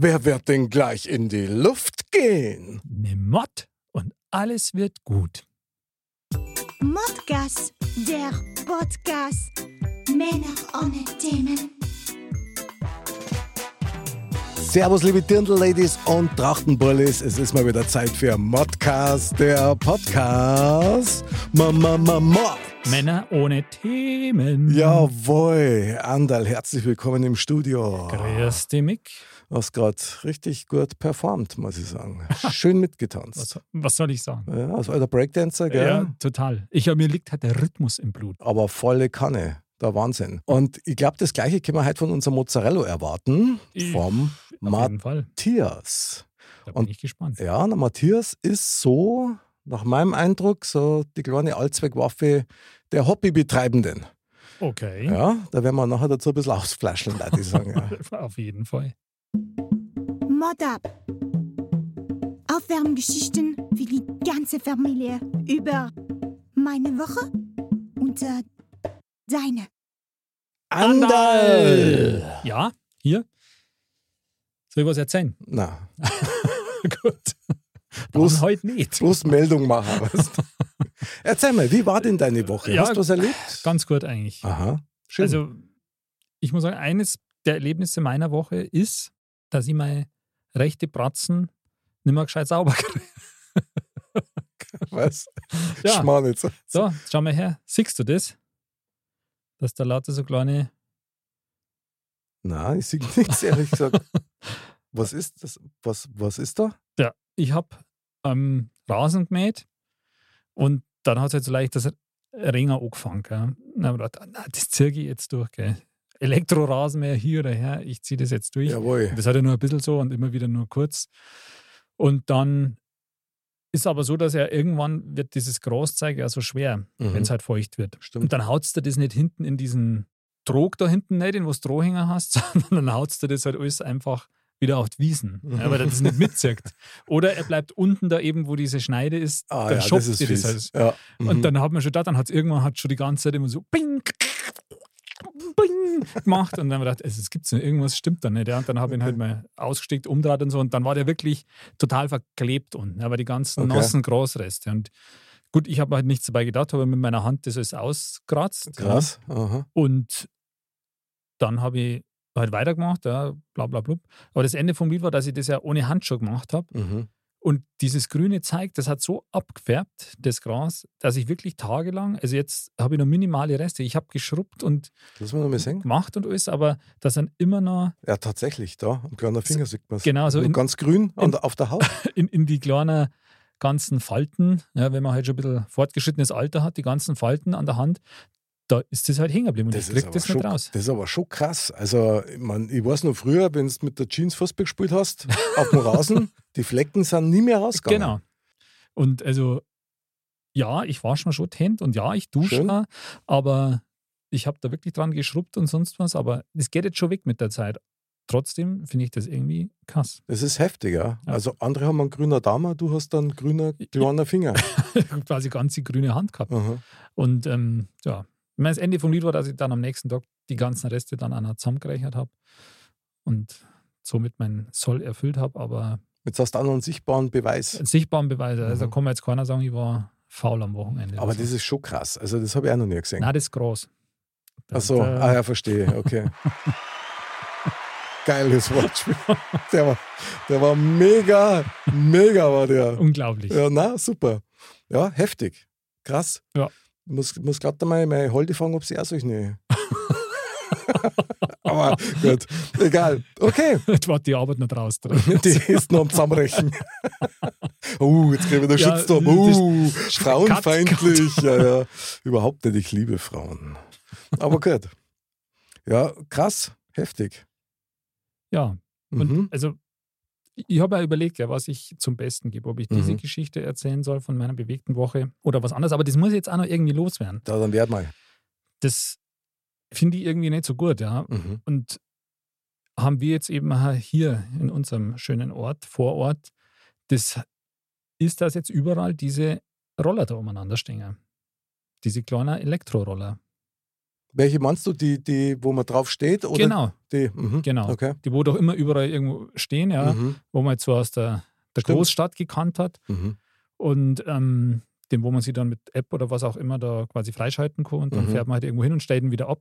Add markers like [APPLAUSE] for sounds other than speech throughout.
Wer wird denn gleich in die Luft gehen? Ne Mod und alles wird gut. Modcast, der Podcast. Männer ohne Themen. Servus, liebe Dirndl-Ladies und Trachtenbullis. Es ist mal wieder Zeit für Modcast, der Podcast. Mama, Mama. Männer ohne Themen. Jawohl. Andal, herzlich willkommen im Studio. Grüß dich, Mick. Hast gerade richtig gut performt, muss ich sagen. Schön [LAUGHS] mitgetanzt. Was, was soll ich sagen? Ja, als alter Breakdancer, gell? Ja, total. Ich, mir liegt halt der Rhythmus im Blut. Aber volle Kanne. Der Wahnsinn. Und ich glaube, das Gleiche können wir heute von unserem Mozzarella erwarten. Ich- Vom. Matthias. Da bin Und- ich gespannt. Ja, der Matthias ist so, nach meinem Eindruck, so die kleine Allzweckwaffe der Hobbybetreibenden. Okay. Ja, da werden wir nachher dazu ein bisschen ausflaschen, [LAUGHS] würde ich sagen. Ja. Auf jeden Fall. Mod ab. Aufwärmgeschichten für die ganze Familie über meine Woche und äh, deine. Andal! Ja, hier. Soll ich was erzählen? Na, [LAUGHS] Gut. Bloß- heute nicht. bloß Meldung machen. Erzähl mal, wie war denn deine Woche? Ja, Hast du was erlebt? Ganz gut eigentlich. Aha, schön. Also, ich muss sagen, eines der Erlebnisse meiner Woche ist, dass ich meine rechte Bratzen nicht mehr gescheit sauber [LAUGHS] was? Ja. Schmarrn jetzt. So, schau mal her. Siehst du das? Dass da lauter so kleine. Nein, ich sehe nichts, ehrlich gesagt. [LAUGHS] Was ist das? Was, was ist da? Ja, ich habe ähm, Rasen gemäht und dann hat es halt so leicht das Ringer angefangen. Gell? Dann habe ich gedacht, na, das ziehe ich jetzt durch. Gell? Elektrorasenmäher hier oder her, ich ziehe das jetzt durch. Jawohl. Das hat er nur ein bisschen so und immer wieder nur kurz. Und dann ist aber so, dass er irgendwann wird dieses Großzeug ja so schwer, Mhm. wenn es halt feucht wird. Und Stimmt. dann hautst du das nicht hinten in diesen Trog da hinten nicht, in wo du Strohhänger hast, [LAUGHS] sondern dann hautst du das halt alles einfach wieder auf die Wiesen, Mhm. ja, weil er das nicht mitzieht. Oder er bleibt unten da eben, wo diese Schneide ist, Ah, dann ja, schopft das das halt. Ja. Und mhm. dann hat man schon da, dann hat es irgendwann hat schon die ganze Zeit immer so bing gemacht. Und dann haben wir gedacht, es es gibt's nicht, irgendwas stimmt da nicht. Ja. Und dann habe ich ihn halt mal ausgesteckt, umdraht und so. Und dann war der wirklich total verklebt unten, aber die ganzen Okay. nassen Großreste. Und gut, ich habe halt nichts dabei gedacht, habe mit meiner Hand das alles auskratzt. Krass. Aha. Und dann habe ich halt weitergemacht, ja, bla bla blub. Aber das Ende vom Lied war, dass ich das ja ohne Handschuh gemacht habe. Mhm. Und dieses grüne Zeug, das hat so abgefärbt, das Gras, dass ich wirklich tagelang, also jetzt habe ich noch minimale Reste. Ich habe geschrubbt und gemacht und alles, aber das sind immer noch Ja, tatsächlich, da. Am kleinen Finger sieht man es. genau so in, ganz grün in- auf der Haut. [LAUGHS] in, in die kleinen ganzen Falten, ja, wenn man halt schon ein bisschen fortgeschrittenes Alter hat, die ganzen Falten an der Hand, da ist das halt hängen geblieben und Das ich ist, krieg aber das schon, nicht raus. das ist aber schon krass. Also, ich, mein, ich weiß noch früher, wenn du mit der Jeans Fußball gespielt hast, [LAUGHS] auf dem Rasen, die Flecken sind nie mehr rausgegangen. Genau. Und also, ja, ich wasche mir schon die Hände und ja, ich dusche Schön. auch, aber ich habe da wirklich dran geschrubbt und sonst was, aber es geht jetzt schon weg mit der Zeit. Trotzdem finde ich das irgendwie krass. Das ist heftig, ja. Also, andere haben einen grüner Dame, du hast dann grüner kleiner Finger. [LAUGHS] Quasi ganz die grüne Hand gehabt. Aha. Und ähm, ja, ich meine, das Ende vom Lied war, dass ich dann am nächsten Tag die ganzen Reste dann noch zusammengerechnet habe und somit meinen Soll erfüllt habe, aber Jetzt hast du auch noch einen sichtbaren Beweis. einen sichtbaren Beweis. Also da Mhm. kann man jetzt keiner sagen, ich war faul am Wochenende. Aber oder so. das ist schon krass. Also, das habe ich auch noch nie gesehen. Nein, das ist groß. Ach so, Da- ah ja, verstehe, okay. [LAUGHS] Geiles Wortspiel. Der war, der war mega, mega war der. Unglaublich. Ja, na, super. Ja, heftig. Krass. Ja. Ich muss, muss gerade mal meine Holde fragen, ob sie auch solche. [LAUGHS] Aber gut, egal. Okay, [LAUGHS] Jetzt war die Arbeit noch draus drin. [LAUGHS] die ist noch am Zusammenrechnen. uh, jetzt kriegen wir den Ja, Shitstorm. Uh, frauenfeindlich. Ja, ja. Überhaupt nicht, ich liebe Frauen. Aber gut. Ja, krass, heftig. Ja, und Mhm. also ich habe ja überlegt, ja, was ich zum Besten gebe, ob ich diese Mhm. Geschichte erzählen soll von meiner bewegten Woche oder was anderes. Aber das muss jetzt auch noch irgendwie loswerden. Da, dann werd mal. Das finde ich irgendwie nicht so gut, ja. Mhm. Und haben wir jetzt eben hier in unserem schönen Ort, Vorort, das ist, dass jetzt überall diese Roller da umeinander stehen. Diese kleinen Elektroroller. Welche meinst du, die, die, wo man drauf steht? Oder genau, Die, mhm. genau. Okay. Die, wo doch immer überall irgendwo stehen, ja, Mhm. wo man jetzt so aus der, der Stimmt. Großstadt gekannt hat. Mhm. Und ähm, dem, wo man sie dann mit App oder was auch immer da quasi freischalten kann und dann Mhm. fährt man halt irgendwo hin und stellt ihn wieder ab.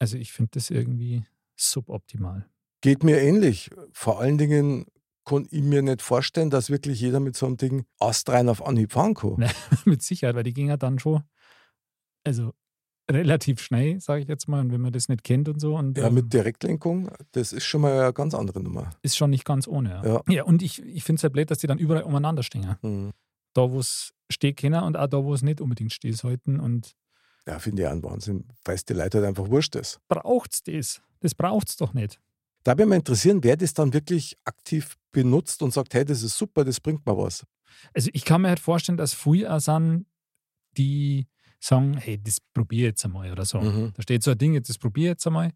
Also ich finde das irgendwie suboptimal. Geht mir ähnlich. Vor allen Dingen kann ich mir nicht vorstellen, dass wirklich jeder mit so einem Ding astrein auf Anhieb fahren kann. [LAUGHS] Mit Sicherheit, weil die ging ja dann schon, also relativ schnell, sage ich jetzt mal, und wenn man das nicht kennt und so. Und Ja, ähm, mit Direktlenkung, das ist schon mal eine ganz andere Nummer. ist schon nicht ganz ohne. Ja, Ja. ja und ich, ich finde es halt blöd, dass die dann überall umeinander stehen. Mhm. Da, wo es steht, keiner und auch da, wo es nicht unbedingt steht sollten. Und Ja, finde ich auch ein Wahnsinn, weil es die Leute halt einfach wurscht ist. braucht's das? Das braucht's doch nicht. Da würde mich mal interessieren, wer das dann wirklich aktiv benutzt und sagt, hey, das ist super, das bringt mir was. Also ich kann mir halt vorstellen, dass auch sind, die sagen, hey, das probier jetzt einmal oder so. Mhm. Da steht so ein Ding, das probier jetzt einmal.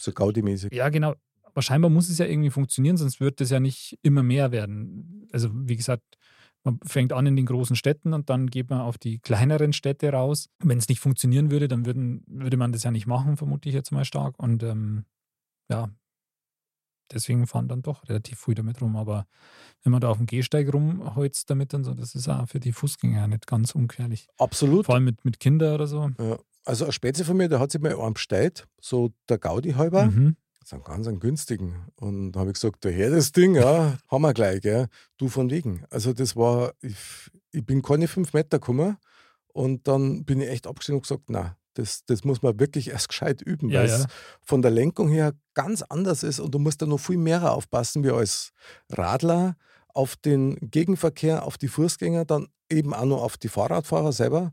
So Gaudi-mäßig. Ja, genau. Aber scheinbar muss es ja irgendwie funktionieren, sonst wird das ja nicht immer mehr werden. Also wie gesagt, man fängt an in den großen Städten und dann geht man auf die kleineren Städte raus. Wenn es nicht funktionieren würde, dann würden, würde man das ja nicht machen, vermute ich jetzt mal stark. Und ähm, ja, deswegen fahren dann doch relativ viel damit rum. Aber wenn man da auf dem Gehsteig rumholzt damit und so, das ist auch für die Fußgänger nicht ganz ungefährlich. Absolut. Vor allem mit, mit Kindern oder so. Ja. Also ein Spätze von mir, der hat sich mal einen bestellt, so der Gaudi halber, Mhm. so einen ganz einen günstigen. Und da habe ich gesagt, daher das Ding, ja, [LAUGHS] haben wir gleich, gell? du von wegen. Also das war, ich, ich bin keine fünf Meter gekommen und dann bin ich echt abgestiegen und gesagt, na, das, das muss man wirklich erst [LAUGHS] gescheit üben, Ja, weil ja. es von der Lenkung her ganz anders ist und du musst da noch viel mehr aufpassen wie als Radler auf den Gegenverkehr, auf die Fußgänger, dann eben auch noch auf die Fahrradfahrer selber.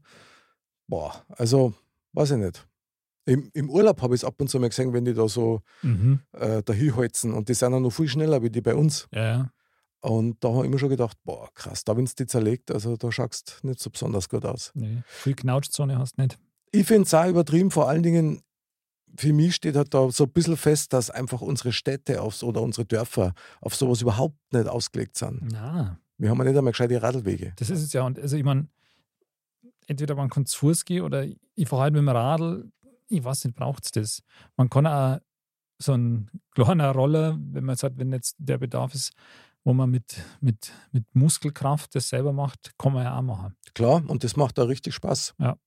Boah, also weiß ich nicht. Im, im Urlaub habe ich es ab und zu mal gesehen, wenn die da so Mhm. äh, dahinholzen und die sind auch noch viel schneller wie die bei uns. Ja, ja. Und da habe ich mir schon gedacht, boah, krass, da wenn es die zerlegt, also da schaust du nicht so besonders gut aus. Nee. Viel Knautschzone hast du nicht. Ich finde es auch übertrieben, vor allen Dingen, für mich steht halt da so ein bisschen fest, dass einfach unsere Städte aufs, oder unsere Dörfer auf sowas überhaupt nicht ausgelegt sind. Na, Wir haben ja nicht einmal gescheite Radlwege. Das ist es ja. Und also ich meine, entweder man kann zu Fuß gehen oder ich fahre halt mit dem Radl. Ich weiß nicht, braucht es das? Man kann auch so ein kleiner Roller, wenn man sagt, wenn jetzt der Bedarf ist, wo man mit, mit, mit Muskelkraft das selber macht, kann man ja auch machen. Klar, und das macht da richtig Spaß. Ja.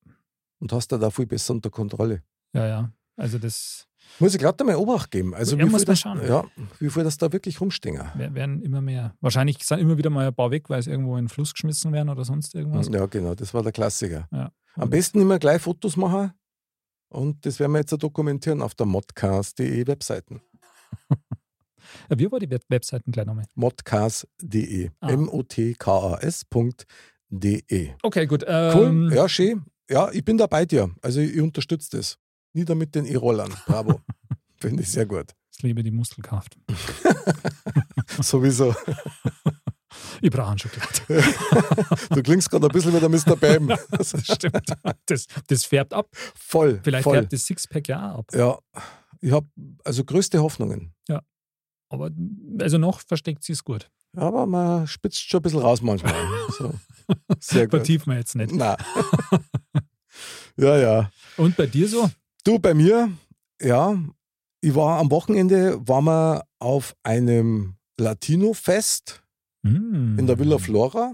Und hast da da viel besser unter Kontrolle. Ja, ja. Also das Muss ich gerade mal Obacht geben. Also wie muss viel das, schauen. Ja, wie viel das da wirklich rumstehen. wer- werden immer mehr. Wahrscheinlich sind immer wieder mal ein paar weg, weil es irgendwo in den Fluss geschmissen werden oder sonst irgendwas. Ja, genau, das war der Klassiker. Ja. Am besten immer gleich Fotos machen und das werden wir jetzt dokumentieren auf der modcast.de Webseiten. [LAUGHS] Ja, Wie war die Web Webseiten gleich nochmal? modcast.de. Ah. M-O-T-K-A-S.de. Okay, gut. Cool, Ähm, ja, schön. Ja, ich bin da bei dir. Also ich, ich unterstütze das. Nieder mit den E-Rollern. Bravo. [LAUGHS] Finde ich sehr gut. Ich liebe die Muskelkraft. [LAUGHS] Sowieso. Ich brauche einen Schokolade. Du klingst gerade ein bisschen wie der Mr. Bam. [LAUGHS] Das stimmt. Das, das färbt ab. Voll. Vielleicht voll. färbt das Sixpack ja auch ab. Ja, ich habe also größte Hoffnungen. Aber also noch versteckt sie es gut. Aber man spitzt schon ein bisschen raus manchmal. So. Sehr gut. Vertiefen wir jetzt nicht. Na. Ja, ja. Und bei dir so? Du, bei mir, ja, ich war am Wochenende, waren wir auf einem Latino-Fest Mm. in der Villa Flora.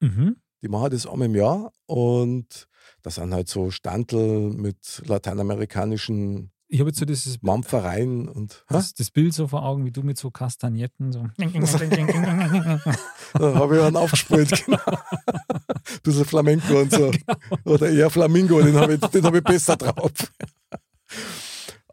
Mhm. Die machen das einmal im Jahr und da sind halt so Standel mit lateinamerikanischen Ich habe jetzt so dieses, Mampfereien und das, das Bild so vor Augen, wie du mit so Kastagnetten so. [LAUGHS] da habe ich einen aufgespult. [LAUGHS] genau. bisschen Flamenco und so. [LAUGHS] Oder eher Flamingo, den habe ich, den hab ich besser drauf.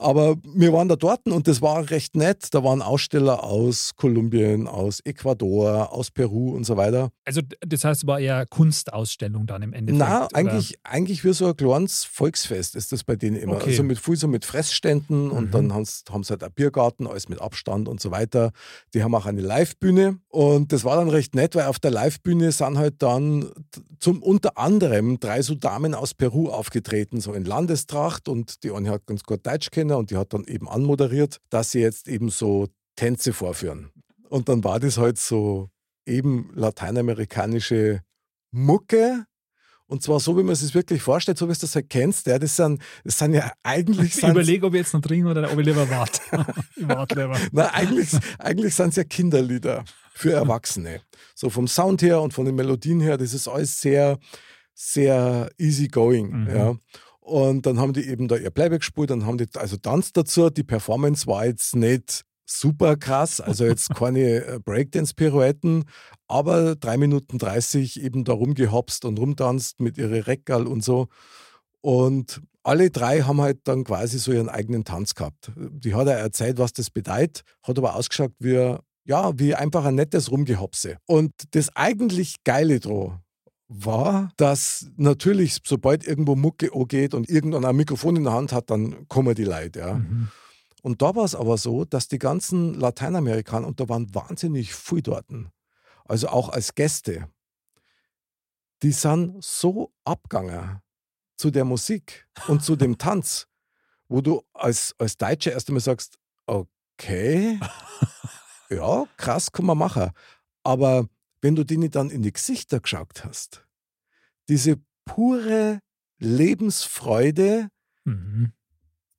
Aber wir waren da dort und das war recht nett. Da waren Aussteller aus Kolumbien, aus Ecuador, aus Peru und so weiter. Also, das heißt, es war eher Kunstausstellung dann im Endeffekt. Na, oder? eigentlich, eigentlich wie so ein kleines Volksfest ist das bei denen immer. Okay. Also mit viel so mit Fressständen und Mhm. dann haben sie halt einen Biergarten, alles mit Abstand und so weiter. Die haben auch eine Livebühne und das war dann recht nett, weil auf der Livebühne sind halt dann zum unter anderem drei so Damen aus Peru aufgetreten, so in Landestracht und die eine hat ganz gut Deutsch kennen und die hat dann eben anmoderiert, dass sie jetzt eben so Tänze vorführen. Und dann war das halt so eben lateinamerikanische Mucke Und zwar so, wie man es sich wirklich vorstellt, so wie du das halt kennst. Ja, das, sind, das sind ja [LAUGHS] eigentlich. Ich überlege, ob ich jetzt noch trinke oder ob ich lieber warte. [LAUGHS] ich warte lieber. Na, eigentlich, eigentlich sind es ja Kinderlieder für Erwachsene. So vom Sound her und von den Melodien her, das ist alles sehr, sehr easy going. Mhm. Ja. Und dann haben die eben da ihr Playback gespielt, dann haben die also Tanz dazu. Die Performance war jetzt nicht super krass, also jetzt [LAUGHS] keine äh, Breakdance-Pirouetten, aber 3 Minuten 30 eben da rumgehopst und rumtanzt mit ihre Reckerl und so. Und alle drei haben halt dann quasi so ihren eigenen Tanz gehabt. Die hat er erzählt, was das bedeutet, hat aber ausgeschaut wie, ja, wie einfach ein nettes Rumgehopse. Und das eigentlich Geile dran war, dass natürlich, sobald irgendwo Mucke angeht und irgendwann ein Mikrofon in der Hand hat, dann kommen die Leute. Ja. Mhm. Und da war es aber so, dass die ganzen Lateinamerikaner, und da waren wahnsinnig viel dort, also auch als Gäste, die sind so abgegangen zu der Musik und zu dem [LAUGHS] Tanz, wo du als, als Deutscher erst einmal sagst, okay, [LAUGHS] ja, krass, kann man machen. Aber wenn du denen dann in die Gesichter geschaut hast, diese pure Lebensfreude mhm.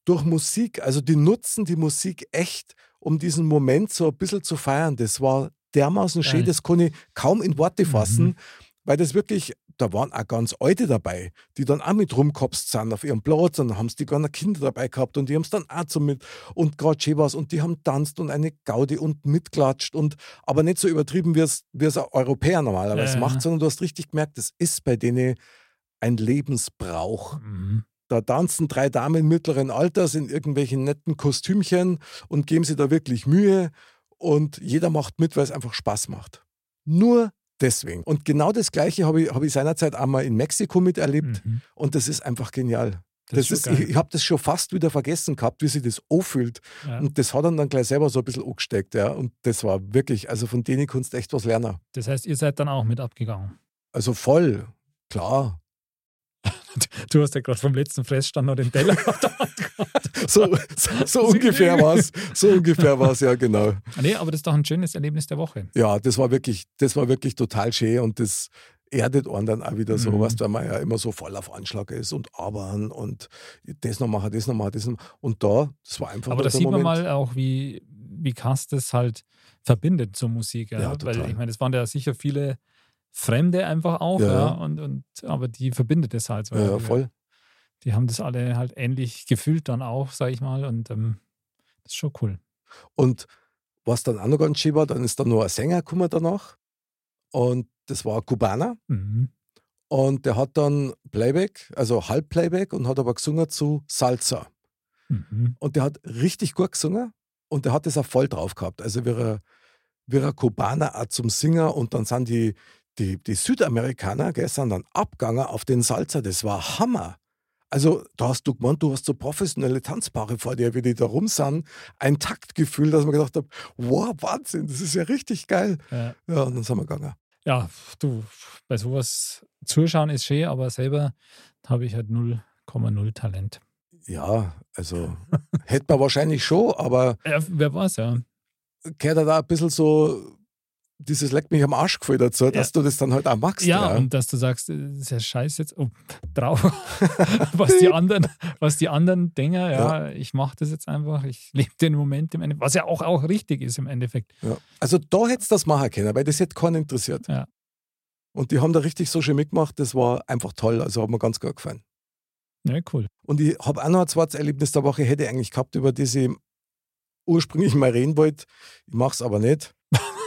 durch Musik, also die nutzen die Musik echt, um diesen Moment so ein bisschen zu feiern. Das war dermaßen schön, das kann ich kaum in Worte fassen, mhm. weil das wirklich da waren auch ganz Alte dabei, die dann auch mit rumgekopst sind auf ihrem Platz und dann haben sie die ganzen Kinder dabei gehabt und die haben es dann auch so mit und gerade schön was und die haben tanzt und eine Gaudi und mitklatscht und aber nicht so übertrieben, wie es, wie es ein Europäer normalerweise ja, macht, sondern du hast richtig gemerkt, das ist bei denen ein Lebensbrauch. Mhm. Da tanzen drei Damen mittleren Alters in irgendwelchen netten Kostümchen und geben sich da wirklich Mühe und jeder macht mit, weil es einfach Spaß macht. Nur deswegen. Und genau das Gleiche habe ich, hab ich seinerzeit einmal in Mexiko miterlebt mhm. und das ist einfach genial. Das, das ist, ich, ich habe das schon fast wieder vergessen gehabt, wie sich das anfühlt. Ja. Und das hat dann, dann gleich selber so ein bisschen angesteckt. Ja. Und das war wirklich, also von denen kannst du echt was lernen. Das heißt, ihr seid dann auch mit abgegangen? Also voll, klar. [LAUGHS] Du hast ja gerade vom letzten Fressstand noch den Teller [LAUGHS] so, so, [LAUGHS] so ungefähr war es. So ungefähr war es, ja, genau. Ah, nee, aber das ist doch ein schönes Erlebnis der Woche. Ja, das war wirklich, das war wirklich total schön und das erdet einen dann auch wieder so, mhm. was, weil man ja immer so voll auf Anschlag ist und arbeiten und das noch machen, das noch machen, das noch Und da, das war einfach Aber da sieht Moment. man mal auch, wie, wie Kass das halt verbindet zur Musik. Ja? ja Weil ich meine, es waren ja sicher viele Fremde einfach auch, ja. ja. Und, und, aber die verbindet es halt so. Ja, voll. Die haben das alle halt ähnlich gefühlt dann auch, sag ich mal. Und ähm, das ist schon cool. Und was dann auch noch ganz schön war, dann ist dann nur ein Sänger gekommen danach. Und das war ein Kubaner. Mhm. Und der hat dann Playback, also Halbplayback und hat aber gesungen zu Salsa. Mhm. Und der hat richtig gut gesungen und der hat das auch voll drauf gehabt. Also wie wie ein Kubaner auch zum Singer und dann sind die, die, die Südamerikaner gestern dann abgegangen auf den Salzer. Das war Hammer. Also, da hast du gemeint, du hast so professionelle Tanzpaare vor dir, wie die da rum sind. Ein Taktgefühl, dass man gedacht hat, wow, Wahnsinn, das ist ja richtig geil. Ja, ja und dann sind wir gegangen. Ja, du, bei sowas zuschauen ist schön, aber selber habe ich halt 0,0 Talent. Ja, also [LAUGHS] hätte man wahrscheinlich schon, aber. Ja, wer weiß, ja. Gehört da ein bisschen so dieses leckt mich am Arsch Gefühl dazu, ja. dass du das dann halt auch magst. Ja, ja. und dass du sagst, das ist ja scheiße jetzt oh, drauf, [LAUGHS] was die anderen, was die anderen denken, ja, ja. ich mache das jetzt einfach, ich lebe den Moment im Endeffekt, was ja auch, auch richtig ist im Endeffekt. Also da hättest du das machen können, weil das hätte keinen interessiert. Ja. Und die haben da richtig so schön mitgemacht, das war einfach toll, also hat mir ganz gut gefallen. Ja, cool. Und ich habe auch noch ein zweites Erlebnis der Woche, hätte ich eigentlich gehabt, über das ich ursprünglich mal reden wollte. Ich mache es aber nicht [LAUGHS]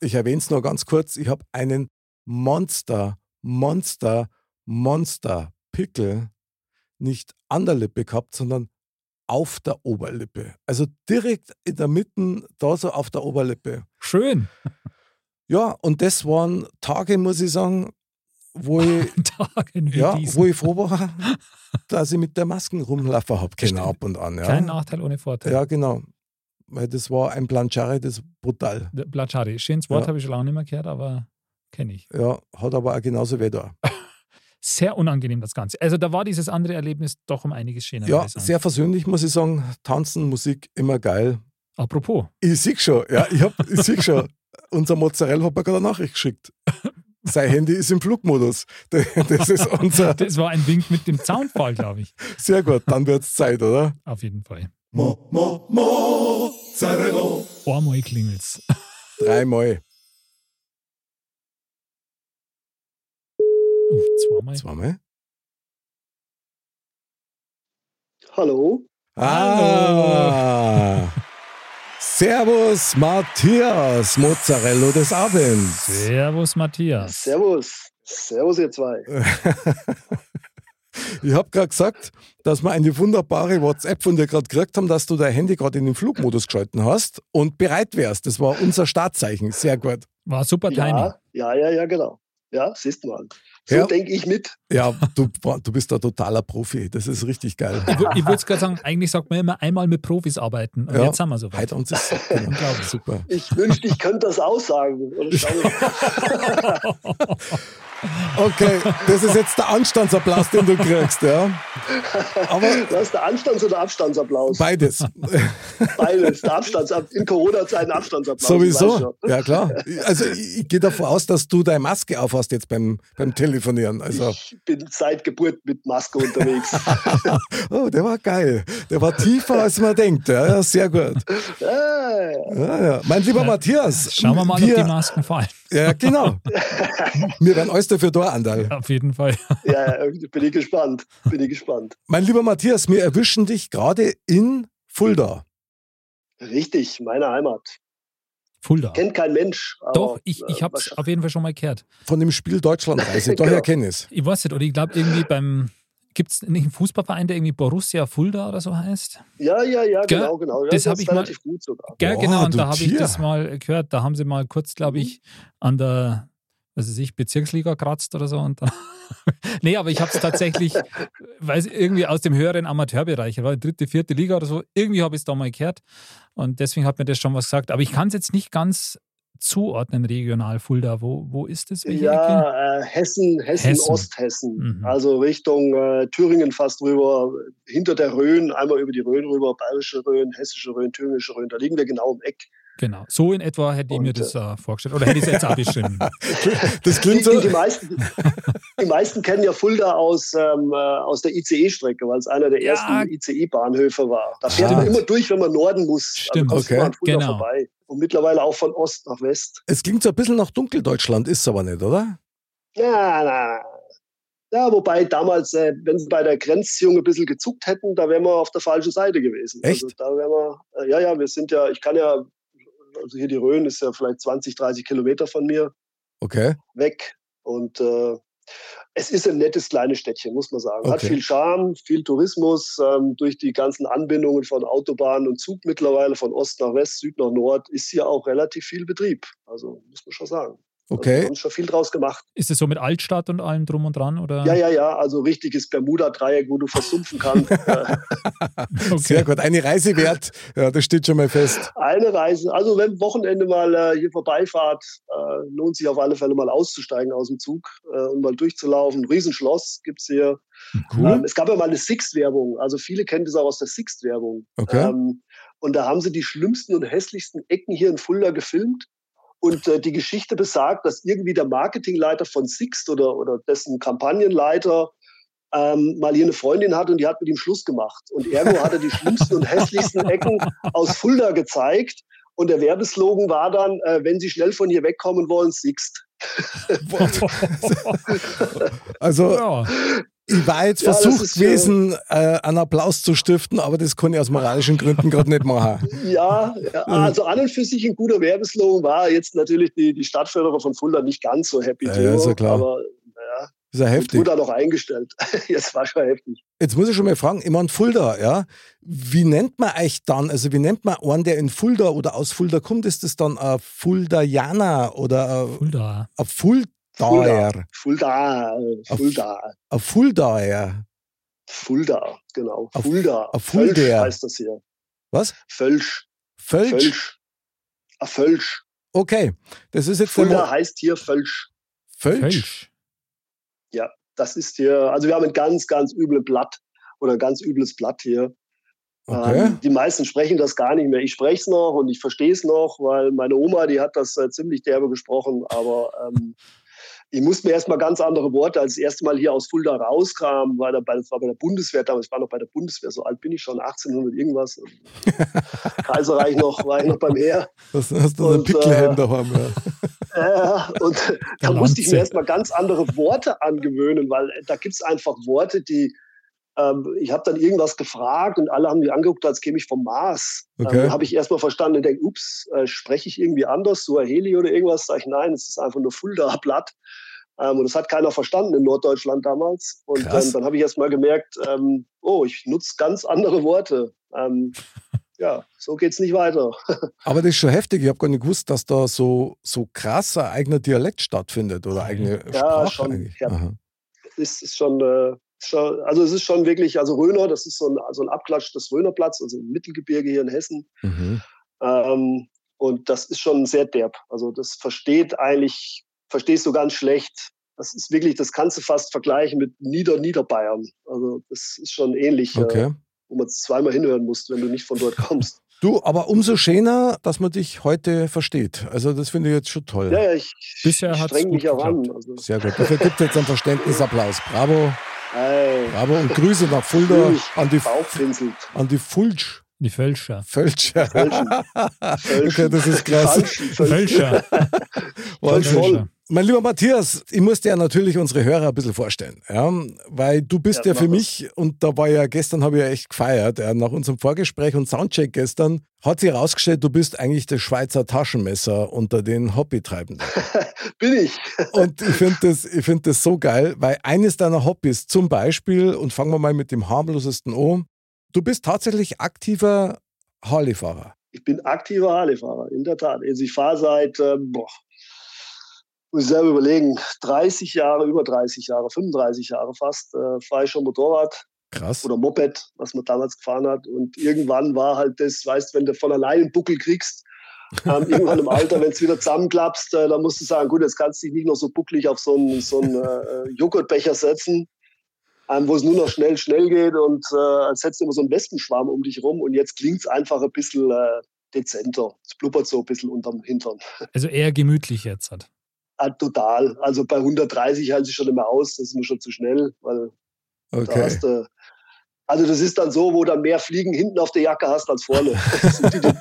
ich erwähne es nur ganz kurz, ich habe einen Monster, Monster, Monster Pickel nicht an der Lippe gehabt, sondern auf der Oberlippe. Also direkt in der Mitte, da so auf der Oberlippe. Schön. Ja, und das waren Tage, muss ich sagen, wo ich, [LAUGHS] ja, wo ich froh war, dass ich mit der Maske rumlaufen habe, genau ab und an. Ja. Kein Nachteil ohne Vorteil. Ja, genau weil das war ein Planchari, das ist brutal. Planchari, schönes Wort ja. habe ich schon lange nicht mehr gehört, aber kenne ich. Ja, hat aber auch genauso weh da. [LAUGHS] Sehr unangenehm das Ganze. Also da war dieses andere Erlebnis doch um einiges schöner. Ja, sehr versöhnlich muss ich sagen. Tanzen, Musik, immer geil. Apropos. Ich sehe schon, ja, ich, ich sehe schon. [LAUGHS] Unser Mozzarella hat mir gerade eine Nachricht geschickt. [LAUGHS] sein Handy ist im Flugmodus. Das ist unser. Das war ein Wink mit dem Zaunfall, glaube ich. Sehr gut, dann wird es Zeit, oder? Auf jeden Fall. Mo, mo, Mozzarella. Einmal klingelt's. Dreimal. Uh, zweimal. Zweimal. Hallo? Ah! Servus, Matthias, Mozzarella des Abends. Servus, Matthias. Servus. Servus, ihr zwei. [LAUGHS] Ich habe gerade gesagt, dass wir eine wunderbare WhatsApp von dir gerade gekriegt haben, dass du dein Handy gerade in den Flugmodus geschalten hast und bereit wärst. Das war unser Startzeichen. Sehr gut. War super Timing. Ja, ja, ja, ja, genau. Ja, siehst du mal. So Ja. denke ich mit. Ja, du, du bist ein totaler Profi. Das ist richtig geil. Ich, ich würde gerade sagen, eigentlich sagt man immer einmal mit Profis arbeiten. Und Ja. jetzt sind wir so weit. Heute uns ist genau. Unglaublich. super. Ich wünschte, ich könnte das aussagen. [LAUGHS] [LAUGHS] Okay, das ist jetzt der Anstandsapplaus, den du kriegst, ja. Aber Das ist der Anstands- oder Abstandsapplaus? beides. Beides. Der Abstands in Corona-Zeiten Abstandsapplaus. Sowieso. Ja, klar. Also ich, ich gehe davon aus, dass du deine Maske aufhast jetzt beim, beim Telefonieren. Also, Ich bin seit Geburt mit Maske unterwegs. [LAUGHS] oh, der war geil. Der war tiefer, als man denkt. Ja, ja sehr gut. ja, Ja, ja. Mein lieber Matthias. Schauen wir mal, ob die Masken fallen. Ja, genau. [LAUGHS] Wir werden alles dafür da, Andal. Auf jeden Fall. ja, bin ich gespannt. Bin ich gespannt. Mein lieber Matthias, wir erwischen dich gerade in Fulda. Richtig, meine Heimat. Fulda. Kennt kein Mensch. aber, Doch, ich, ich äh, habe es auf jeden Fall schon mal gehört. Von dem Spiel Deutschlandreise. [LAUGHS] Genau. Daher kenne ich es. Ich weiß nicht, oder ich glaube irgendwie beim, gibt es nicht einen Fußballverein, der irgendwie Borussia Fulda oder so heißt? Ja, ja, ja, Gell? genau, genau. Ja, Das das hab ist ich mal- relativ gut sogar. Gell, Boah, genau, und da habe ich das mal gehört. Da haben sie mal kurz, glaube ich, an der, was weiß ich, Bezirksliga kratzt oder so. Und dann [LAUGHS] nee, aber ich habe es tatsächlich, weiß irgendwie aus dem höheren Amateurbereich, war dritte, vierte Liga oder so, irgendwie habe ich es da mal gehört. Und deswegen hat mir das schon was gesagt. Aber ich kann es jetzt nicht ganz zuordnen regional, Fulda. Wo, wo ist Ecke? Ja, äh, Hessen, Hessen, Hessen. Osthessen. Mhm. Also Richtung äh, Thüringen fast rüber, hinter der Rhön, einmal über die Rhön rüber, bayerische Rhön, hessische Rhön, thüringische Rhön. Da liegen wir genau im Eck. Genau, so in etwa hätte ich mir Und, das äh, vorgestellt. Oder hätte ich es jetzt auch beschrieben. [LAUGHS] Das Die, klingt so. die, meisten, die meisten kennen ja Fulda aus, ähm, äh, aus der ICE-Strecke, weil es einer der Ja. ersten ICE-Bahnhöfe war. Da fährt man Stimmt. immer durch, wenn man Norden muss. Stimmt. Also kommst du Okay. Genau. vorbei. Und mittlerweile auch von Ost nach West. Es klingt so ein bisschen nach Dunkeldeutschland, ist es aber nicht, oder? Ja, na. Ja, wobei damals, äh, wenn sie bei der Grenzziehung ein bisschen gezuckt hätten, da wären wir auf der falschen Seite gewesen. Echt? Also da wären wir, äh, ja, ja, wir sind ja, ich kann ja, also hier die Rhön ist ja vielleicht 20, 30 Kilometer von mir Okay. weg. Und äh, es ist ein nettes kleines Städtchen, muss man sagen. Hat Okay. viel Charme, viel Tourismus, ähm, durch die ganzen Anbindungen von Autobahn und Zug mittlerweile von Ost nach West, Süd nach Nord, ist hier auch relativ viel Betrieb. Also muss man schon sagen. Also, wir Okay. haben schon viel draus gemacht. Ist es so mit Altstadt und allem drum und dran? Oder? Ja, ja, ja, also richtiges Bermuda-Dreieck, wo du versumpfen kannst. [LAUGHS] Äh, Sehr gut. Eine Reise wert. Ja, das steht schon mal fest. Eine Reise, also wenn Wochenende mal äh, hier vorbeifahrt, äh, lohnt sich auf alle Fälle mal auszusteigen aus dem Zug äh, und mal durchzulaufen. Riesenschloss gibt's hier. Ähm, es gab ja mal eine Sixt-Werbung, also viele kennen das auch aus der Sixt-Werbung. Okay. Ähm, und da haben sie die schlimmsten und hässlichsten Ecken hier in Fulda gefilmt. Und äh, die Geschichte besagt, dass irgendwie der Marketingleiter von Sixt oder, oder dessen Kampagnenleiter ähm, mal hier eine Freundin hat und die hat mit ihm Schluss gemacht. Und ergo hat er die schlimmsten und hässlichsten Ecken aus Fulda gezeigt. Und der Werbeslogan war dann, äh, wenn Sie schnell von hier wegkommen wollen, Sixt. [LAUGHS] Also, Ja. ich war jetzt Ja, versucht gewesen, äh, einen Applaus zu stiften, aber das kann ich aus moralischen Gründen gerade nicht machen. [LAUGHS] Ja, ja, also an und für sich ein guter Werbeslogan war jetzt natürlich die, die Stadtförderer von Fulda nicht ganz so happy Ja, drüber, ja, ist ja klar. aber ist ja Heftig. auch noch eingestellt. [LAUGHS] Jetzt war schon heftig. Jetzt muss ich schon mal fragen, ich meine Fulda, ja, wie nennt man euch dann, also wie nennt man einen, der in Fulda oder aus Fulda kommt, ist das dann ein Fuldajaner oder ein- Fulda. ein Fuldaer? Fulda, Fulda, Ein Fuldaer. Fulda, genau. Fulda. Völsch Fuldaer. heißt das hier. Was? Völsch. Völsch? Völsch. Ah, Völsch. Okay, das ist jetzt Fulda heißt hier Völsch. Völsch. Kölsch. Das ist hier, also wir haben ein ganz, ganz übles Blatt oder ein ganz übles Blatt hier. Okay. Ähm, die meisten sprechen das gar nicht mehr. Ich spreche es noch und ich verstehe es noch, weil meine Oma, die hat das äh, ziemlich derbe gesprochen, aber ähm, [LAUGHS] ich musste mir erstmal ganz andere Worte, als das erste Mal hier aus Fulda rauskam, war, da bei, das war bei der Bundeswehr damals, ich war noch bei der Bundeswehr, so alt bin ich schon, 1800 irgendwas. [LAUGHS] Kaiserreich noch, war ich noch beim Heer. Das hast du einen Pickelhelm äh, daheim, ja. [LAUGHS] Äh, und da musste ich mir erstmal ganz andere Worte angewöhnen, weil da gibt es einfach Worte, die, ähm, ich habe dann irgendwas gefragt und alle haben mich angeguckt, als käme ich vom Mars. Ähm, okay. Ähm, habe ich erstmal verstanden und denke, ups, äh, spreche ich irgendwie anders, so Heli oder irgendwas? Sag ich, nein, es ist einfach nur Fulda-Blatt. Ähm, und das hat keiner verstanden in Norddeutschland damals. Und ähm, dann habe ich erst mal gemerkt, ähm, oh, ich nutze ganz andere Worte. [LAUGHS] Ja, so geht es nicht weiter. [LAUGHS] Aber das ist schon heftig. Ich habe gar nicht gewusst, dass da so, so krasser eigener Dialekt stattfindet oder eigene ja, Sprache schon, eigentlich. Ja. Es ist schon, äh, schon, also es ist schon wirklich, also Röner, das ist so ein, so ein Abklatsch des Rönerplatz, also im Mittelgebirge hier in Hessen. Mhm. Ähm, und das ist schon sehr derb. Also das versteht eigentlich verstehst du ganz schlecht. Das ist wirklich, das kannst du fast vergleichen mit Nieder Niederbayern. Also das ist schon ähnlich, äh, okay. äh, wo man zweimal hinhören muss, wenn du nicht von dort kommst. [LAUGHS] Du, aber umso schöner, dass man dich heute versteht. Also das finde ich jetzt schon toll. Ja, ja ich, Bisher ich streng mich auch an. Also. Sehr gut. Dafür gibt es jetzt einen Verständnisapplaus. Bravo. Hey. Bravo und Grüße nach Fulda an die, an die Fulsch. Die Fölscher. Fölscher. [LAUGHS] okay, das ist krass. Fölscher. Fölscher. Mein lieber Matthias, ich muss dir natürlich unsere Hörer ein bisschen vorstellen, ja, weil du bist ja, ja für mich, und da war ja gestern, habe ich ja echt gefeiert, ja, nach unserem Vorgespräch und Soundcheck gestern, hat sich herausgestellt, du bist eigentlich das Schweizer Taschenmesser unter den Hobbytreibenden. [LAUGHS] Bin ich. [LAUGHS] und ich finde das, find das so geil, weil eines deiner Hobbys zum Beispiel, und fangen wir mal mit dem harmlosesten an, Du bist tatsächlich aktiver Harley-Fahrer. Ich bin aktiver Harley-Fahrer, in der Tat. Also ich fahre seit, äh, boah, muss ich selber überlegen, 30 Jahre, über 30 Jahre, 35 Jahre fast, äh, fahre ich schon Motorrad. Krass. Oder Moped, was man damals gefahren hat. Und irgendwann war halt das, weißt wenn du von allein einen Buckel kriegst, ähm, irgendwann im Alter, [LAUGHS] wenn es wieder zusammenklappst, äh, dann musst du sagen, gut, jetzt kannst du dich nicht noch so bucklig auf so einen, so einen äh, Joghurtbecher setzen ähm, wo es nur noch schnell, schnell geht und äh, als hättest du immer so einen Wespenschwarm um dich rum und jetzt klingt es einfach ein bisschen äh, dezenter. Es blubbert so ein bisschen unterm Hintern. Also eher gemütlich jetzt hat. Ah, total. Also bei 130 halte ich schon immer aus, das ist mir schon zu schnell, weil okay. da hast du also das ist dann so, wo dann mehr Fliegen hinten auf der Jacke hast als vorne. [LAUGHS] die, die,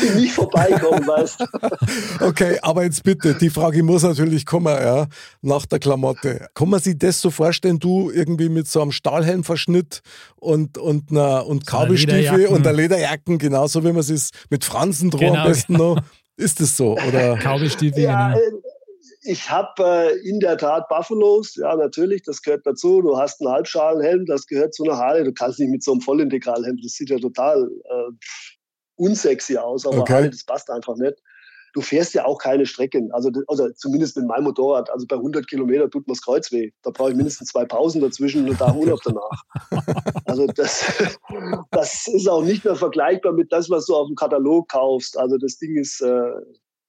die, nicht vorbeikommen, weißt du. Okay, aber jetzt bitte, die Frage muss natürlich kommen, ja, nach der Klamotte. Kann man sich das so vorstellen, du irgendwie mit so einem Stahlhelmverschnitt und, und, einer, und Kabelstiefel und der Lederjacken, genauso wie man es mit Fransen dran genau. am besten noch. Ist das so? Oder? Kabelstiefel, ja, genau. Ich habe äh, in der Tat Buffalos, ja natürlich, das gehört dazu. Du hast einen Halbschalenhelm, das gehört zu einer Harley. Du kannst nicht mit so einem Vollintegralhelm, das sieht ja total äh, unsexy aus, aber okay. Harley, das passt einfach nicht. Du fährst ja auch keine Strecken, also, also zumindest mit meinem Motorrad. Also bei 100 Kilometer tut mir das Kreuz weh. Da brauche ich mindestens zwei Pausen dazwischen und da Urlaub danach. [LAUGHS] Also das, das ist auch nicht mehr vergleichbar mit das, was du auf dem Katalog kaufst. Also das Ding ist, äh,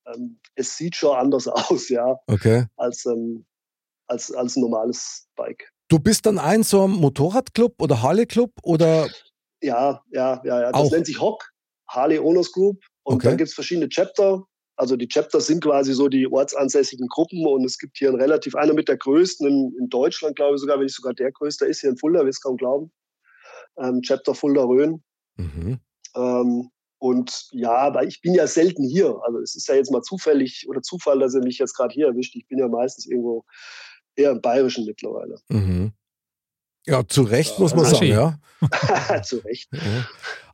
ähm, es sieht schon anders [LAUGHS] aus, ja, okay. als, ähm, als, als ein normales Bike. Du bist dann ein so ein Motorradclub oder Harley-Club oder? Ja, ja, ja, ja. Das auch. nennt sich HOC, Harley Owners Group. Und okay. dann gibt es verschiedene Chapter. Also die Chapters sind quasi so die ortsansässigen Gruppen und es gibt hier ein relativ, einer mit der größten in, in Deutschland, glaube ich sogar, wenn nicht sogar der größte ist hier in Fulda, will es kaum glauben. Ähm, Chapter Fulda Rhön. Mhm. Ähm, und ja, aber ich bin ja selten hier. Also es ist ja jetzt mal zufällig oder Zufall, dass er mich jetzt gerade hier erwischt. Ich bin ja meistens irgendwo eher im Bayerischen mittlerweile. Mhm. Ja, zu Recht ja, muss man sagen, ja. [LAUGHS] zu Recht. Ja.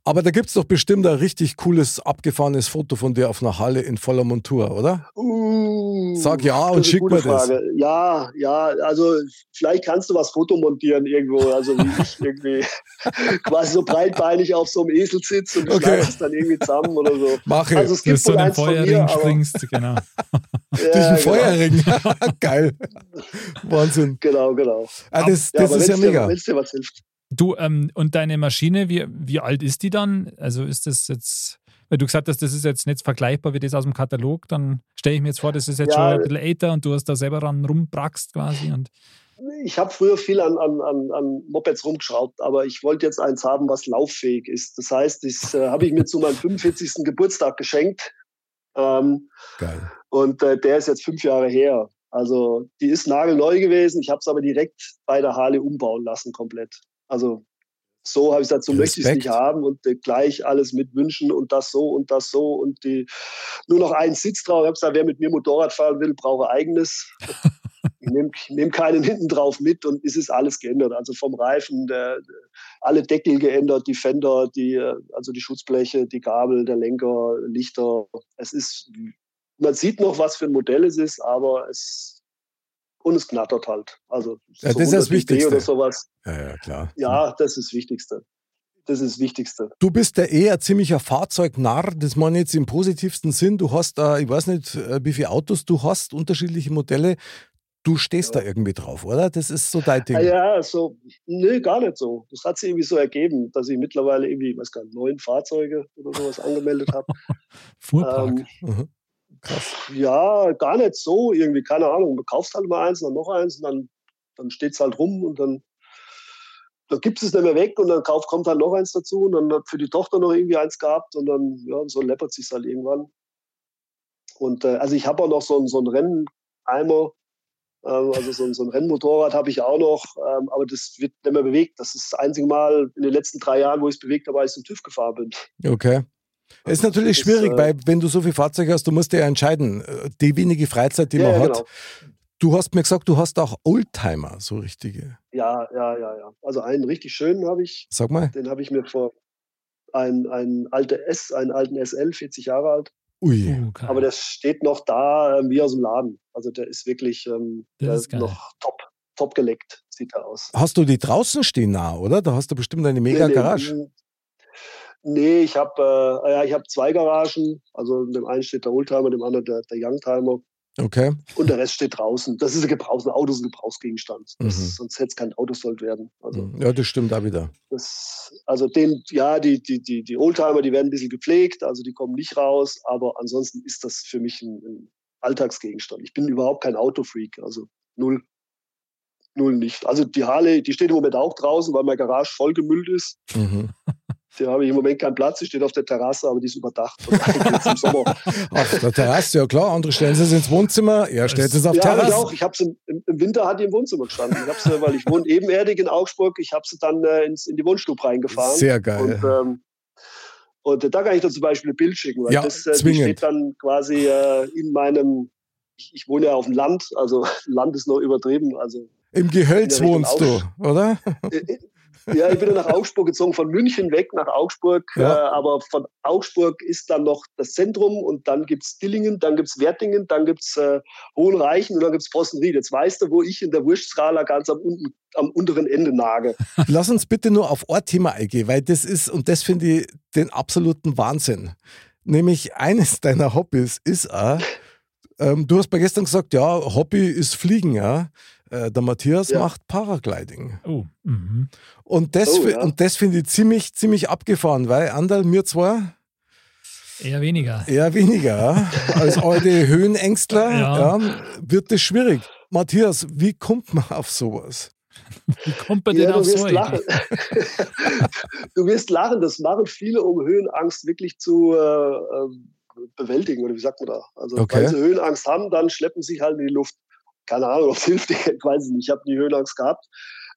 Aber da gibt es doch bestimmt ein richtig cooles, abgefahrenes Foto von dir auf einer Halle in voller Montur, oder? Uh, Sag ja und schick mir das. Ja, ja, also vielleicht kannst du was fotomontieren irgendwo, also wie ich [LAUGHS] irgendwie quasi so breitbeinig auf so einem Esel sitze und du okay. schneidest dann irgendwie zusammen oder so. Mach ich. Also es gibt Dass du einen Feuerring mir, springst, genau. [LAUGHS] Durch einen genau. Feuerring. [LAUGHS] Geil. Wahnsinn. Genau, genau. Ah, das das ja, ist ja mega. Wenn es dir was hilft. Du, ähm, und deine Maschine, wie, wie alt ist die dann? Also ist das jetzt, weil du gesagt hast, das ist jetzt nicht vergleichbar wie das aus dem Katalog, dann stelle ich mir jetzt vor, das ist jetzt ja, schon ein bisschen älter und du hast da selber ran rumbrackst quasi. Und ich habe früher viel an, an, an, Mopeds rumgeschraubt, aber ich wollte jetzt eins haben, was lauffähig ist. Das heißt, das äh, habe ich mir zu meinem 45. [LAUGHS] Geburtstag geschenkt. Ähm, Geil. Und äh, der ist jetzt fünf Jahre her. Also die ist nagelneu gewesen. Ich habe es aber direkt bei der Harley umbauen lassen komplett. Also so habe ich gesagt, so möchte ich es nicht haben und äh, gleich alles mit Wünschen und das so und das so und die nur noch einen Sitz drauf. Ich habe gesagt, wer mit mir Motorrad fahren will, brauche eigenes. [LAUGHS] ich nehme nehm keinen hinten drauf mit und es ist alles geändert. Also vom Reifen, der, alle Deckel geändert, die Fender, die, äh, also die Schutzbleche, die Gabel, der Lenker, Lichter. Es ist, man sieht noch, was für ein Modell es ist, aber es und es knattert halt. Also ja, das ist das Wichtigste. Oder sowas. Ja, ja, klar. Ja, das ist das Wichtigste. Das ist das Wichtigste. Du bist ja eher ziemlicher Fahrzeugnarr, das meine ich jetzt im positivsten Sinn. Du hast da, ich weiß nicht, äh, wie viele Autos du hast, unterschiedliche Modelle. Du stehst ja. da irgendwie drauf, oder? Das ist so dein Ding. Ah ja, so, nee, gar nicht so. Das hat sich irgendwie so ergeben, dass ich mittlerweile irgendwie, weiß gar nicht, neun Fahrzeuge oder sowas angemeldet habe. [LAUGHS] Fuhrpark. Ähm, mhm. Krass. Ja, gar nicht so irgendwie, keine Ahnung. Du kaufst halt mal eins, dann noch eins und dann, dann steht es halt rum und dann, dann gibt es nicht mehr weg und dann kauf, kommt halt noch eins dazu und dann hat für die Tochter noch irgendwie eins gehabt und dann, ja, so läppert sich halt irgendwann. Und äh, also ich habe auch noch so, so einen Renneimer, ähm, also so, so, ein Rennmotorrad habe ich auch noch, ähm, aber das wird nicht mehr bewegt. Das ist das einzige Mal in den letzten drei Jahren, wo ich es bewegt habe, als ich zum TÜV gefahren bin. Okay. Es ist natürlich das schwierig, äh, weil wenn du so viel Fahrzeuge hast, du musst dir ja entscheiden, äh, die wenige Freizeit, die ja, man ja, hat. Genau. Du hast mir gesagt, du hast auch Oldtimer, so richtige. Ja, ja, ja, ja. Also einen richtig schönen habe ich. Sag mal. Den habe ich mir vor ein, ein alter S, einen alten SL, 40 Jahre alt. Ui. Okay. Aber der steht noch da äh, wie aus dem Laden. Also der ist wirklich ähm, der ist noch top, top geleckt, sieht er aus. Hast du die draußen stehen nah, oder? Da hast du bestimmt eine mega nee, Garage. Nee, ich habe äh, ja, ich hab zwei Garagen. Also in dem einen steht der Oldtimer, dem anderen der, der Youngtimer. Okay. Und der Rest steht draußen. Das ist ein Gebrauchs, ein Auto ist ein Gebrauchsgegenstand. Das, mhm. Sonst hätte es kein Auto sollt werden. Also, mhm. ja, das stimmt da wieder. Das, also den, ja, die, die, die, die Oldtimer, die werden ein bisschen gepflegt, also die kommen nicht raus, aber ansonsten ist das für mich ein, ein Alltagsgegenstand. Ich bin überhaupt kein Autofreak, also null. Null nicht. Also die Harley, die steht im Moment auch draußen, weil meine Garage vollgemüllt ist. Mhm. Da habe ich im Moment keinen Platz. Die steht auf der Terrasse, aber die ist überdacht. im Sommer. [LAUGHS] Auf der Terrasse, ja klar. Andere stellen sie ins Wohnzimmer. Er stellt es auf ja, Terrasse. Ich auch. Ich habe sie im, im, Winter hat die im Wohnzimmer gestanden. Ich habe sie, weil ich wohne ebenerdig in Augsburg. Ich habe sie dann äh, ins, in die Wohnstube reingefahren. Sehr geil. Und, ähm, und da kann ich dann zum Beispiel ein Bild schicken. Weil ja, das äh, steht dann quasi äh, in meinem. Ich, ich, wohne ja auf dem Land, also [LAUGHS] Land ist noch übertrieben. Also im Gehölz wohnst du, oder? Äh, äh, ja, ich bin dann nach Augsburg gezogen, von München weg nach Augsburg. Ja. Äh, aber von Augsburg ist dann noch das Zentrum und dann gibt es Dillingen, dann gibt es Wertingen, dann gibt es äh, Hohenreichen und dann gibt es Possenried. Jetzt weißt du, wo ich in der Wurstskala ganz am, unten, am unteren Ende nage. [LAUGHS] Lass uns bitte nur auf Ortthema eingehen, weil das ist, und das finde ich den absoluten Wahnsinn. Nämlich eines [LAUGHS] deiner Hobbys ist auch, ähm, du hast mir gestern gesagt, ja, Hobby ist Fliegen, ja. Äh, der Matthias ja. macht Paragliding. Oh. Mhm. Und das, oh, ja. das finde ich ziemlich, ziemlich abgefahren, weil Andal, mir zwar. Eher weniger. Eher weniger. Als alte [LAUGHS] Höhenängstler ja. ja. wird das schwierig. Matthias, wie kommt man auf sowas? Wie kommt man denn auf so lachen. [LAUGHS] du wirst lachen, das machen viele, um Höhenangst wirklich zu äh, ähm, bewältigen, oder wie sagt man da? Also, okay. weil sie Höhenangst haben, dann schleppen sie sich halt in die Luft keine Ahnung, ob es [LAUGHS] hilft, ich weiß es nicht, ich habe nie Höhenangst gehabt.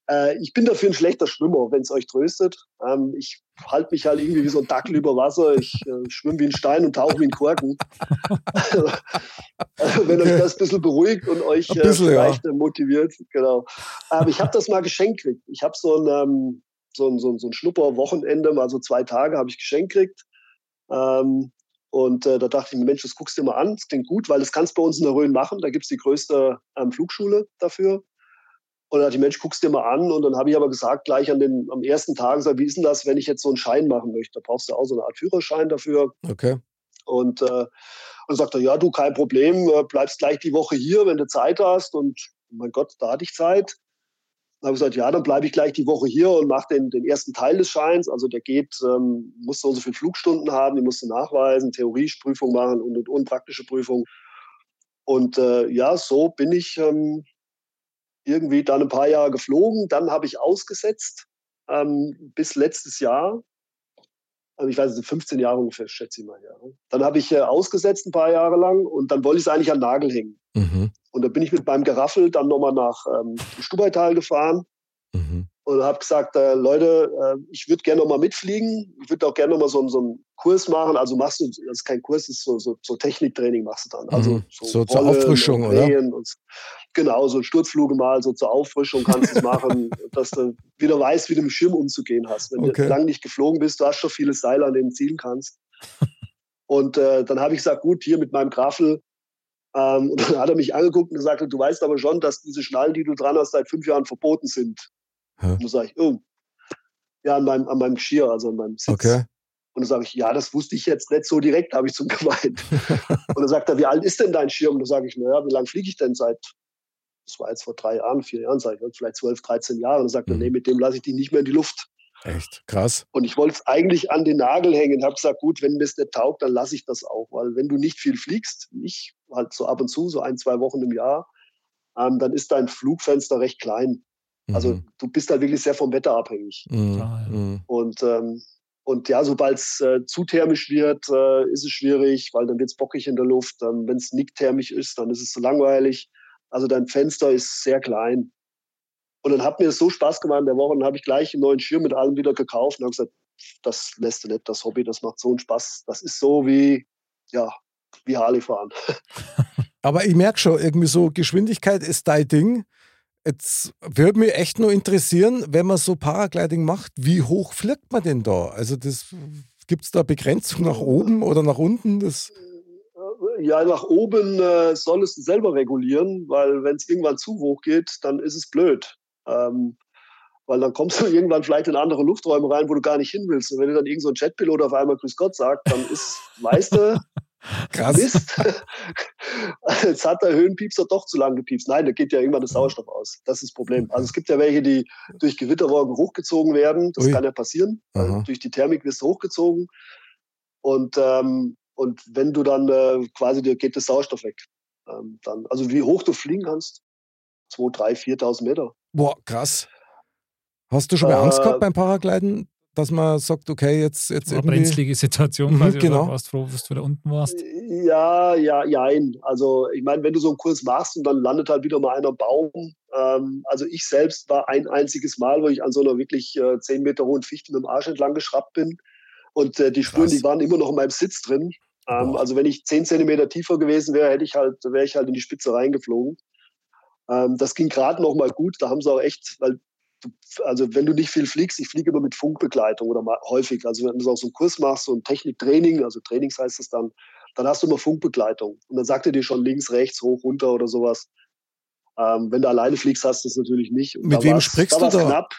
Äh, ich bin dafür ein schlechter Schwimmer, wenn es euch tröstet. Ähm, ich halte mich halt irgendwie wie so ein Dackel über Wasser. Ich äh, schwimme wie ein Stein und tauche wie ein Korken. [LAUGHS] also, wenn euch das ein bisschen beruhigt und euch äh, bisschen, vielleicht ja. motiviert. Genau. Aber ich habe das mal geschenkt gekriegt. Ich habe so ein, ähm, so ein, so ein, so ein Schnupper-Wochenende, mal so zwei Tage habe ich geschenkt gekriegt. Ähm, und äh, da dachte ich mir, Mensch, das guckst du dir mal an, das klingt gut, weil das kannst du bei uns in der Rhön machen. Da gibt es die größte ähm, Flugschule dafür. Und da dachte ich, Mensch, guckst du dir mal an. Und dann habe ich aber gesagt, gleich an den, am ersten Tag, gesagt, wie ist denn das, wenn ich jetzt so einen Schein machen möchte? Da brauchst du auch so eine Art Führerschein dafür. Okay. Und, äh, und sagt er, ja, du, kein Problem, äh, bleibst gleich die Woche hier, wenn du Zeit hast. Und mein Gott, da hatte ich Zeit. Dann habe ich gesagt, ja, dann bleibe ich gleich die Woche hier und mache den, den ersten Teil des Scheins. Also der geht, ähm, muss so und so viele Flugstunden haben, die musst du nachweisen, Theorieprüfung machen und, und, und praktische Prüfung. Und äh, ja, so bin ich ähm, irgendwie dann ein paar Jahre geflogen. Dann habe ich ausgesetzt ähm, bis letztes Jahr. Also ich weiß nicht, 15 Jahre ungefähr, schätze ich mal. Ja. Dann habe ich äh, ausgesetzt ein paar Jahre lang und dann wollte ich es eigentlich an Nagel hängen. Mhm. Und da bin ich mit meinem Geraffel dann nochmal nach ähm, Stubaital gefahren Mhm. und habe gesagt, äh, Leute, äh, ich würde gerne nochmal mitfliegen. Ich würde auch gerne nochmal so, so einen Kurs machen. Also machst du, das ist kein Kurs, das ist so, so, so Techniktraining machst du dann. Also Mhm. So zur Rollen Auffrischung, oder? So. genau, so Sturzfluge mal, so zur Auffrischung kannst du es machen, [LAUGHS] dass du wieder weißt, wie du mit dem Schirm umzugehen hast. Wenn Okay. du lange nicht geflogen bist, du hast schon viele Seile, an denen du zielen kannst. Und äh, dann habe ich gesagt, gut, hier mit meinem Graffel. Ähm, und dann hat er mich angeguckt und gesagt, du weißt aber schon, dass diese Schnallen, die du dran hast, seit fünf Jahren verboten sind. Hä? Und dann sage ich, oh, ja, an meinem, an meinem Geschirr, also an meinem Sitz. Okay. Und dann sage ich, ja, das wusste ich jetzt nicht so direkt, habe ich zum gemeint. [LAUGHS] und dann sagt er, wie alt ist denn dein Schirm? Und dann sage ich, naja, wie lange fliege ich denn seit, das war jetzt vor drei Jahren, vier Jahren, sage ich, vielleicht zwölf, 13 Jahre. Und dann sagt er, Mhm. nee, mit dem lasse ich dich nicht mehr in die Luft. Echt krass. Und ich wollte es eigentlich an den Nagel hängen und habe gesagt, gut, wenn mir es nicht taugt, dann lasse ich das auch. Weil wenn du nicht viel fliegst, ich halt so ab und zu, so ein, zwei Wochen im Jahr, ähm, dann ist dein Flugfenster recht klein. Also Mhm. du bist halt wirklich sehr vom Wetter abhängig. Mhm. Mhm. Und, ähm, und ja, sobald es äh, zu thermisch wird, äh, ist es schwierig, weil dann wird es bockig in der Luft. Ähm, Wenn es nicht thermisch ist, dann ist es zu langweilig. Also dein Fenster ist sehr klein. Und dann hat mir so Spaß gemacht in der Woche, dann habe ich gleich einen neuen Schirm mit allem wieder gekauft und habe gesagt, das lässt du nicht, das Hobby, das macht so einen Spaß. Das ist so wie, ja, wie Harley fahren. [LAUGHS] Aber ich merke schon, irgendwie so Geschwindigkeit ist dein Ding. Jetzt würde mich echt nur interessieren, wenn man so Paragliding macht, wie hoch fliegt man denn da? Also das gibt es da Begrenzung nach oben oder nach unten? Das, Ja, nach oben äh, solltest du selber regulieren, weil wenn es irgendwann zu hoch geht, dann ist es blöd. Ähm, weil dann kommst du [LAUGHS] irgendwann vielleicht in andere Lufträume rein, wo du gar nicht hin willst. Und wenn dir dann irgend so ein Jetpilot auf einmal Grüß Gott sagt, dann ist, [LAUGHS] weißt du, krass. Mist. [LAUGHS] Jetzt hat der Höhenpiepser doch zu lang gepiepst. Nein, da geht ja irgendwann der Sauerstoff aus. Das ist das Problem. Also es gibt ja welche, die durch Gewitterwolken hochgezogen werden. Das Ui. kann ja passieren. Äh, Durch die Thermik wirst du hochgezogen. Und, ähm, und wenn du dann äh, quasi, dir geht der Sauerstoff weg. Ähm, dann, also wie hoch du fliegen kannst? 2, 3, 4.000 Meter. Boah, krass. Hast du schon mal Angst Äh, gehabt beim Paragliden, dass man sagt, okay, jetzt, jetzt Eine irgendwie. brenzlige Situation Mhm, quasi. genau. Oder warst froh, dass du da unten warst? Ja, ja, jein. Also ich meine, wenn du so einen Kurs machst und dann landet halt wieder mal einer Baum. Ähm, also ich selbst war ein einziges Mal, wo ich an so einer wirklich äh, 10 Meter hohen Fichte mit dem Arsch entlang geschraubt bin. Und äh, die Spuren, Krass. die waren immer noch in meinem Sitz drin. Ähm, also wenn ich 10 Zentimeter tiefer gewesen wäre, hätte ich halt, wäre ich halt in die Spitze reingeflogen. Ähm, das ging gerade noch mal gut. Da haben sie auch echt, weil also wenn du nicht viel fliegst, ich fliege immer mit Funkbegleitung oder mal häufig. Also wenn du auch so einen Kurs machst, so ein Techniktraining, also Trainings heißt es dann, dann hast du immer Funkbegleitung. Und dann sagt er dir schon links, rechts, hoch, runter oder sowas. Ähm, wenn du alleine fliegst, hast du es natürlich nicht. Und Mit wem sprichst da du da? Knapp.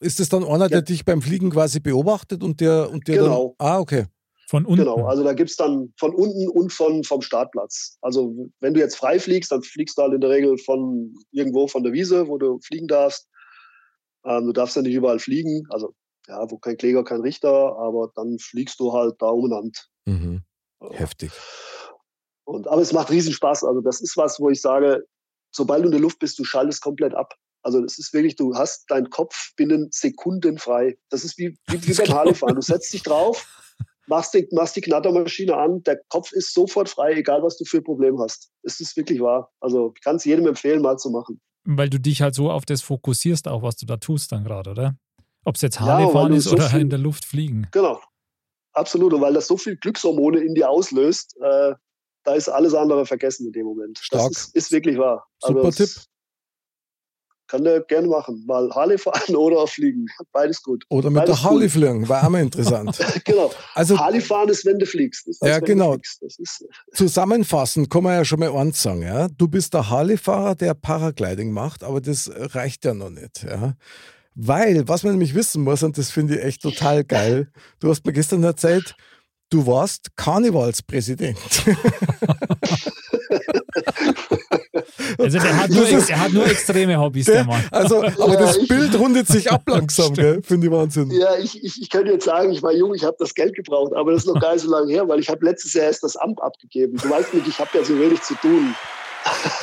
Ist es dann einer, der dich beim Fliegen quasi beobachtet und der, und der Genau. dann. Ah, okay. Von unten. Genau, also da gibt's dann von unten und von, vom Startplatz. Also wenn du jetzt frei fliegst, dann fliegst du halt in der Regel von irgendwo von der Wiese, wo du fliegen darfst. Ähm, du darfst ja nicht überall fliegen, also ja, wo kein Kläger, kein Richter, aber dann fliegst du halt da umeinander. Mhm. Heftig. Und, aber es macht riesen Spaß. Also das ist was, wo ich sage, sobald du in der Luft bist, du schaltest komplett ab. Also es ist wirklich, du hast deinen Kopf binnen Sekunden frei. Das ist wie, wie, wie beim Harley-Fahren. Du setzt dich drauf, [LAUGHS] machst die, machst die Knattermaschine an, der Kopf ist sofort frei, egal was du für ein Problem hast. Es ist wirklich wahr. Also ich kann es jedem empfehlen, mal zu machen. Weil du dich halt so auf das fokussierst, auch was du da tust dann gerade, oder? Ob es jetzt Ja, Harley weil fahren ist so oder viel- in der Luft fliegen. Genau. Absolut. Und weil das so viel Glückshormone in dir auslöst, äh, da ist alles andere vergessen in dem Moment. Stark. Das ist, ist wirklich wahr. Super es- Tipp. Kann der gerne machen. Mal Harley fahren [LAUGHS] oder fliegen. Beides gut. Oder mit Beides der Harley fliegen, war auch mal [LAUGHS] interessant. Genau. Also Harley fahren ist, wenn du fliegst. Das ist, Ja, genau. zusammenfassend kann man ja schon mal eins sagen, ja. Du bist der Harley-Fahrer, der Paragliding macht, aber das reicht ja noch nicht, ja. Weil, was man nämlich wissen muss, und das finde ich echt total geil, du hast mir gestern erzählt, du warst Karnevalspräsident. [LAUGHS] Also der hat, nur, ex- er hat nur extreme Hobbys, der Mann. Also, aber Ja, das ich- Bild rundet sich ab [LAUGHS] langsam? Finde ich Wahnsinn. ja, ich, ich, ich könnte jetzt sagen, ich war jung, ich habe das Geld gebraucht, aber das ist noch gar nicht so lange her, weil ich habe letztes Jahr erst das Amt abgegeben. Du weißt nicht, ich habe ja so wenig zu tun. [LAUGHS]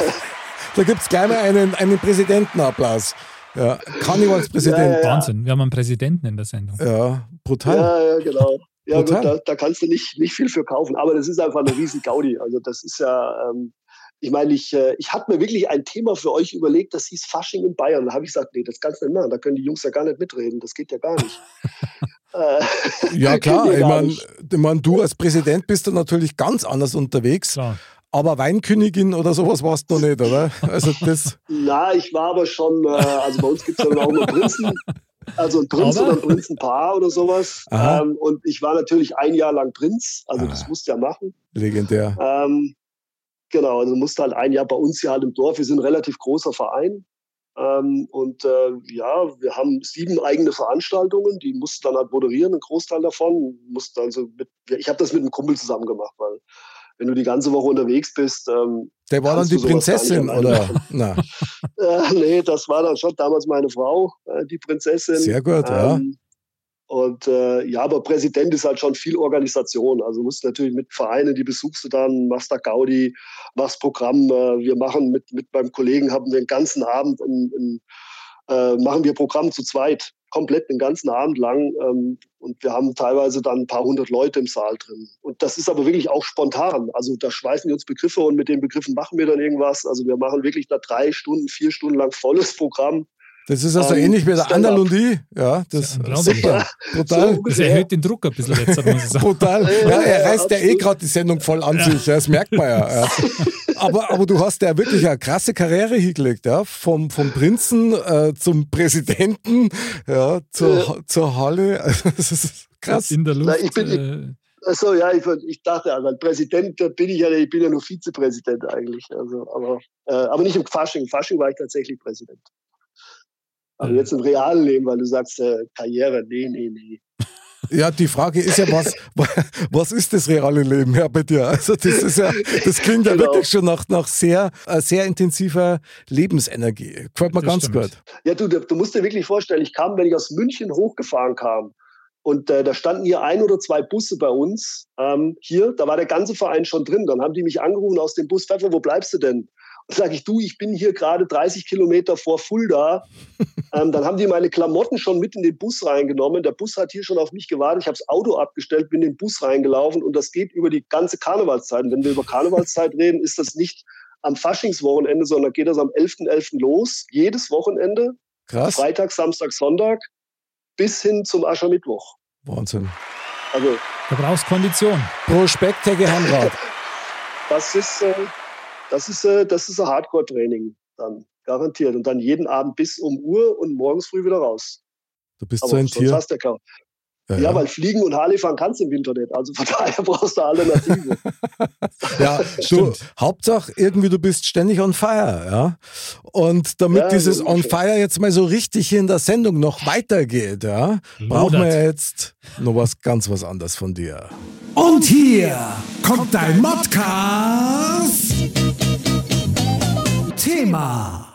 Da gibt es gleich mal einen, einen Präsidentenapplaus. Ja, Karnevalspräsident. Ja, ja, Wahnsinn. Wir haben einen Präsidenten in der Sendung. Ja, brutal. Ja, ja, genau. Ja, gut, da, da kannst du nicht, nicht viel für kaufen, aber das ist einfach eine riesen Gaudi. Also das ist ja, ähm, ich meine, ich, äh, ich hatte mir wirklich ein Thema für euch überlegt, das hieß Fasching in Bayern. Da habe ich gesagt, nee, das kannst du nicht machen, da können die Jungs ja gar nicht mitreden, das geht ja gar nicht. [LAUGHS] Äh, ja [LAUGHS] klar, ich meine, ich mein, du als Präsident bist da natürlich ganz anders unterwegs. Klar. Aber Weinkönigin oder sowas warst du noch nicht, oder? Also das [LAUGHS] Na, ich war aber schon, äh, also bei uns gibt es ja auch immer Prinzen, also ein Prinz aber? oder ein Prinzenpaar oder sowas. Ähm, und ich war natürlich ein Jahr lang Prinz, also ah. das musste ja machen. Legendär. Ähm, Genau, also musste halt ein Jahr bei uns hier halt im Dorf. Wir sind ein relativ großer Verein. Ähm, und äh, ja, wir haben sieben eigene Veranstaltungen, die mussten dann halt moderieren, ein Großteil davon. Musste also mit, ich habe das mit einem Kumpel zusammen gemacht, weil wenn du die ganze Woche unterwegs bist. Ähm, Der war dann die Prinzessin, oder? Na. [LAUGHS] äh, nee, das war dann schon damals meine Frau, äh, die Prinzessin. Sehr gut, ja. Und äh, ja, aber Präsident ist halt schon viel Organisation. Also musst natürlich mit Vereinen, die besuchst du dann, machst da Gaudi, machst Programm. Äh, wir machen mit, mit meinem Kollegen, haben wir den ganzen Abend, in, in, äh, machen wir Programm zu zweit, komplett den ganzen Abend lang. Ähm, und wir haben teilweise dann ein paar hundert Leute im Saal drin. Und das ist aber wirklich auch spontan. Also da schweißen wir uns Begriffe und mit den Begriffen machen wir dann irgendwas. Also wir machen wirklich da drei Stunden, vier Stunden lang volles Programm das ist also um, ähnlich wie der Andalundie. Ja, das ist super. Brutal. So das erhöht den Druck ein bisschen jetzt, muss [LAUGHS] ich sagen. Brutal. Ja, er reißt ja eh gerade die Sendung voll an sich. Das merkt man ja. [LAUGHS] Aber, aber du hast ja wirklich eine krasse Karriere hingelegt, ja. Vom, vom Prinzen äh, zum Präsidenten, ja, zur, ja. zur Halle. [LAUGHS] das ist krass. In der Luft. Na, ich bin, äh, Achso, ja, ich, ich dachte, also Präsident bin ich ja, ich bin ja nur Vizepräsident eigentlich. Also, aber, äh, aber nicht im Fasching. Im Fasching war ich tatsächlich Präsident. Aber jetzt im realen Leben, weil du sagst, äh, Karriere, nee, nee, nee. [LAUGHS] Ja, die Frage ist ja, was, [LAUGHS] was ist das reale Leben ja, bei dir? Also das ist ja, das klingt ja genau. wirklich schon nach, nach sehr, äh, sehr intensiver Lebensenergie. Gefällt mir das ganz stimmt. gut. Ja, du, du musst dir wirklich vorstellen, ich kam, wenn ich aus München hochgefahren kam, und äh, da standen hier ein oder zwei Busse bei uns. Ähm, hier, da war der ganze Verein schon drin. Dann haben die mich angerufen aus dem Bus, Pfeffer, wo bleibst du denn? Sage ich, du, ich bin hier gerade 30 Kilometer vor Fulda. [LAUGHS] ähm, dann haben die meine Klamotten schon mit in den Bus reingenommen. Der Bus hat hier schon auf mich gewartet. Ich habe das Auto abgestellt, bin in den Bus reingelaufen und das geht über die ganze Karnevalszeit. Und wenn wir über Karnevalszeit [LAUGHS] reden, ist das nicht am Faschingswochenende, sondern geht das am 11.11. .11. los, jedes Wochenende. Krass. Freitag, Samstag, Sonntag bis hin zum Aschermittwoch. Wahnsinn. Also, du brauchst Kondition. Pro Speck, Heimrat. [LAUGHS] das ist, äh, das ist, äh, das ist ein Hardcore-Training dann, garantiert. Und dann jeden Abend bis um Uhr und morgens früh wieder raus. Du bist Aber so ein Tier. Hast du ja, ja, ja, weil fliegen und Harley fahren kannst du im Winter nicht. Also von [LAUGHS] daher brauchst du Alternative. ja, [LAUGHS] du, Hauptsache irgendwie, du bist ständig on fire, ja. Und damit ja, dieses on fire jetzt mal so richtig hier in der Sendung noch weitergeht, ja, brauchen wir jetzt noch was ganz was anderes von dir. Und hier kommt dein Modcast. Thema.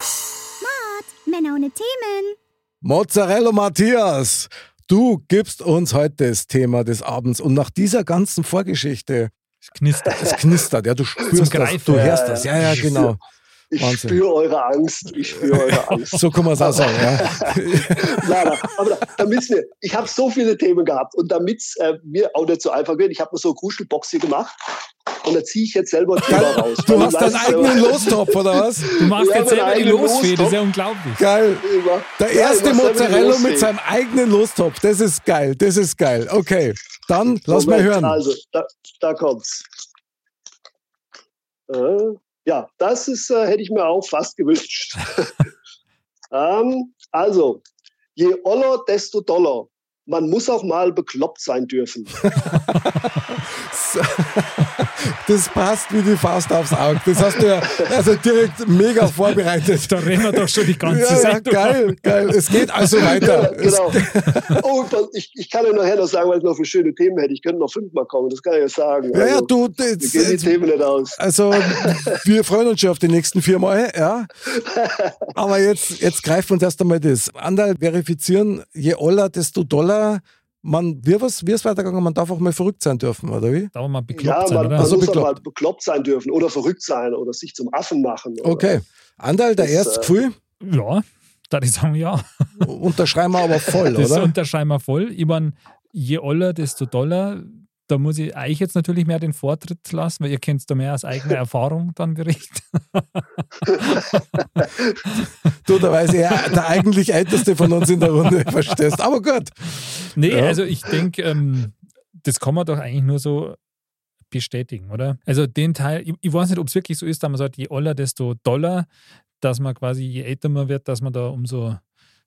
Mod, Männer ohne Themen. Mozzarella Matthias. Du gibst uns heute das Thema des Abends und nach dieser ganzen Vorgeschichte. Es knistert. Es knistert, ja, du spürst das, du hörst das. Ja, ja, genau. Ich Wahnsinn. spüre eure Angst. Ich spüre [LAUGHS] eure Angst. so kann man es auch sagen, ja. [LAUGHS] Nein, aber damit wir, ich habe so viele Themen gehabt und damit es äh, mir auch nicht so einfach wird, ich habe mir so eine Kuschelbox hier gemacht und da ziehe ich jetzt selber ein Thema [LAUGHS] raus. Du hast deinen eigenen Lostopf, oder was? Du machst ja, jetzt selber die Losfee, das ist ja unglaublich. Geil. Der erste ja, Mozzarella mit seinem eigenen Lostopf, das ist geil, das ist geil. Okay, dann lass Moment, mal hören. Also, da, da kommt's. Äh, ja, das ist, äh, hätte ich mir auch fast gewünscht. [LAUGHS] ähm, also, je oller, desto doller. Man muss auch mal bekloppt sein dürfen. [LAUGHS] [LAUGHS] das passt wie die Faust aufs Auge. Das hast du ja also direkt mega vorbereitet. Da reden wir doch schon die ganze ja, Zeit. Ja, geil, geil. Es geht also weiter. Ja, genau. [LAUGHS] Oh, ich, ich kann ja nachher noch sagen, weil ich noch für schöne Themen hätte. Ich könnte noch fünfmal kommen, das kann ich ja sagen. Ja, also, ja, du. Das, wir gehen die Themen nicht aus. Also, wir freuen uns schon auf die nächsten vier Mal, ja. [LAUGHS] Aber jetzt, jetzt greifen wir uns erst einmal das. Andal verifizieren, je oller, desto doller man, wie ist es weitergegangen? Man darf auch mal verrückt sein dürfen, oder wie? Darf man bekloppt ja, sein, man, oder? man also muss bekloppt. mal bekloppt sein dürfen oder verrückt sein oder sich zum Affen machen. Oder? Okay. Andal, der erste Gefühl? Äh, ja, da ich sagen ja. Unterschreiben wir aber voll, [LAUGHS] das oder? unterschreiben wir voll. Ich meine, je oller, desto doller. Da muss ich euch jetzt natürlich mehr den Vortritt lassen, weil ihr kennt da mehr aus eigener Erfahrung dann berichten. du, da weiß ich, ja, der eigentlich Älteste von uns in der Runde, [LAUGHS] verstehst. Aber gut. Nee, Ja. also ich denke, ähm, das kann man doch eigentlich nur so bestätigen, oder? Also den Teil, ich, ich weiß nicht, ob es wirklich so ist, dass man sagt, je oller, desto doller, dass man quasi, je älter man wird, dass man da umso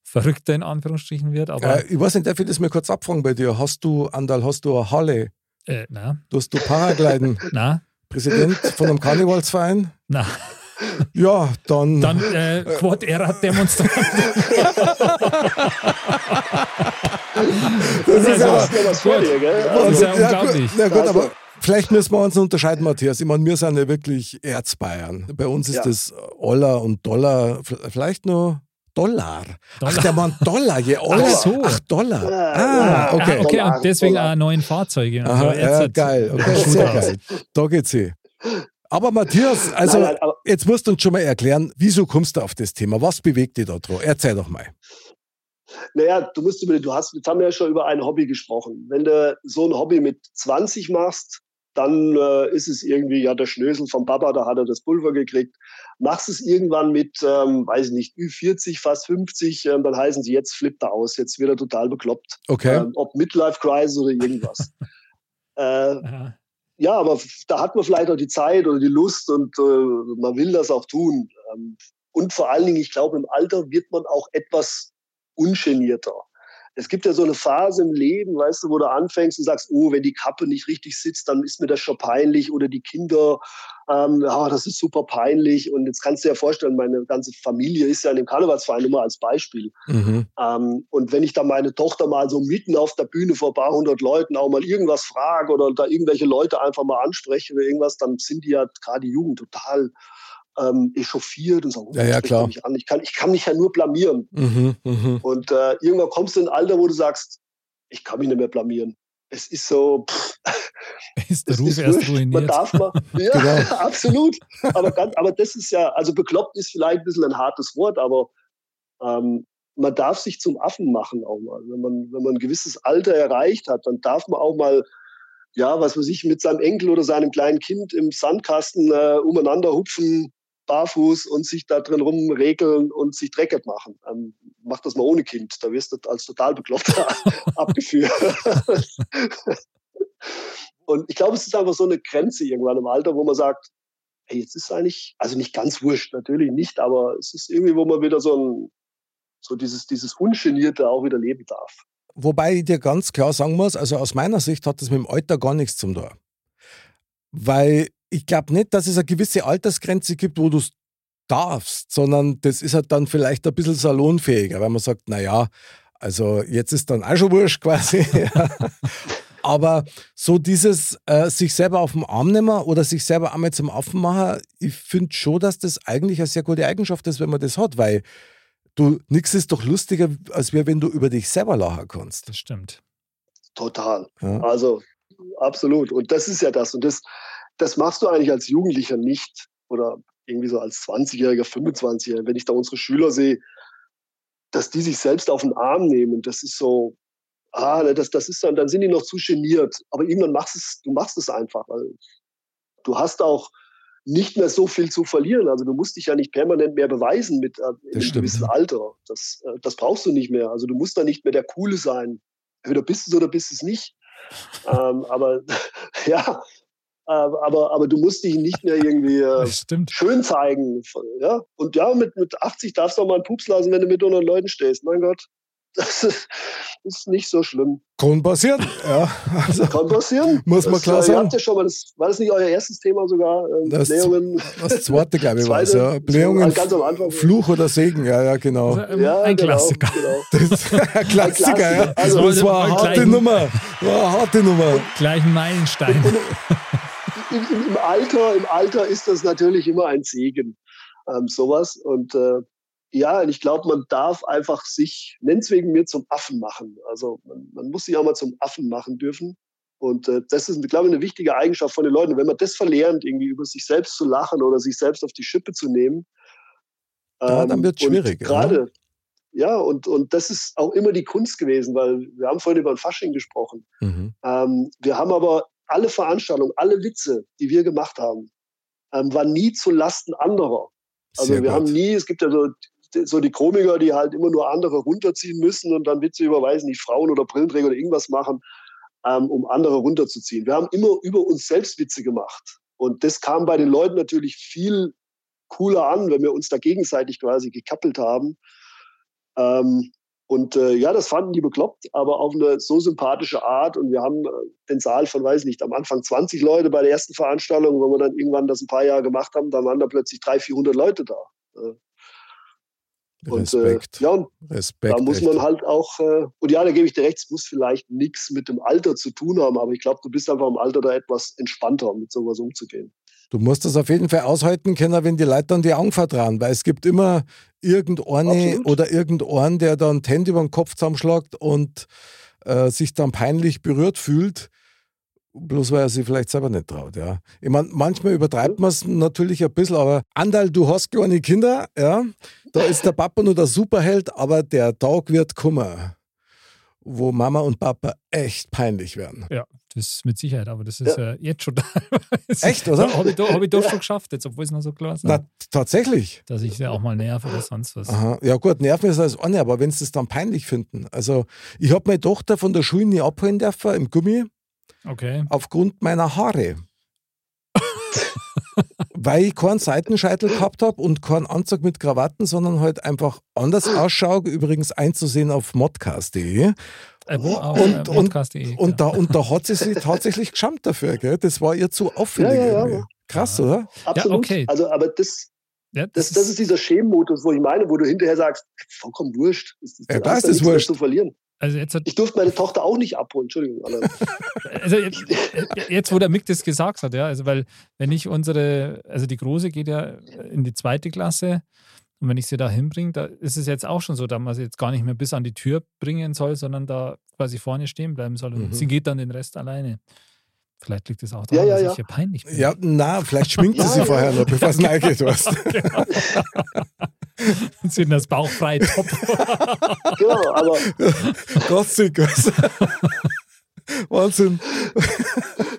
verrückter in Anführungsstrichen wird. Aber Äh, ich weiß nicht, darf ich das mal kurz abfragen bei dir? Hast du, Andal, hast du eine Halle? Äh, na, Tust du Paragliden? [LAUGHS] na, Präsident von einem Karnevalsverein? na. Ja, dann. Dann äh, Quad Era Demonstrant. das ist ja was vor dir, gell? Das ist ja ja, unglaublich. Gut, na gut, aber vielleicht müssen wir uns unterscheiden, Matthias. Ich meine, wir sind ja wirklich Erzbayern. Bei uns ist Ja. das Oller und Dollar, vielleicht nur Dollar. Ach, Dollar. der Mann Dollar, je. Ach so. Ach, Dollar. Ah, ja. okay. Ah, okay, und deswegen Dollar. auch neuen Fahrzeuge. Aha, so. ja, geil. Okay, sehr geil. Da geht's hin. Aber Matthias, also Nein, nein, aber- jetzt musst du uns schon mal erklären, wieso kommst du auf das Thema? Was bewegt dich da drauf? Erzähl doch mal. Naja, du musst über, du hast, jetzt haben wir ja schon über ein Hobby gesprochen. Wenn du so ein Hobby mit 20 machst, dann äh, ist es irgendwie, ja, der Schnösel vom Papa, da hat er das Pulver gekriegt. Machst es irgendwann mit, ähm, weiß ich nicht, Ü40, fast 50, ähm, dann heißen sie, jetzt flippt er aus, jetzt wird er total bekloppt. Okay. Ähm, ob Midlife Crisis oder irgendwas. [LAUGHS] äh, ja, aber da hat man vielleicht auch die Zeit oder die Lust und äh, man will das auch tun. Ähm, und vor allen Dingen, ich glaube, im Alter wird man auch etwas ungenierter. Es gibt ja so eine Phase im Leben, weißt du, wo du anfängst und sagst, oh, wenn die Kappe nicht richtig sitzt, dann ist mir das schon peinlich oder die Kinder, ähm, ja, das ist super peinlich. Und jetzt kannst du dir ja vorstellen, meine ganze Familie ist ja in dem Karnevalsverein nur mal als Beispiel. Mhm. Ähm, und wenn ich dann meine Tochter mal so mitten auf der Bühne vor ein paar hundert Leuten auch mal irgendwas frage oder da irgendwelche Leute einfach mal anspreche oder irgendwas, dann sind die ja gerade die Jugend total ähm, echauffiert und sagen, oh, Ja, ja, klar. Mich an. Ich, kann, ich kann mich ja nur blamieren. Mhm. Mhm. Und äh, irgendwann kommst du in ein Alter, wo du sagst, ich kann mich nicht mehr blamieren. Es ist so, pff, [LAUGHS] Ist der es Ruf ist erst wurscht. Man ruiniert. darf mal, [LAUGHS] ja, Genau. [LAUGHS] absolut. Aber, ganz, aber das ist ja, also bekloppt ist vielleicht ein bisschen ein hartes Wort, aber ähm, man darf sich zum Affen machen auch mal. Wenn man, wenn man ein gewisses Alter erreicht hat, dann darf man auch mal, ja, was weiß ich, mit seinem Enkel oder seinem kleinen Kind im Sandkasten äh, umeinander hupfen, barfuß und sich da drin rumregeln und sich dreckig machen. Ähm, mach das mal ohne Kind, da wirst du als total bekloppt [LAUGHS] abgeführt. und ich glaube, es ist einfach so eine Grenze irgendwann im Alter, wo man sagt, hey, jetzt ist eigentlich, also nicht ganz wurscht, natürlich nicht, aber es ist irgendwie, wo man wieder so ein, so dieses, dieses Ungenierte auch wieder leben darf. Wobei ich dir ganz klar sagen muss, also aus meiner Sicht hat das mit dem Alter gar nichts zum tun. Weil ich glaube nicht, dass es eine gewisse Altersgrenze gibt, wo du es darfst, sondern das ist halt dann vielleicht ein bisschen salonfähiger, weil man sagt, naja, also jetzt ist dann auch schon wurscht quasi. [LAUGHS] Aber so dieses äh, sich selber auf den Arm nehmen oder sich selber einmal zum Affen machen, ich finde schon, dass das eigentlich eine sehr gute Eigenschaft ist, wenn man das hat, weil du, nichts ist doch lustiger, als wenn du über dich selber lachen kannst. Das stimmt. Total. Ja. Also absolut. Und das ist ja das. Und das, das machst du eigentlich als Jugendlicher nicht. Oder irgendwie so als 20-Jähriger, 25-Jähriger. Wenn ich da unsere Schüler sehe, dass die sich selbst auf den Arm nehmen, das ist so, ah, ne, das, das ist dann, dann sind die noch zu geniert. Aber irgendwann machst es, du machst es einfach. Weil du hast auch nicht mehr so viel zu verlieren. Also du musst dich ja nicht permanent mehr beweisen mit äh, in einem stimmt. gewissen Alter. Das, äh, das brauchst du nicht mehr. Also du musst da nicht mehr der Coole sein. Entweder bist du es oder bist es nicht. ähm, aber [LAUGHS] ja, aber, aber du musst dich nicht mehr irgendwie äh, schön zeigen. Ja? Und ja, mit, mit 80 darfst du auch mal einen Pups lassen, wenn du mit 100 Leuten stehst. Mein Gott, [LAUGHS] das ist, ist nicht so schlimm. Kann passieren, ja. Also, Kann passieren. Muss man das, klar äh, ihr sagen. habt ja schon mal das, war das nicht euer erstes Thema sogar? Ähm, Das- Blähungen? das zweite, glaube ich, war es, ja. Blähungen, ganz am Anfang. Fluch oder Segen, ja, ja, genau. Also, ähm, Ja, ein genau, Klassiker. Genau. [LAUGHS] Das ist ein Klassiker, ja. Also, das war eine harte gleich- Nummer. War eine harte Nummer. Gleich ein Meilenstein. Im, im, Im Alter, im Alter ist das natürlich immer ein Segen, ähm, sowas. Und äh, ja, und ich glaube, man darf einfach sich, nenn's wegen mir, zum Affen machen. Also man, man muss sich auch mal zum Affen machen dürfen. Und äh, das ist, glaube ich, eine wichtige Eigenschaft von den Leuten. Wenn man das verlernt, irgendwie über sich selbst zu lachen oder sich selbst auf die Schippe zu nehmen, Ja, dann wird's und schwierig, Gerade, ja, und, und das ist auch immer die Kunst gewesen, weil wir haben vorhin über ein Fasching gesprochen. Mhm. Ähm, wir haben aber alle Veranstaltungen, alle Witze, die wir gemacht haben, ähm, waren nie zu Lasten anderer. Also Sehr wir gut. haben nie, es gibt ja so, so die Komiker, die halt immer nur andere runterziehen müssen und dann Witze über, weiß nicht, Frauen oder Brillenträger oder irgendwas machen, ähm, um andere runterzuziehen. Wir haben immer über uns selbst Witze gemacht. Und das kam bei den Leuten natürlich viel cooler an, wenn wir uns da gegenseitig quasi gekappelt haben. Ähm, und äh, ja, das fanden die bekloppt, aber auf eine so sympathische Art. Und wir haben äh, den Saal von, weiß nicht, am Anfang 20 Leute bei der ersten Veranstaltung. Wenn wir dann irgendwann das ein paar Jahre gemacht haben, dann waren da plötzlich 300, 400 Leute da. Äh, und, Respekt. Äh, ja, und Respekt. da muss echt. man halt auch, äh, und ja, da gebe ich dir recht, es muss vielleicht nichts mit dem Alter zu tun haben, aber ich glaube, du bist einfach im Alter da etwas entspannter, mit sowas umzugehen. Du musst das auf jeden Fall aushalten können, wenn die Leute dann die Augen vertrauen, weil es gibt immer irgendeine Absolut. oder irgendeinen, der dann die Hände über den Kopf zusammenschlägt und äh, sich dann peinlich berührt fühlt, bloß weil er sich vielleicht selber nicht traut. Ja. Ich meine, manchmal übertreibt man es natürlich ein bisschen, aber Andal, du hast kleine Kinder, ja, da ist der Papa nur der Superheld, aber der Tag wird kommen, wo Mama und Papa echt peinlich werden. Ja, das mit Sicherheit, aber das ist ja, jetzt schon [LAUGHS] teilweise. Echt, oder? Habe ich, doch- hab ich doch schon geschafft, jetzt, obwohl es noch so klar ist. Na, tatsächlich. Dass ich sie auch mal nerv oder sonst was. Aha. Ja gut, Nerven ist das eine, aber wenn sie es dann peinlich finden. Also ich habe meine Tochter von der Schule nie abholen dürfen im Gummi Okay. aufgrund meiner Haare. Weil ich keinen Seitenscheitel gehabt habe und keinen Anzug mit Krawatten, sondern halt einfach anders ausschaue. Übrigens einzusehen auf modcast.de. Äh, wo? Auf Und- äh, und- Und da, klar. und da hat sie sich tatsächlich geschammt dafür. Gell? Das war ihr zu auffällig. Ja, ja, ja. Krass, oder? Absolut. okay. Also, aber das, ja, das, das ist dieser Schämenmodus, wo ich meine, wo du hinterher sagst, vollkommen wurscht. Das, das, Ja, ist das mehr wurscht. zu verlieren. Also jetzt hat Ich durfte meine Tochter auch nicht abholen, Entschuldigung. [LAUGHS] Also jetzt, jetzt, wo der Mick das gesagt hat, ja, also weil, wenn ich unsere, also die Große geht ja in die zweite Klasse und wenn ich sie da hinbringe, da ist es jetzt auch schon so, dass man sie jetzt gar nicht mehr bis an die Tür bringen soll, sondern da quasi vorne stehen bleiben soll und Mhm. sie geht dann den Rest alleine. Vielleicht liegt es auch daran, Ja, ja, dass ja. ich hier peinlich bin. Ja, na, vielleicht schminkt sie ja. vorher noch, bevor es [LAUGHS] reingeht. Weißt. [LAUGHS] [LAUGHS] In das bauchfreie Top. genau, aber weißt. Wahnsinn.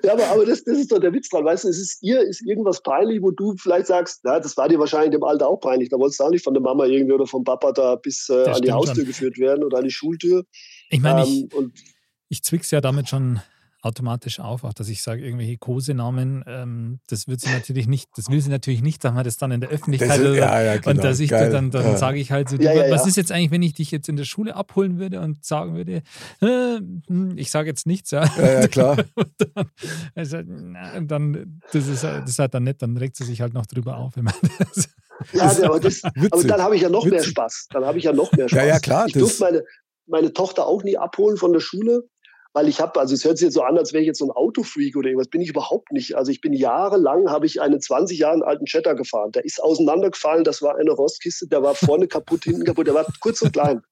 Ja, aber, aber das, das ist doch der Witz dran. Weißt du, es ist ihr ist irgendwas peinlich, wo du vielleicht sagst, na, das war dir wahrscheinlich im Alter auch peinlich. Da wolltest du auch nicht von der Mama irgendwie oder vom Papa da bis äh, an die Haustür schon. geführt werden oder an die Schultür. Ich meine, ich, Ähm, und ich zwick's ja damit schon automatisch auf, auch dass ich sage, irgendwelche Kosenamen, ähm, das wird sie natürlich nicht, das will sie natürlich nicht, dass man das dann in der Öffentlichkeit Das ist- oder- ja, ja, genau, und dass ich geil, dann, dann ja. sage ich halt so, Ja, du, ja, was ja. ist jetzt eigentlich, wenn ich dich jetzt in der Schule abholen würde und sagen würde, äh, hm, ich sage jetzt nichts, ja. Ja, ja, klar. [LAUGHS] Und dann, also, na, und dann das, ist, halt- das ist halt dann nett, dann regt sie sich halt noch drüber auf. Wenn man [LAUGHS] das, ja, aber, das, aber dann habe ich ja noch mehr Witzig. Spaß. Dann habe ich ja noch mehr Spaß. Ja, ja, klar, Ich durfte meine, meine Tochter auch nie abholen von der Schule, weil ich habe, also es hört sich jetzt so an, als wäre ich jetzt so ein Autofreak oder irgendwas. Bin ich überhaupt nicht. Also ich bin jahrelang, habe ich einen 20 Jahre alten Jetta gefahren. Der ist auseinandergefallen, das war eine Rostkiste, der war vorne [LAUGHS] kaputt, hinten kaputt, der war kurz und klein.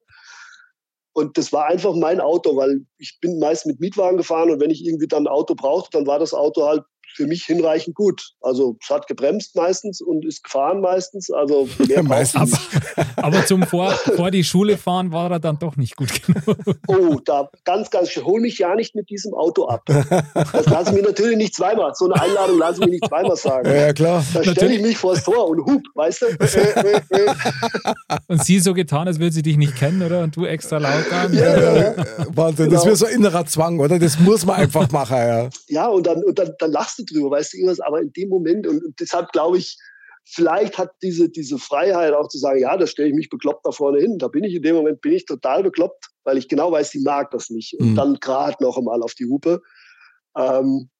Und das war einfach mein Auto, weil ich bin meist mit Mietwagen gefahren und wenn ich irgendwie dann ein Auto brauchte, dann war das Auto halt für mich hinreichend gut. Also es hat gebremst meistens und ist gefahren meistens. Also [LAUGHS] Meistens. nicht. aber zum vor, vor die Schule fahren war er dann doch nicht gut genug. Oh, da ganz, ganz schön. Hol mich ja nicht mit diesem Auto ab. Das lassen wir natürlich nicht zweimal. So eine Einladung lassen wir nicht zweimal sagen. Ja, klar. Da stelle ich mich vors Tor und hup, weißt du? Äh, äh, äh. Und sie so getan, als würde sie dich nicht kennen, oder? Und du extra laut dann. Ja, ja, ja. Wahnsinn, das Genau. wäre so innerer Zwang, oder? Das muss man einfach machen, ja. ja, und dann, und dann, dann lachst du drüber, weißt du, irgendwas, aber in dem Moment, und deshalb glaube ich, vielleicht hat diese, diese Freiheit auch zu sagen, ja, da stelle ich mich bekloppt da vorne hin. Da bin ich in dem Moment, bin ich total bekloppt, weil ich genau weiß, die mag das nicht. Und Mhm. dann gerade noch einmal auf die Hupe. Ähm,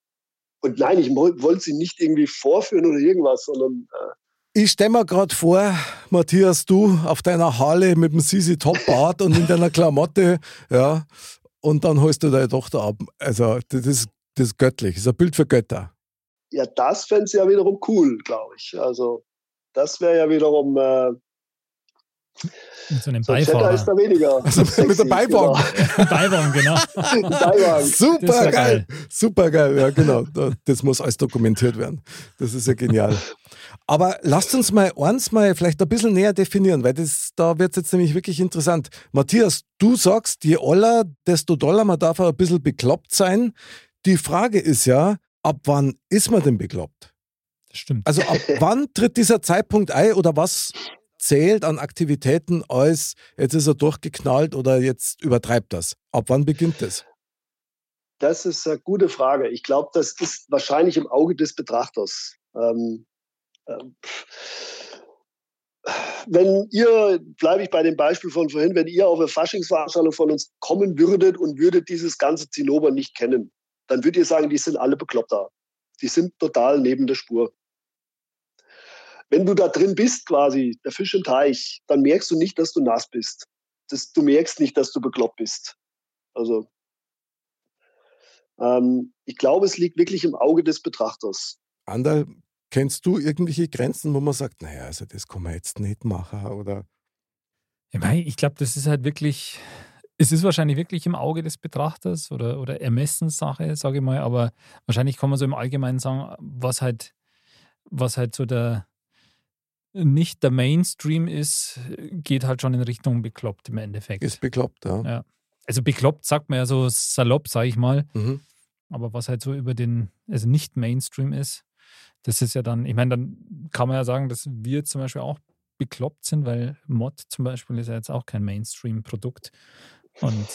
und nein, ich wollte sie nicht irgendwie vorführen oder irgendwas, sondern äh, Ich stelle mir gerade vor, Matthias, du auf deiner Harley mit dem Sisi Top Bart und in deiner Klamotte, [LAUGHS] ja, und dann holst du deine Tochter ab. Also, das ist, das ist göttlich. Das ist ein Bild für Götter. ja, das fände sie ja wiederum cool, glaube ich. Also das wäre ja wiederum, äh, Mit so einem so Beifahrer. ist da weniger. [LAUGHS] Also mit der Beiwagen. Beiwagen, genau. [LAUGHS] Genau. [LAUGHS] Beiwagen. Super geil. geil. Super geil. Ja, genau. Da- Das muss alles dokumentiert werden. Das ist ja genial. Aber lasst uns mal eins mal vielleicht ein bisschen näher definieren, weil das, da wird es jetzt nämlich wirklich interessant. Matthias, du sagst, je oller, desto doller, man darf auch ein bisschen bekloppt sein. Die Frage ist ja, ab wann ist man denn bekloppt? Das stimmt. Also ab [LAUGHS] wann tritt dieser Zeitpunkt ein oder was zählt an Aktivitäten als jetzt ist er durchgeknallt oder jetzt übertreibt das? Ab wann beginnt das? Das ist eine gute Frage. Ich glaube, das ist wahrscheinlich im Auge des Betrachters. Ähm, ähm, wenn ihr, bleibe ich bei dem Beispiel von vorhin, wenn ihr auf eine Faschingsveranstaltung von uns kommen würdet und würdet dieses ganze Zinnober nicht kennen, dann würdet ihr sagen, die sind alle bekloppt da. Die sind total neben der Spur. Wenn du da drin bist, quasi, der Fisch im Teich, dann merkst du nicht, dass du nass bist. Das, du merkst nicht, dass du bekloppt bist. Also, ähm, ich glaube, es liegt wirklich im Auge des Betrachters. Anderl, kennst du irgendwelche Grenzen, wo man sagt, naja, also das kann man jetzt nicht machen oder? Mein, ich glaube, das ist halt wirklich, es ist wahrscheinlich wirklich im Auge des Betrachters oder, oder Ermessenssache, sage ich mal, aber wahrscheinlich kann man so im Allgemeinen sagen, was halt, was halt so der, nicht der Mainstream ist, geht halt schon in Richtung bekloppt im Endeffekt. Ist bekloppt, ja. ja. Also bekloppt sagt man ja so salopp, sage ich mal. Mhm. Aber was halt so über den, also nicht Mainstream ist, das ist ja dann, ich meine, dann kann man ja sagen, dass wir zum Beispiel auch bekloppt sind, weil Mod zum Beispiel ist ja jetzt auch kein Mainstream-Produkt. Und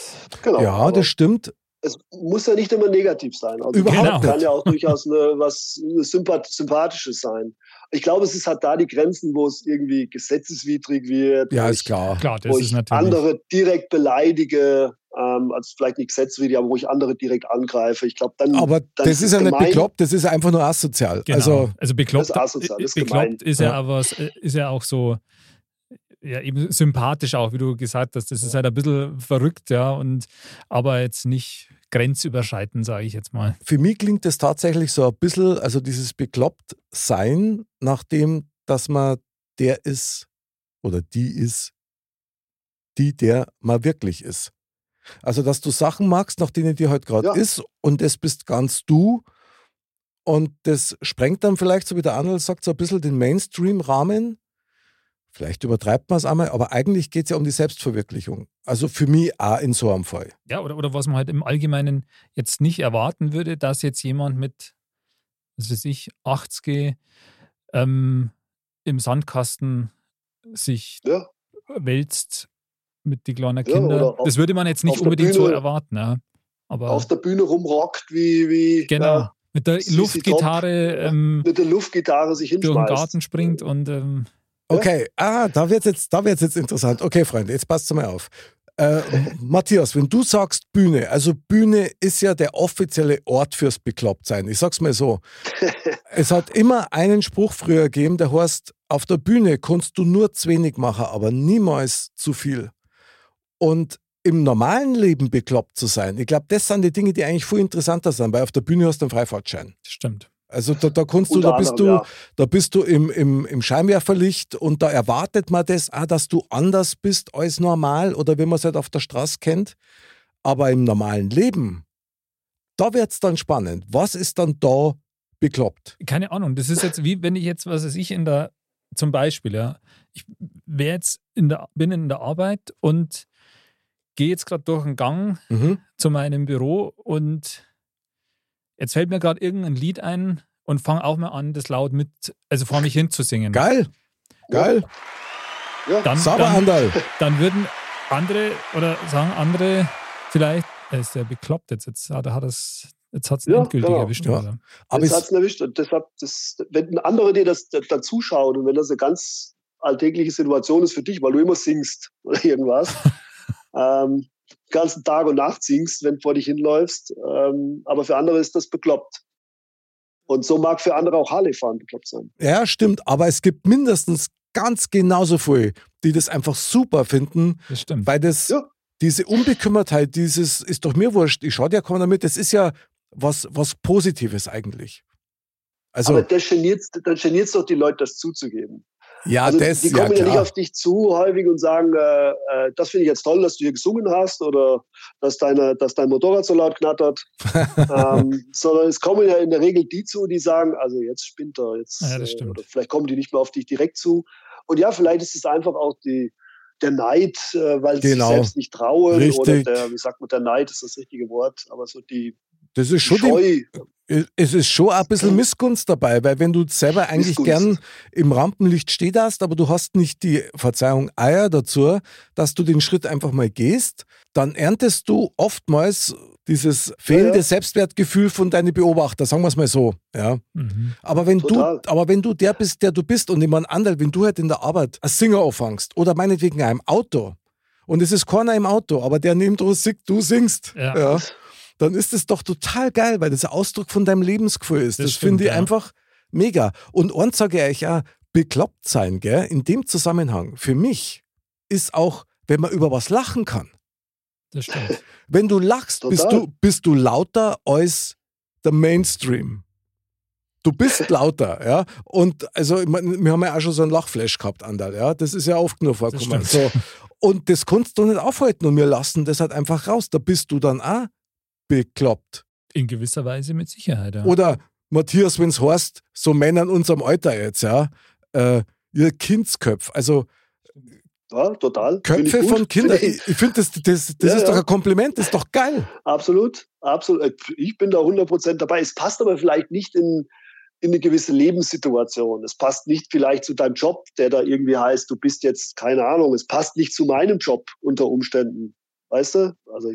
Genau, ja, aber das stimmt. es muss ja nicht immer negativ sein. Also Überhaupt kann nicht. ja auch durchaus eine, was eine Sympath Sympathisches sein. Ich glaube, es ist halt da die Grenzen, wo es irgendwie gesetzeswidrig wird. Ja, ist ich, klar. klar, das wo ist ich natürlich. andere direkt beleidige, ähm, also vielleicht nicht gesetzeswidrig, aber wo ich andere direkt angreife. Ich glaube, dann. Aber dann das ist ja nicht gemein. bekloppt, das ist einfach nur asozial. Genau. Also, also bekloppt, Das ist asozial, das ist bekloppt ist ja, Ja. aber ist ja auch so ja eben sympathisch auch, wie du gesagt hast. Das ist halt ein bisschen verrückt, ja, und aber jetzt nicht grenzüberschreitend, sage ich jetzt mal. für mich klingt das tatsächlich so ein bisschen, also dieses bekloppt sein, nachdem, dass man der ist oder die ist, die der man wirklich ist. Also, dass du Sachen magst, nach denen dir halt gerade Ja. ist und das bist ganz du. Und das sprengt dann vielleicht, so wie der Arnold sagt, so ein bisschen den Mainstream-Rahmen. Vielleicht übertreibt man es einmal, aber eigentlich geht es ja um die Selbstverwirklichung. Also für mich auch in so einem Fall. Ja, oder, oder was man halt im Allgemeinen jetzt nicht erwarten würde, dass jetzt jemand mit, was weiß ich, 80 ähm, im Sandkasten sich Ja. wälzt mit die kleinen Ja, Kinder. oder auf- das würde man jetzt nicht unbedingt so Bühne erwarten. Ja. Aber Auf der Bühne rumrockt, wie, wie genau, ja, mit der Luftgitarre ähm, mit der Luftgitarre sich durch den hinschmeißt. Garten springt und ähm, Okay, ah, da wird jetzt, da wird's jetzt interessant. Okay, Freunde, jetzt passt mal auf. Äh, Matthias, wenn du sagst Bühne, also Bühne ist ja der offizielle Ort fürs Beklopptsein. Ich sag's mal so. [LAUGHS] es hat immer einen Spruch früher gegeben, der heißt, auf der Bühne kannst du nur zu wenig machen, aber niemals zu viel. Und im normalen Leben bekloppt zu sein, ich glaube, das sind die Dinge, die eigentlich viel interessanter sind, weil auf der Bühne hast du einen Freifahrtschein. das stimmt. Also da, da kannst du, da bist anderem, du, ja. da bist du im, im, im Scheinwerferlicht und da erwartet man das, auch, dass du anders bist als normal oder wie man es halt auf der Straße kennt. Aber im normalen Leben, da wird es dann spannend. Was ist dann da bekloppt? keine Ahnung, das ist jetzt wie wenn ich jetzt, was weiß ich, in der, zum Beispiel, ja, ich wäre jetzt in der, bin in der Arbeit und gehe jetzt gerade durch einen Gang Mhm. zu meinem Büro und jetzt fällt mir gerade irgendein Lied ein und fange auch mal an, das laut mit, also vor mich hin zu singen. Geil, geil. Ja. Dann, Sauber, dann, Andal. dann würden andere oder sagen andere vielleicht, er ist der bekloppt jetzt, jetzt hat er es jetzt hat's Ja, endgültig genau. erwischt. Ja. oder? Aber das es, hat's erwischt. Und deshalb, das, wenn ein anderer dir das da, da zuschaut und wenn das eine ganz alltägliche Situation ist für dich, weil du immer singst oder irgendwas, [LAUGHS] ähm, ganzen Tag und Nacht singst, wenn du vor dich hinläufst, ähm, aber für andere ist das bekloppt. Und so mag für andere auch Harley-Fahren bekloppt sein. ja, stimmt, aber es gibt mindestens ganz genauso viele, die das einfach super finden, Das stimmt. weil das, Ja. diese Unbekümmertheit, dieses ist doch mir wurscht, ich schau dir kaum damit, das ist ja was, was Positives eigentlich. Also, aber das geniert geniert's doch die Leute, das zuzugeben. Ja, also das die ja kommen ja, nicht klar. auf dich zu häufig und sagen, äh, äh, das finde ich jetzt toll, dass du hier gesungen hast oder dass, deine, dass dein Motorrad so laut knattert. [LAUGHS] ähm, sondern es kommen ja in der Regel die zu, die sagen, also jetzt spinnt er, jetzt, Ja, das äh, stimmt. oder vielleicht kommen die nicht mehr auf dich direkt zu. Und ja, vielleicht ist es einfach auch die, der Neid, äh, weil sie Genau. sich selbst nicht trauen. Oder Richtig. der, wie sagt man, der Neid ist das richtige Wort, aber so die, Das ist schon die, Scheu. es ist schon ein bisschen Missgunst dabei, weil wenn du selber eigentlich Missgunst. gern im Rampenlicht steht hast, aber du hast nicht die Verzeihung Eier dazu, dass du den Schritt einfach mal gehst, dann erntest du oftmals dieses fehlende ja. Selbstwertgefühl von deinen Beobachter, sagen wir es mal so. Ja. Mhm. Aber wenn Total. du, aber wenn du der bist, der du bist und jemand anderer, wenn du halt in der Arbeit als Singer auffangst oder meinetwegen auch im Auto und es ist keiner im Auto, aber der neben dir singt, du singst, Ja. ja, dann ist es doch total geil, weil das ein Ausdruck von deinem Lebensgefühl ist. Das Das, finde ich ja. einfach mega. Und eins sage ich euch auch, bekloppt sein, gell, in dem Zusammenhang, für mich ist auch, wenn man über was lachen kann. Das stimmt. [LAUGHS] Wenn du lachst, bist du, bist du lauter als der Mainstream. Du bist [LAUGHS] lauter, ja. Und also, wir haben ja auch schon so einen Lachflash gehabt, Andal, ja. Das ist ja oft genug vorgekommen. Das So. Und das kannst du nicht aufhalten und wir lassen das halt einfach raus. Da bist du dann auch bekloppt. In gewisser Weise mit Sicherheit, ja. Oder Matthias, wenn es heißt, so Männer in unserem Alter jetzt, ja, äh, ihr Kindsköpf. Also Ja, total. Ich Köpfe von [LAUGHS] Kindern. Finde Ich, ich finde, das, das, das Ja, ist ja. doch ein Kompliment, das ist doch geil. Absolut, absolut. Äh, Ich bin da 100% dabei. Es passt aber vielleicht nicht in, in eine gewisse Lebenssituation. Es passt nicht vielleicht zu deinem Job, der da irgendwie heißt, du bist jetzt, keine Ahnung, es passt nicht zu meinem Job unter Umständen. Weißt du? Also,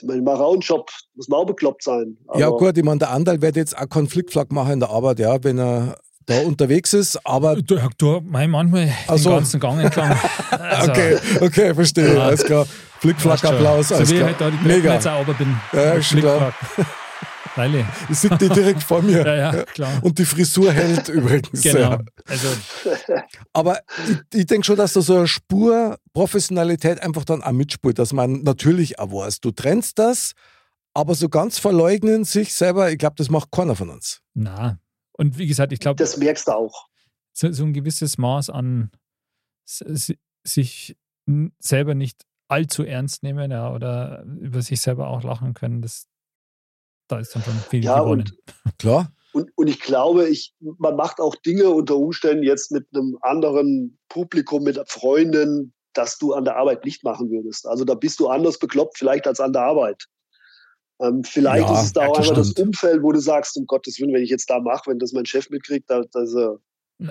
ich, ich meine, mache auch einen Job, muss man auch bekloppt sein. ja, gut, ich meine, der Andal wird jetzt auch Konfliktflag machen in der Arbeit, ja, wenn er da unterwegs ist, aber Du, du mein, manchmal Ach den ganzen Gang entlang. [LAUGHS] Also, okay, okay, verstehe, Ja. alles klar. Flickflack-Applaus, So alles wie ich klar. halt da die Mega. Mega. jetzt auch bin. Ja, schon klar. Ich sehe die direkt vor mir. [LAUGHS] Ja, ja, klar. Und die Frisur hält [LAUGHS] übrigens. Genau. Ja. Also, Aber ich, ich denke schon, dass da so eine Spur Professionalität einfach dann auch mitspielt, dass man natürlich auch weiß, du trennst das, aber so ganz verleugnen sich selber, ich glaube, das macht keiner von uns. na. Und wie gesagt, ich glaube, das merkst du auch. so, so ein gewisses Maß an sich selber nicht allzu ernst nehmen ja, oder über sich selber auch lachen können, das, da ist dann schon viel Ja, gewonnen. und Klar? Und, und ich glaube, ich, man macht auch Dinge unter Umständen jetzt mit einem anderen Publikum, mit Freunden, das du an der Arbeit nicht machen würdest. Also da bist du anders bekloppt vielleicht als an der Arbeit. Ähm, vielleicht Ja, ist es da auch das einfach das. Umfeld, wo du sagst, um Gottes Willen, wenn ich jetzt da mache, wenn das mein Chef mitkriegt, da, da ist er-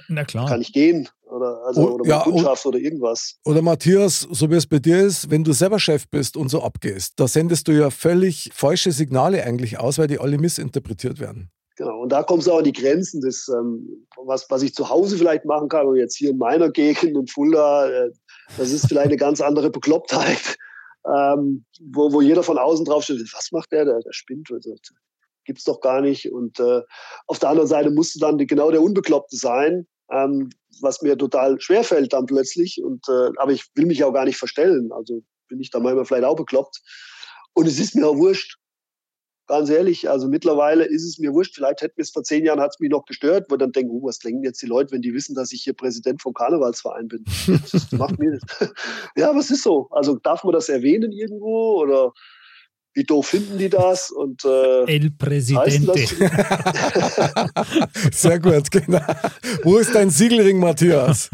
Na, klar. kann ich gehen. Oder, also, Oh, oder ja, und- Kundschaft oder irgendwas. Oder Matthias, so wie es bei dir ist, wenn du selber Chef bist und so abgehst, da sendest du ja völlig falsche Signale eigentlich aus, weil die alle missinterpretiert werden. Genau. Und da kommst du auch an die Grenzen des, ähm, was, was ich zu Hause vielleicht machen kann und jetzt hier in meiner Gegend in Fulda, äh, das ist vielleicht eine [LAUGHS] ganz andere Beklopptheit, ähm, wo, wo jeder von außen drauf steht, was macht der, der, der spinnt, also, gibt's doch gar nicht. Und äh, auf der anderen Seite musst du dann genau der Unbekloppte sein, ähm, was mir total schwer fällt dann plötzlich. Und, äh, aber ich will mich auch gar nicht verstellen. Also bin ich da manchmal vielleicht auch bekloppt. Und es ist mir auch wurscht. Ganz ehrlich, also mittlerweile ist es mir wurscht. Vielleicht hätte mir es vor zehn Jahren hat es mich noch gestört, wo dann denken, oh, was denken jetzt die Leute, wenn die wissen, dass ich hier Präsident vom Karnevalsverein bin. Das macht mir das. [LAUGHS] Ja, was ist so? Also darf man das erwähnen irgendwo oder wie doof finden die das? Und äh, El Presidente. [LAUGHS] Sehr gut, genau. Wo ist dein Siegelring, Matthias?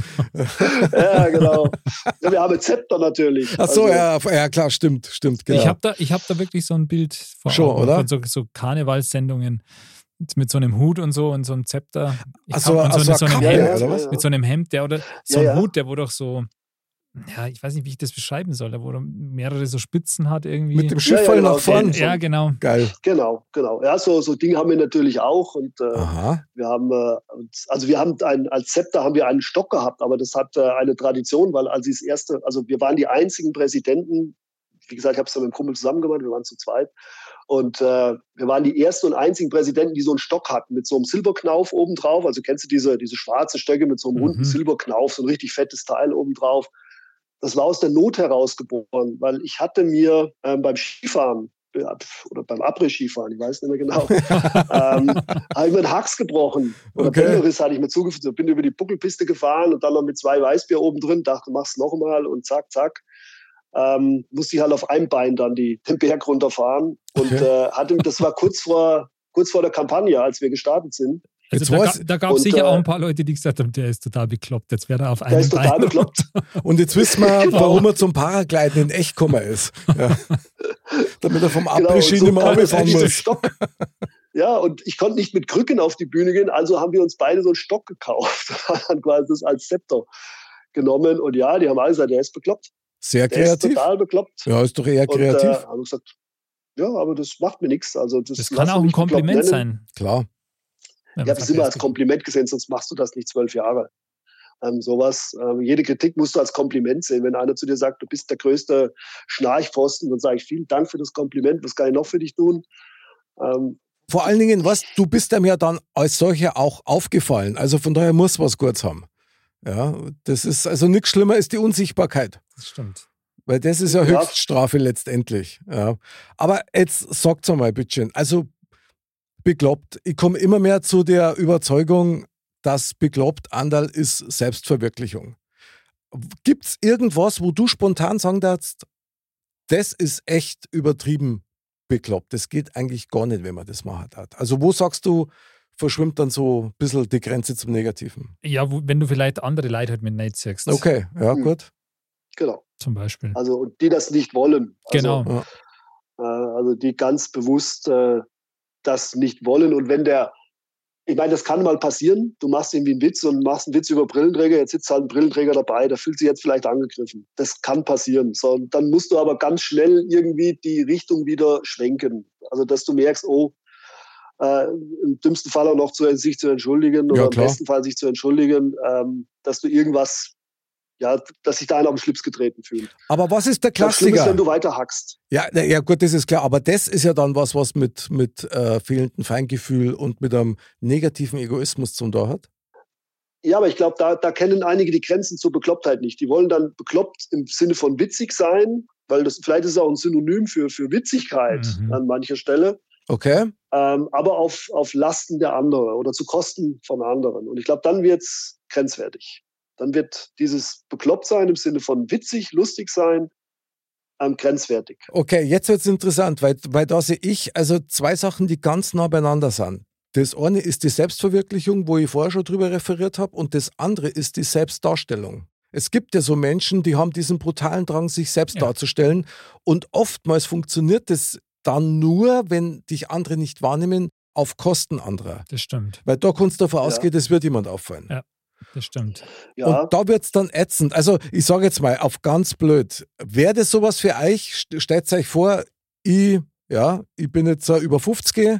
ja, genau. Ja, wir haben ein Zepter natürlich. Ach so, Also, ja, ja, klar, stimmt, stimmt. Genau. Ich habe da, ich hab da wirklich so ein Bild vor Schon, Augen oder? von so, so Karnevalssendungen mit so einem Hut und so und so einem Zepter. Ich Ach so, ach so, mit so Kappe, Hemd, oder was? Ja, mit so einem Hemd, der oder so Ja, ein ja. Hut, der wo doch so, ja, ich weiß nicht, wie ich das beschreiben soll, der wo doch mehrere so Spitzen hat irgendwie. Mit dem Schiff Ja, ja, voll genau, nach vorn. so- ja, genau. Geil. Genau, genau. Ja, so, so Dinge haben wir natürlich auch. Und äh, Aha. Wir haben, äh, also wir haben ein, als Zepter haben wir einen Stock gehabt, aber das hat äh, eine Tradition, weil als das erste, also wir waren die einzigen Präsidenten, wie gesagt, ich habe es mit dem Kumpel zusammen gemacht, wir waren zu zweit. Und äh, wir waren die ersten und einzigen Präsidenten, die so einen Stock hatten, mit so einem Silberknauf obendrauf. Also kennst du diese, diese schwarze Stöcke mit so einem runden Mhm. Silberknauf, so ein richtig fettes Teil obendrauf. Das war aus der Not heraus geboren, weil ich hatte mir ähm, beim Skifahren oder beim Après-Skifahren, ich weiß nicht mehr genau, [LAUGHS] ähm, habe ich mir einen Hax gebrochen. Oder Okay. Bänderriss hatte ich mir zugefügt. Bin über die Buckelpiste gefahren und dann noch mit zwei Weißbier oben drin, dachte, mach's noch mal und zack, zack. Ähm, musste ich halt auf einem Bein dann die, den Berg runterfahren. Und Okay. äh, hatte, das war kurz vor, kurz vor der Kampagne, als wir gestartet sind. Also Jetzt da, weiß- da gab es sicher äh, auch ein paar Leute, die gesagt haben, der ist total bekloppt. Jetzt wäre er auf Der einem ist total Bein. bekloppt. Und jetzt wissen wir, [LAUGHS] warum er zum Paragliden in echt gekommen ist. Ja. [LAUGHS] Damit er vom Genau, und Après-Ski so nicht mehr runterfahren muss. [LAUGHS] Ja, und ich konnte nicht mit Krücken auf die Bühne gehen, also haben wir uns beide so einen Stock gekauft und dann quasi das als Zepter genommen. Und ja, die haben alle gesagt, der ist bekloppt. Sehr Der ist kreativ. total bekloppt. Ja, ist doch eher Und äh, kreativ. haben gesagt, ja, aber das macht mir nichts. Also das, Das kann auch ein Kompliment sein. Klar. Ich habe es sagt, immer er als Kompliment gesehen, sonst machst du das nicht zwölf Jahre. Ähm, sowas, ähm, jede Kritik musst du als Kompliment sehen. Wenn einer zu dir sagt, du bist der größte Schnarchpfosten, dann sage ich vielen Dank für das Kompliment, was kann ich noch für dich tun? Ähm, Vor allen Dingen, was, du bist einem ja dann als solcher auch aufgefallen. Also von daher muss was Gutes haben. Ja, das ist also nichts schlimmer ist die Unsichtbarkeit. Das stimmt. Weil das ist ja Ja. Höchststrafe letztendlich. Ja. Aber jetzt sagt's mal, bitte. Also bekloppt. Ich komme immer mehr zu der Überzeugung, dass bekloppt Andal ist Selbstverwirklichung. Gibt's irgendwas, wo du spontan sagen darfst, das ist echt übertrieben bekloppt. Das geht eigentlich gar nicht, wenn man das machen hat. Also wo sagst du, verschwimmt dann so ein bisschen die Grenze zum Negativen? Ja, wo, wenn du vielleicht andere Leute halt mit Nate siehst. Okay, ja, Hm. gut. genau. Zum Beispiel. Also und die das nicht wollen. Also, genau. Äh, also die ganz bewusst äh, das nicht wollen. Und wenn der, ich meine, das kann mal passieren, du machst irgendwie einen Witz und machst einen Witz über Brillenträger, jetzt sitzt halt ein Brillenträger dabei, der fühlt sich jetzt vielleicht angegriffen. Das kann passieren. So, dann musst du aber ganz schnell irgendwie die Richtung wieder schwenken. Also dass du merkst, oh, äh, im dümmsten Fall auch noch zu, sich zu entschuldigen oder Ja, im klar. besten Fall sich zu entschuldigen, ähm, dass du irgendwas, ja, dass sich da einer auf den Schlips getreten fühlt. Aber was ist der Das Schlimme ist, Klassiker? wenn du weiter hackst. Ja, na, ja, gut, das ist klar. Aber das ist ja dann was, was mit, mit äh, fehlendem Feingefühl und mit einem negativen Egoismus zum da hat. Ja, aber ich glaube, da, da kennen einige die Grenzen zur Beklopptheit nicht. Die wollen dann bekloppt im Sinne von witzig sein, weil das vielleicht ist es auch ein Synonym für, für Witzigkeit Mhm. an mancher Stelle, Okay. ähm, aber auf, auf Lasten der anderen oder zu Kosten von anderen. Und ich glaube, dann wird's grenzwertig. Dann wird dieses bekloppt sein im Sinne von witzig, lustig sein, ähm, grenzwertig. Okay, jetzt wird's interessant, weil, weil da sehe ich also zwei Sachen, die ganz nah beieinander sind. Das eine ist die Selbstverwirklichung, wo ich vorher schon drüber referiert habe, und das andere ist die Selbstdarstellung. Es gibt ja so Menschen, die haben diesen brutalen Drang, sich selbst Ja. darzustellen. Und oftmals funktioniert das dann nur, wenn dich andere nicht wahrnehmen, auf Kosten anderer. Das stimmt. Weil da kannst du davon Ja. ausgehen, es wird jemand auffallen. Ja. Das stimmt. Ja, Und da wird's dann ätzend. Also, ich sage jetzt mal auf ganz blöd, wäre das sowas für euch? St- Stellt euch vor, ich, ja, ich bin jetzt über 50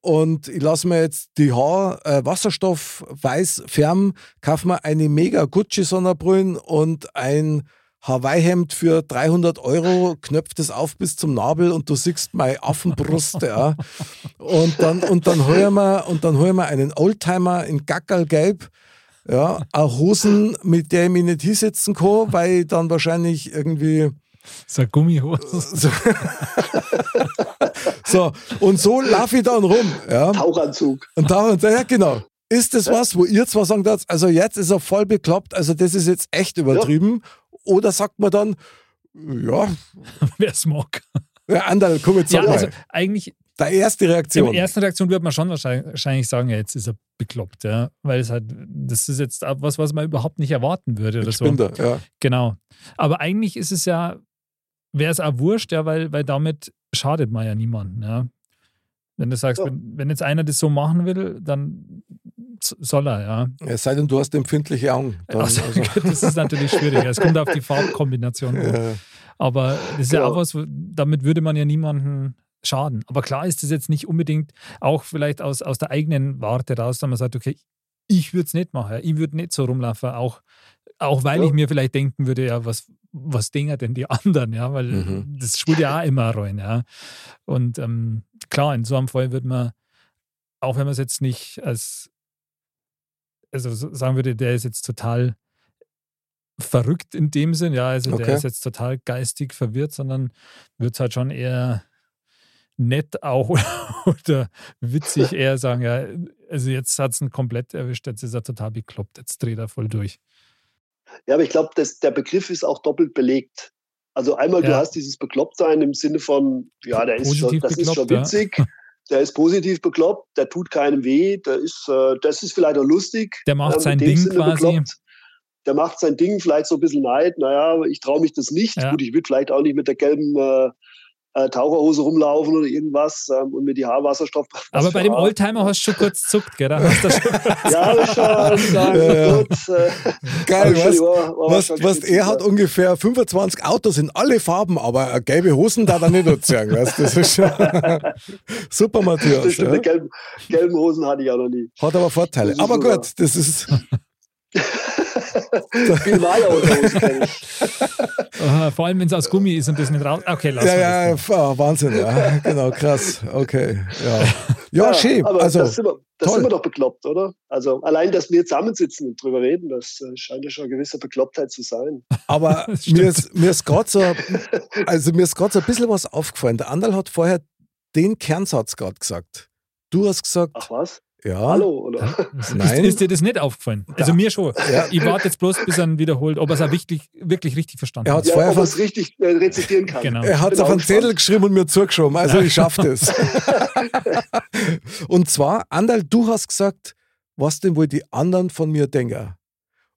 und ich lasse mir jetzt die Haar äh, Wasserstoff weiß färben, kaufe mir eine mega Gucci Sonnerbrillen und ein Hawaii-Hemd für 300 Euro, knöpft es auf bis zum Nabel und du siehst meine Affenbrust, ja. [LAUGHS] Und dann, und dann holen wir, und dann holen wir einen Oldtimer in Gackerlgelb, ja, auch Hosen, mit der ich mich nicht hinsetzen kann, weil ich dann wahrscheinlich irgendwie So eine Gummihose. so, so und so laufe ich dann rum, ja. Tauchanzug. Und da und ja, genau. Ist das was, wo ihr zwar sagt, also jetzt ist er voll bekloppt, also das ist jetzt echt übertrieben? Oder sagt man dann, ja, [LAUGHS] Wer es mag. ja Anderl, komm jetzt Ja, also eigentlich der erste in Reaktion. der ersten Reaktion würde man schon wahrscheinlich, sagen, ja, jetzt ist er bekloppt, ja. Weil es halt, das ist jetzt was, was man überhaupt nicht erwarten würde oder Ein so. Spinner, ja. Genau. Aber eigentlich ist es ja, wäre es auch wurscht, ja, weil, weil damit schadet man ja niemanden, ja. Wenn du sagst, Ja. wenn, wenn jetzt einer das so machen will, dann soll er, ja. Es sei denn, du hast empfindliche Augen. Dann, Also, also, [LAUGHS] das ist natürlich schwierig. Es kommt auf die Farbkombination äh, [LAUGHS] Aber das ist ja Genau. auch was, damit würde man ja niemanden schaden. Aber klar ist das jetzt nicht unbedingt auch vielleicht aus, aus der eigenen Warte raus, dass man sagt, okay, ich würde es nicht machen. Ich würde nicht so rumlaufen, auch, auch weil Ja. ich mir vielleicht denken würde, ja, was, was denken denn die [LAUGHS] anderen, ja, weil Mhm. das spielt ja auch immer rein, ja. Und ähm, klar, in so einem Fall würde man, auch wenn man es jetzt nicht als, also so- sagen würde, der ist jetzt total verrückt in dem Sinn, ja, also Okay. der ist jetzt total geistig verwirrt, sondern wird es halt schon eher nett auch [LAUGHS] oder witzig [LAUGHS] eher sagen, ja, also jetzt hat es ihn komplett erwischt, jetzt ist er total bekloppt, jetzt dreht er voll durch. Ja, aber ich glaube, der Begriff ist auch doppelt belegt. Also einmal, ja. du hast dieses Beklopptsein im Sinne von, ja, der ist schon, das ist schon witzig. Ja. [LAUGHS] Der ist positiv bekloppt, der tut keinem weh, der ist, äh, das ist vielleicht auch lustig. Der macht äh, sein Ding Sinne quasi. Bekloppt. Der macht sein Ding vielleicht so ein bisschen leid. Naja, ich traue mich das nicht. Ja. Gut, ich würde vielleicht auch nicht mit der gelben äh, äh, Taucherhose rumlaufen oder irgendwas ähm, und mir die Haarwasserstoff. Aber bei dem Oldtimer hast du schon kurz zuckt, gell? Hast du schon [LAUGHS] ja, schon. Sagen, ja, gut, äh, Geil, was, war, war was, was er hat ungefähr 25 Autos in alle Farben, aber gelbe Hosen da er nicht erzählen. weißt, das ist schon [LAUGHS] super, Matthias. Das stimmt, ja? gelben, gelben Hosen hatte ich auch noch nie. Hat aber Vorteile. Aber gut, das ist. [LAUGHS] Viel Malerhose kenne ich. Aha, vor allem, wenn es aus Gummi ist und das nicht raus. Okay, lass Ja, ja, ja oh, Wahnsinn, ja. Genau, krass. Okay. Ja, ja, ja schön. Aber also, das, sind wir, das sind wir doch bekloppt, oder? Also allein, dass wir zusammensitzen und drüber reden, das äh, scheint ja schon eine gewisse Beklopptheit zu sein. Aber [LAUGHS] mir ist, mir ist gerade so, also mir ist gerade so ein bisschen was aufgefallen. Der Anderl hat vorher den Kernsatz gerade gesagt. Du hast gesagt, Ach was? Ja. Hallo, oder? [LAUGHS] Nein. Ist, ist, dir das nicht aufgefallen? Also ja. mir schon. Ja. Ich warte jetzt bloß, bis er ihn wiederholt, ob er es auch wirklich, wirklich richtig verstanden er hat. Ja, ob er es richtig äh, rezitieren kann. Genau. Er hat es auf einen Zettel geschrieben und mir zugeschoben. Also ich schaffe das. [LAUGHS] und zwar, Andal, du hast gesagt, was denn wohl die anderen von mir denken.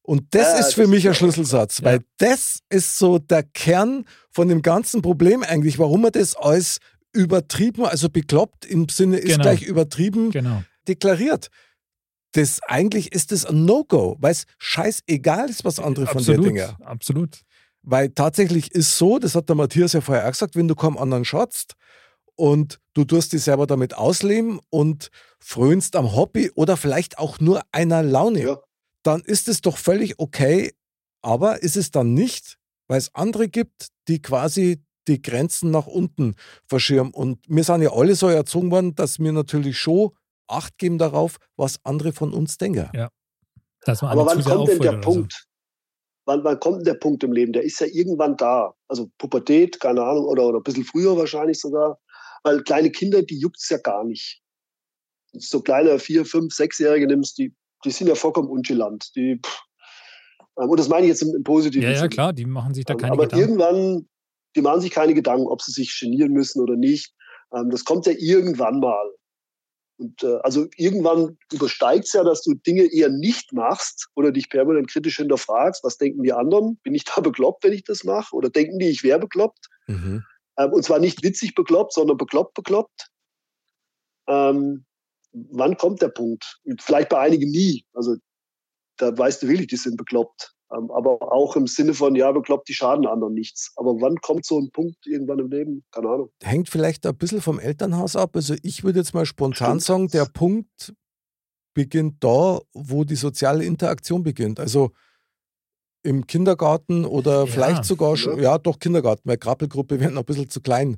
Und das ja, ist für das mich ein Schlüsselsatz, weil das ist so der Kern von dem ganzen Problem eigentlich, warum man das als übertrieben, also bekloppt im Sinne ist genau. gleich übertrieben. Genau deklariert. Das, eigentlich ist das ein No-Go, weil es scheißegal ist, was andere von absolut, dir denken. Absolut. Weil tatsächlich ist so, das hat der Matthias ja vorher auch gesagt, wenn du kaum anderen schatzt und du tust dich selber damit ausleben und frönst am Hobby oder vielleicht auch nur einer Laune, ja. dann ist es doch völlig okay. Aber ist es dann nicht, weil es andere gibt, die quasi die Grenzen nach unten verschirmen. Und wir sind ja alle so erzogen worden, dass wir natürlich schon Acht geben darauf, was andere von uns denken. Ja. Aber wann kommt denn der Punkt? So. Wann, wann kommt denn der Punkt im Leben? Der ist ja irgendwann da. Also Pubertät, keine Ahnung, oder, oder ein bisschen früher wahrscheinlich sogar. Weil kleine Kinder, die juckt es ja gar nicht. So kleine vier, fünf, sechsjährige nimmst, die, die sind ja vollkommen ungelant. Die, ähm, und das meine ich jetzt im, im positiven Ja, ja, klar, die machen sich da ähm, keine Aber Gedanken. irgendwann, die machen sich keine Gedanken, ob sie sich genieren müssen oder nicht. Ähm, das kommt ja irgendwann mal. Und äh, also irgendwann übersteigt es ja, dass du Dinge eher nicht machst oder dich permanent kritisch hinterfragst, was denken die anderen? Bin ich da [LAUGHS] bekloppt, wenn ich das mache? Oder denken die, ich wäre bekloppt? Mhm. Ähm, und zwar nicht witzig bekloppt, sondern bekloppt bekloppt. Ähm, wann kommt der Punkt? Vielleicht bei einigen nie. Also da weißt du wirklich, die sind bekloppt. Ähm, aber auch im Sinne von, ja, bekloppt, die schaden anderen nichts. Aber wann kommt so ein Punkt irgendwann im Leben? Keine Ahnung. Hängt vielleicht ein bisschen vom Elternhaus ab. Also ich würde jetzt mal spontan Stimmt. sagen, der Punkt beginnt da, wo die soziale Interaktion beginnt. Also im Kindergarten oder ja, vielleicht sogar schon, ja. ja doch Kindergarten, weil Krabbelgruppe werden ein bisschen zu klein.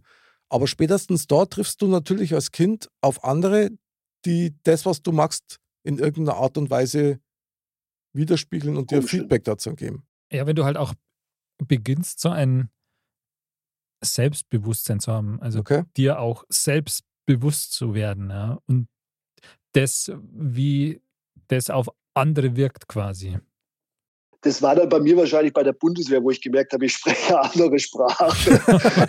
Aber spätestens da triffst du natürlich als Kind auf andere, die das, was du machst, in irgendeiner Art und Weise widerspiegeln und dir Feedback dazu geben. Ja, wenn du halt auch beginnst, so ein Selbstbewusstsein zu haben, also okay. dir auch selbstbewusst zu werden, ja, und das, wie das auf andere wirkt quasi. Das war dann bei mir wahrscheinlich bei der Bundeswehr, wo ich gemerkt habe, ich spreche andere Sprache.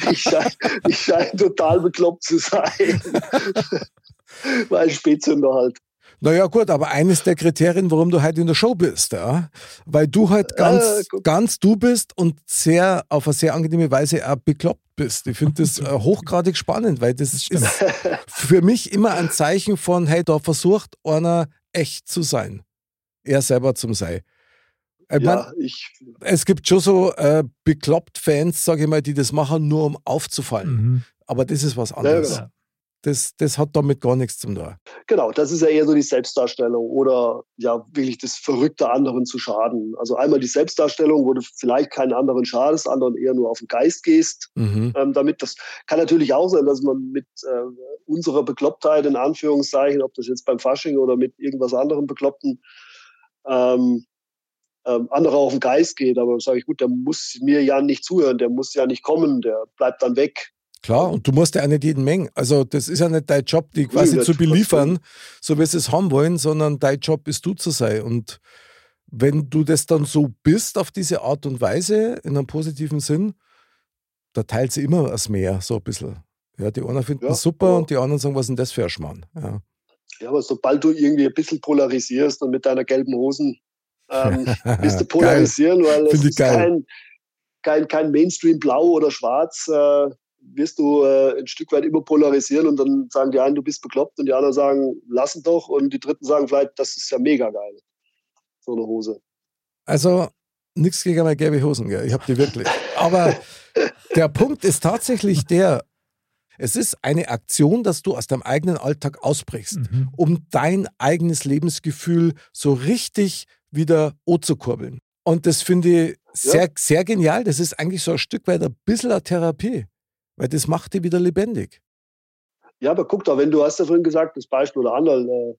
[LAUGHS] ich scheine schein total bekloppt zu sein. [LAUGHS] war ein Spätzünder halt. Naja, gut, aber eines der Kriterien, warum du heute in der Show bist, ja. Weil du halt ganz, äh, ganz du bist und sehr, auf eine sehr angenehme Weise auch bekloppt bist. Ich finde das [LAUGHS] äh, hochgradig spannend, weil das, ist [LAUGHS] für mich immer ein Zeichen von, hey, da versucht einer echt zu sein. Er selber zum Sein. Ich ja, mein, ich, es gibt schon so äh, bekloppt Fans, sage ich mal, die das machen, nur um aufzufallen. Mhm. Aber das ist was anderes. Ja, genau das, das hat damit gar nichts zu tun. Genau, das ist ja eher so die Selbstdarstellung oder ja, wirklich das Verrückte anderen zu schaden. Also einmal die Selbstdarstellung, wo du vielleicht keinen anderen schadest, anderen eher nur auf den Geist gehst. Mhm. Ähm, damit das kann natürlich auch sein, dass man mit äh, unserer Beklopptheit in Anführungszeichen, ob das jetzt beim Fasching oder mit irgendwas anderem Bekloppten, ähm, ähm, andere auf den Geist geht. Aber sage ich, gut, der muss mir ja nicht zuhören, der muss ja nicht kommen, der bleibt dann weg. Klar, und du musst ja auch nicht jeden Mengen. Also, das ist ja nicht dein Job, die quasi zu beliefern, so wie sie es haben wollen, sondern dein Job ist du zu sein. Und wenn du das dann so bist, auf diese Art und Weise, in einem positiven Sinn, da teilt sie immer das Meer, so ein bisschen. Ja, die einen finden Ja, es super und die anderen sagen, was ist denn das für ein Schmarrn? Ja. Ja, aber sobald du irgendwie ein bisschen polarisierst und mit deiner gelben Hosen ähm, [LAUGHS] bist du polarisieren, weil es ist geil. kein, kein, kein Mainstream blau oder schwarz, äh, wirst du äh, ein Stück weit immer polarisieren und dann sagen die einen, du bist bekloppt und die anderen sagen, lass ihn doch und die dritten sagen vielleicht, das ist ja mega geil. So eine Hose. Also nichts gegen meine gelbe Hosen, gell? ich habe die wirklich. Aber [LAUGHS] der Punkt ist tatsächlich der, es ist eine Aktion, dass du aus deinem eigenen Alltag ausbrichst, Mhm. um dein eigenes Lebensgefühl so richtig wieder zu kurbeln. Und das finde ich sehr, sehr genial. Das ist eigentlich so ein Stück weit ein bisschen eine Therapie, weil das macht dich wieder lebendig. Ja, aber guck doch, wenn du hast ja vorhin gesagt, das Beispiel oder andere, äh,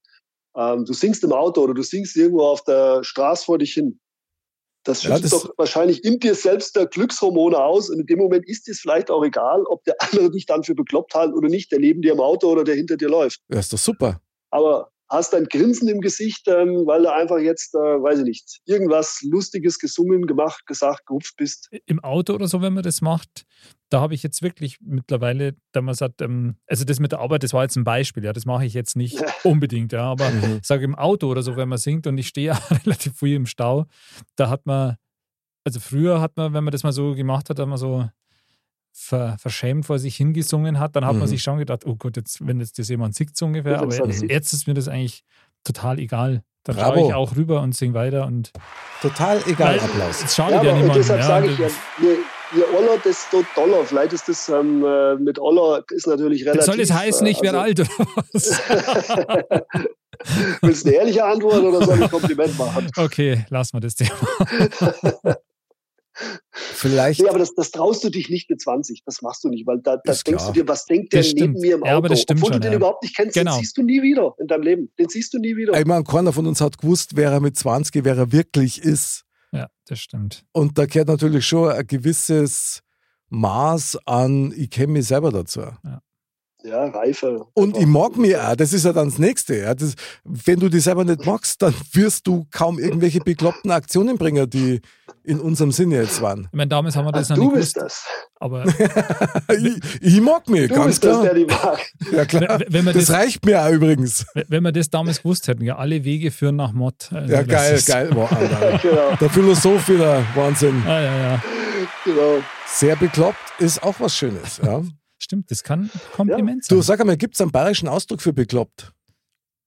ähm, du singst im Auto oder du singst irgendwo auf der Straße vor dich hin. Das Ja, schüttet das- doch wahrscheinlich in dir selbst der Glückshormone aus und in dem Moment ist es vielleicht auch egal, ob der [LAUGHS] andere dich dann für bekloppt hält oder nicht, der neben dir im Auto oder der hinter dir läuft. Ja, ist doch super. Aber hast ein Grinsen im Gesicht, ähm, weil du einfach jetzt, äh, weiß ich nicht, irgendwas Lustiges gesungen, gemacht, gesagt, gehupft bist. Im Auto oder so, wenn man das macht, da habe ich jetzt wirklich mittlerweile, da man sagt, ähm, also das mit der Arbeit, das war jetzt ein Beispiel, ja, das mache ich jetzt nicht [LAUGHS] unbedingt, ja, aber Mhm. ich sage im Auto oder so, wenn man singt und ich stehe [LAUGHS] ja relativ früh im Stau, da hat man, also früher hat man, wenn man das mal so gemacht hat, hat man so ver, verschämt vor sich hingesungen hat, dann hat Mhm. man sich schon gedacht, oh Gott, jetzt, wenn jetzt das jemand singt so ungefähr, aber jetzt ist mir das eigentlich total egal. Dann Bravo. schaue ich auch rüber und singe weiter und Total egal, Applaus. es schadet Ja, niemandem. deshalb ja, sage ich ja, je, je Oller, desto doller. Vielleicht ist das ähm, äh, mit Oller ist natürlich relativ. Soll das heißen, ich werde äh, alt oder was? [LAUGHS] Willst du eine ehrliche Antwort oder soll ich ein Kompliment machen? Okay, lassen wir das Thema. [LAUGHS] Vielleicht, Nee, aber das, das traust du dich nicht mit 20. Das machst du nicht, weil da, da denkst klar. du dir, was denkt der Das neben stimmt. mir im Auto? Ja, aber das stimmt Obwohl schon, du den ja. überhaupt nicht kennst, Genau. den siehst du nie wieder in deinem Leben. Den siehst du nie wieder. ich meine, keiner von uns hat gewusst, wer er mit 20, wer er wirklich ist. Ja, das stimmt. Und da gehört natürlich schon ein gewisses Maß an, ich kenne mich selber dazu. Ja, Reife. Und ich mag mich auch, das ist ja dann das Nächste. Ja. Das, wenn du dich selber nicht magst, dann wirst du kaum irgendwelche bekloppten Aktionen bringen, die in unserem Sinne jetzt waren. Ich meine, damals haben wir das Ah, noch du nicht bist gewusst. das. Aber [LAUGHS] ich, ich mag mich, Du ganz bist das, klar. der die mag. Ja, klar. wenn, wenn, wir Das das, reicht mir auch übrigens. wenn wir das damals gewusst hätten, ja, alle Wege führen nach Mott. Also Ja, das geil, ist- geil. Wow, Alter. [LAUGHS] Genau, Der Philosoph wieder, Wahnsinn. Ah, ja, ja. genau. Sehr bekloppt ist auch was Schönes. Ja. Stimmt, das kann ein Kompliment Du, sein. sag einmal, gibt es einen bayerischen Ausdruck für bekloppt?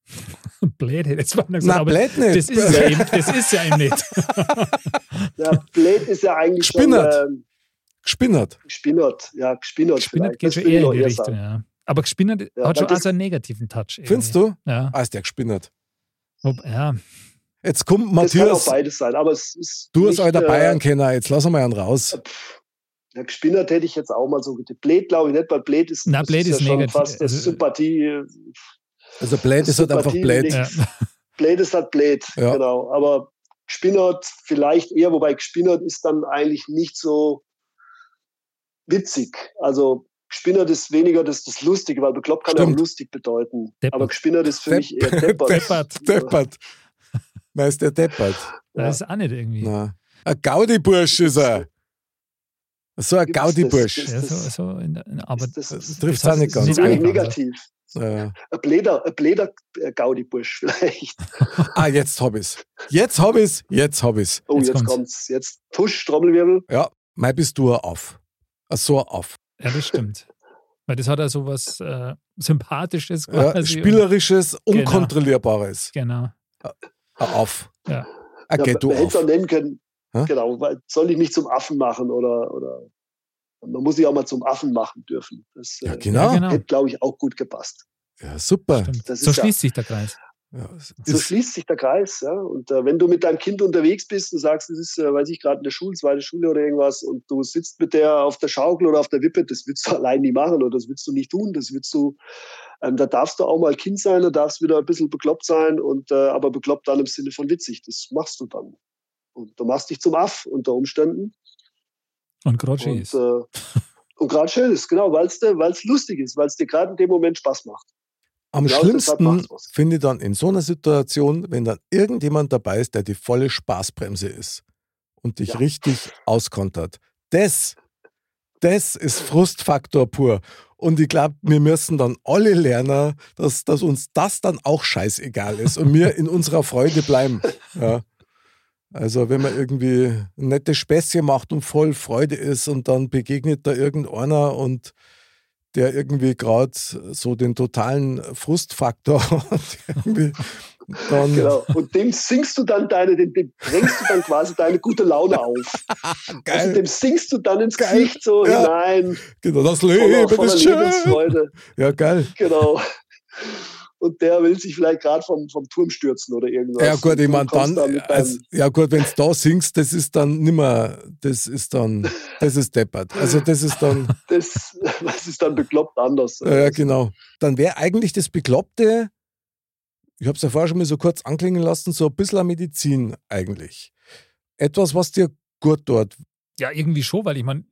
[LAUGHS] Blöd, das war nicht Na, aber blöd nicht. Das ist, es ja eben, das ist ja eben nicht. [LAUGHS] Ja, Blade ist ja eigentlich Gespinnert. schon ähm, Gespinnert. gespinnert. Ja, gespinnert. Gespinnert geht schon eher in die Richtung, ja. Aber gespinnert Ja, hat schon auch so einen negativen Touch. irgendwie. Findest du? Ja. Ah, ist der gespinnert. Ob- ja. Jetzt kommt Das kann auch Matthias. beides sein, aber es ist. Du als nicht, alter äh, Bayern-Kenner, jetzt lass mal einen raus. Ja, gespinnert hätte ich jetzt auch mal so getippt. Blade glaube ich nicht, weil Blade ist, Na, das Blade ist ja schon fast das Also- Sympathie. Also Blade [LAUGHS] ist halt einfach liegt- Ja. Blade ist halt Blade, Ja. genau. Aber gespinnert vielleicht eher, wobei gespinnert ist dann eigentlich nicht so witzig. Also gespinnert ist weniger das, das Lustige, weil bekloppt kann ja auch lustig bedeuten. Deppert. Aber gespinnert ist für Depp- mich eher deppert. Deppert. [LAUGHS] Deppert. Wer ist der Deppert? Ja. Das ist auch nicht irgendwie. Na. Ein Gaudi-Bursch ist er. [LAUGHS] So ein das? Gaudi-Bursch. Ist Ja, so, das- so in, der- in, aber ist das- Das trifft auch nicht Das ganz. ist Nicht wenig angefangen, negativ. Äh, Ein Bläder, ein Bläder äh, Gaudi-Bursch [LAUGHS] vielleicht. ah, jetzt hab ich's. Jetzt hab ich's. Jetzt hab ich's. Oh, Jetzt jetzt, kommt's. kommt's. Jetzt Tusch, Trommelwirbel. Ja, mai bist du ein auf. Ein so ein auf. ja, das stimmt. Weil das hat ja so was äh, Sympathisches Ja, quasi. spielerisches, Genau. unkontrollierbares. Genau. Ein auf. Ja. Ein Ja, du man hätte es auch auf. nennen können, Hä? genau, weil soll ich mich zum Affen machen oder, oder man muss sich auch mal zum Affen machen dürfen. Das Ja, äh, genau. Genau. hätte, glaube ich, auch gut gepasst. Ja, super. So ja- schließt sich der Kreis. Ja, So schließt sich der Kreis. Ja? Und äh, wenn du mit deinem Kind unterwegs bist und sagst, es ist, äh, weiß ich, gerade in der Schule, zweite Schule oder irgendwas, und du sitzt mit der auf der Schaukel oder auf der Wippe, das willst du [LAUGHS] allein nie machen oder das willst du nicht tun. Das willst du, ähm, da darfst du auch mal Kind sein, da darfst wieder ein bisschen bekloppt sein, und äh, aber bekloppt dann im Sinne von witzig. Das machst du dann. Und du machst dich zum Aff unter Umständen. Und Grotsch Und ist. äh, Und gerade schön ist, genau, weil es lustig ist, weil es dir gerade in dem Moment Spaß macht. Am Genau, schlimmsten finde ich dann in so einer Situation, wenn dann irgendjemand dabei ist, der die volle Spaßbremse ist und dich Ja. richtig auskontert. Das, das ist Frustfaktor pur. Und ich glaube, wir müssen dann alle lernen, dass, dass uns das dann auch scheißegal ist und wir in unserer Freude bleiben. Ja. Also wenn man irgendwie ein nettes Späßchen macht und voll Freude ist und dann begegnet da irgendeiner und der irgendwie gerade so den totalen Frustfaktor [LAUGHS] hat, irgendwie, dann Genau. Und dem singst du dann deine, dem, dem drängst du dann quasi deine gute Laune auf. [LAUGHS] Also geil. dem singst du dann ins Geil. Gesicht so Ja. hinein. Genau, das Voller, Leben voller ist schön. Lebensfreude. Ja, geil. Genau. Und der will sich vielleicht gerade vom, vom Turm stürzen oder irgendwas. Ja gut, ich meine dann, also, ja gut, wenn du da singst, das ist dann nimmer, das ist dann, [LAUGHS] das ist deppert. Also das ist dann, [LAUGHS] das, das ist dann bekloppt anders. ja, ja genau. Dann wäre eigentlich das Bekloppte, ich habe es ja vorher schon mal so kurz anklingen lassen, so ein bisschen Medizin eigentlich. Etwas, was dir gut tut. Ja, irgendwie schon, weil ich meine,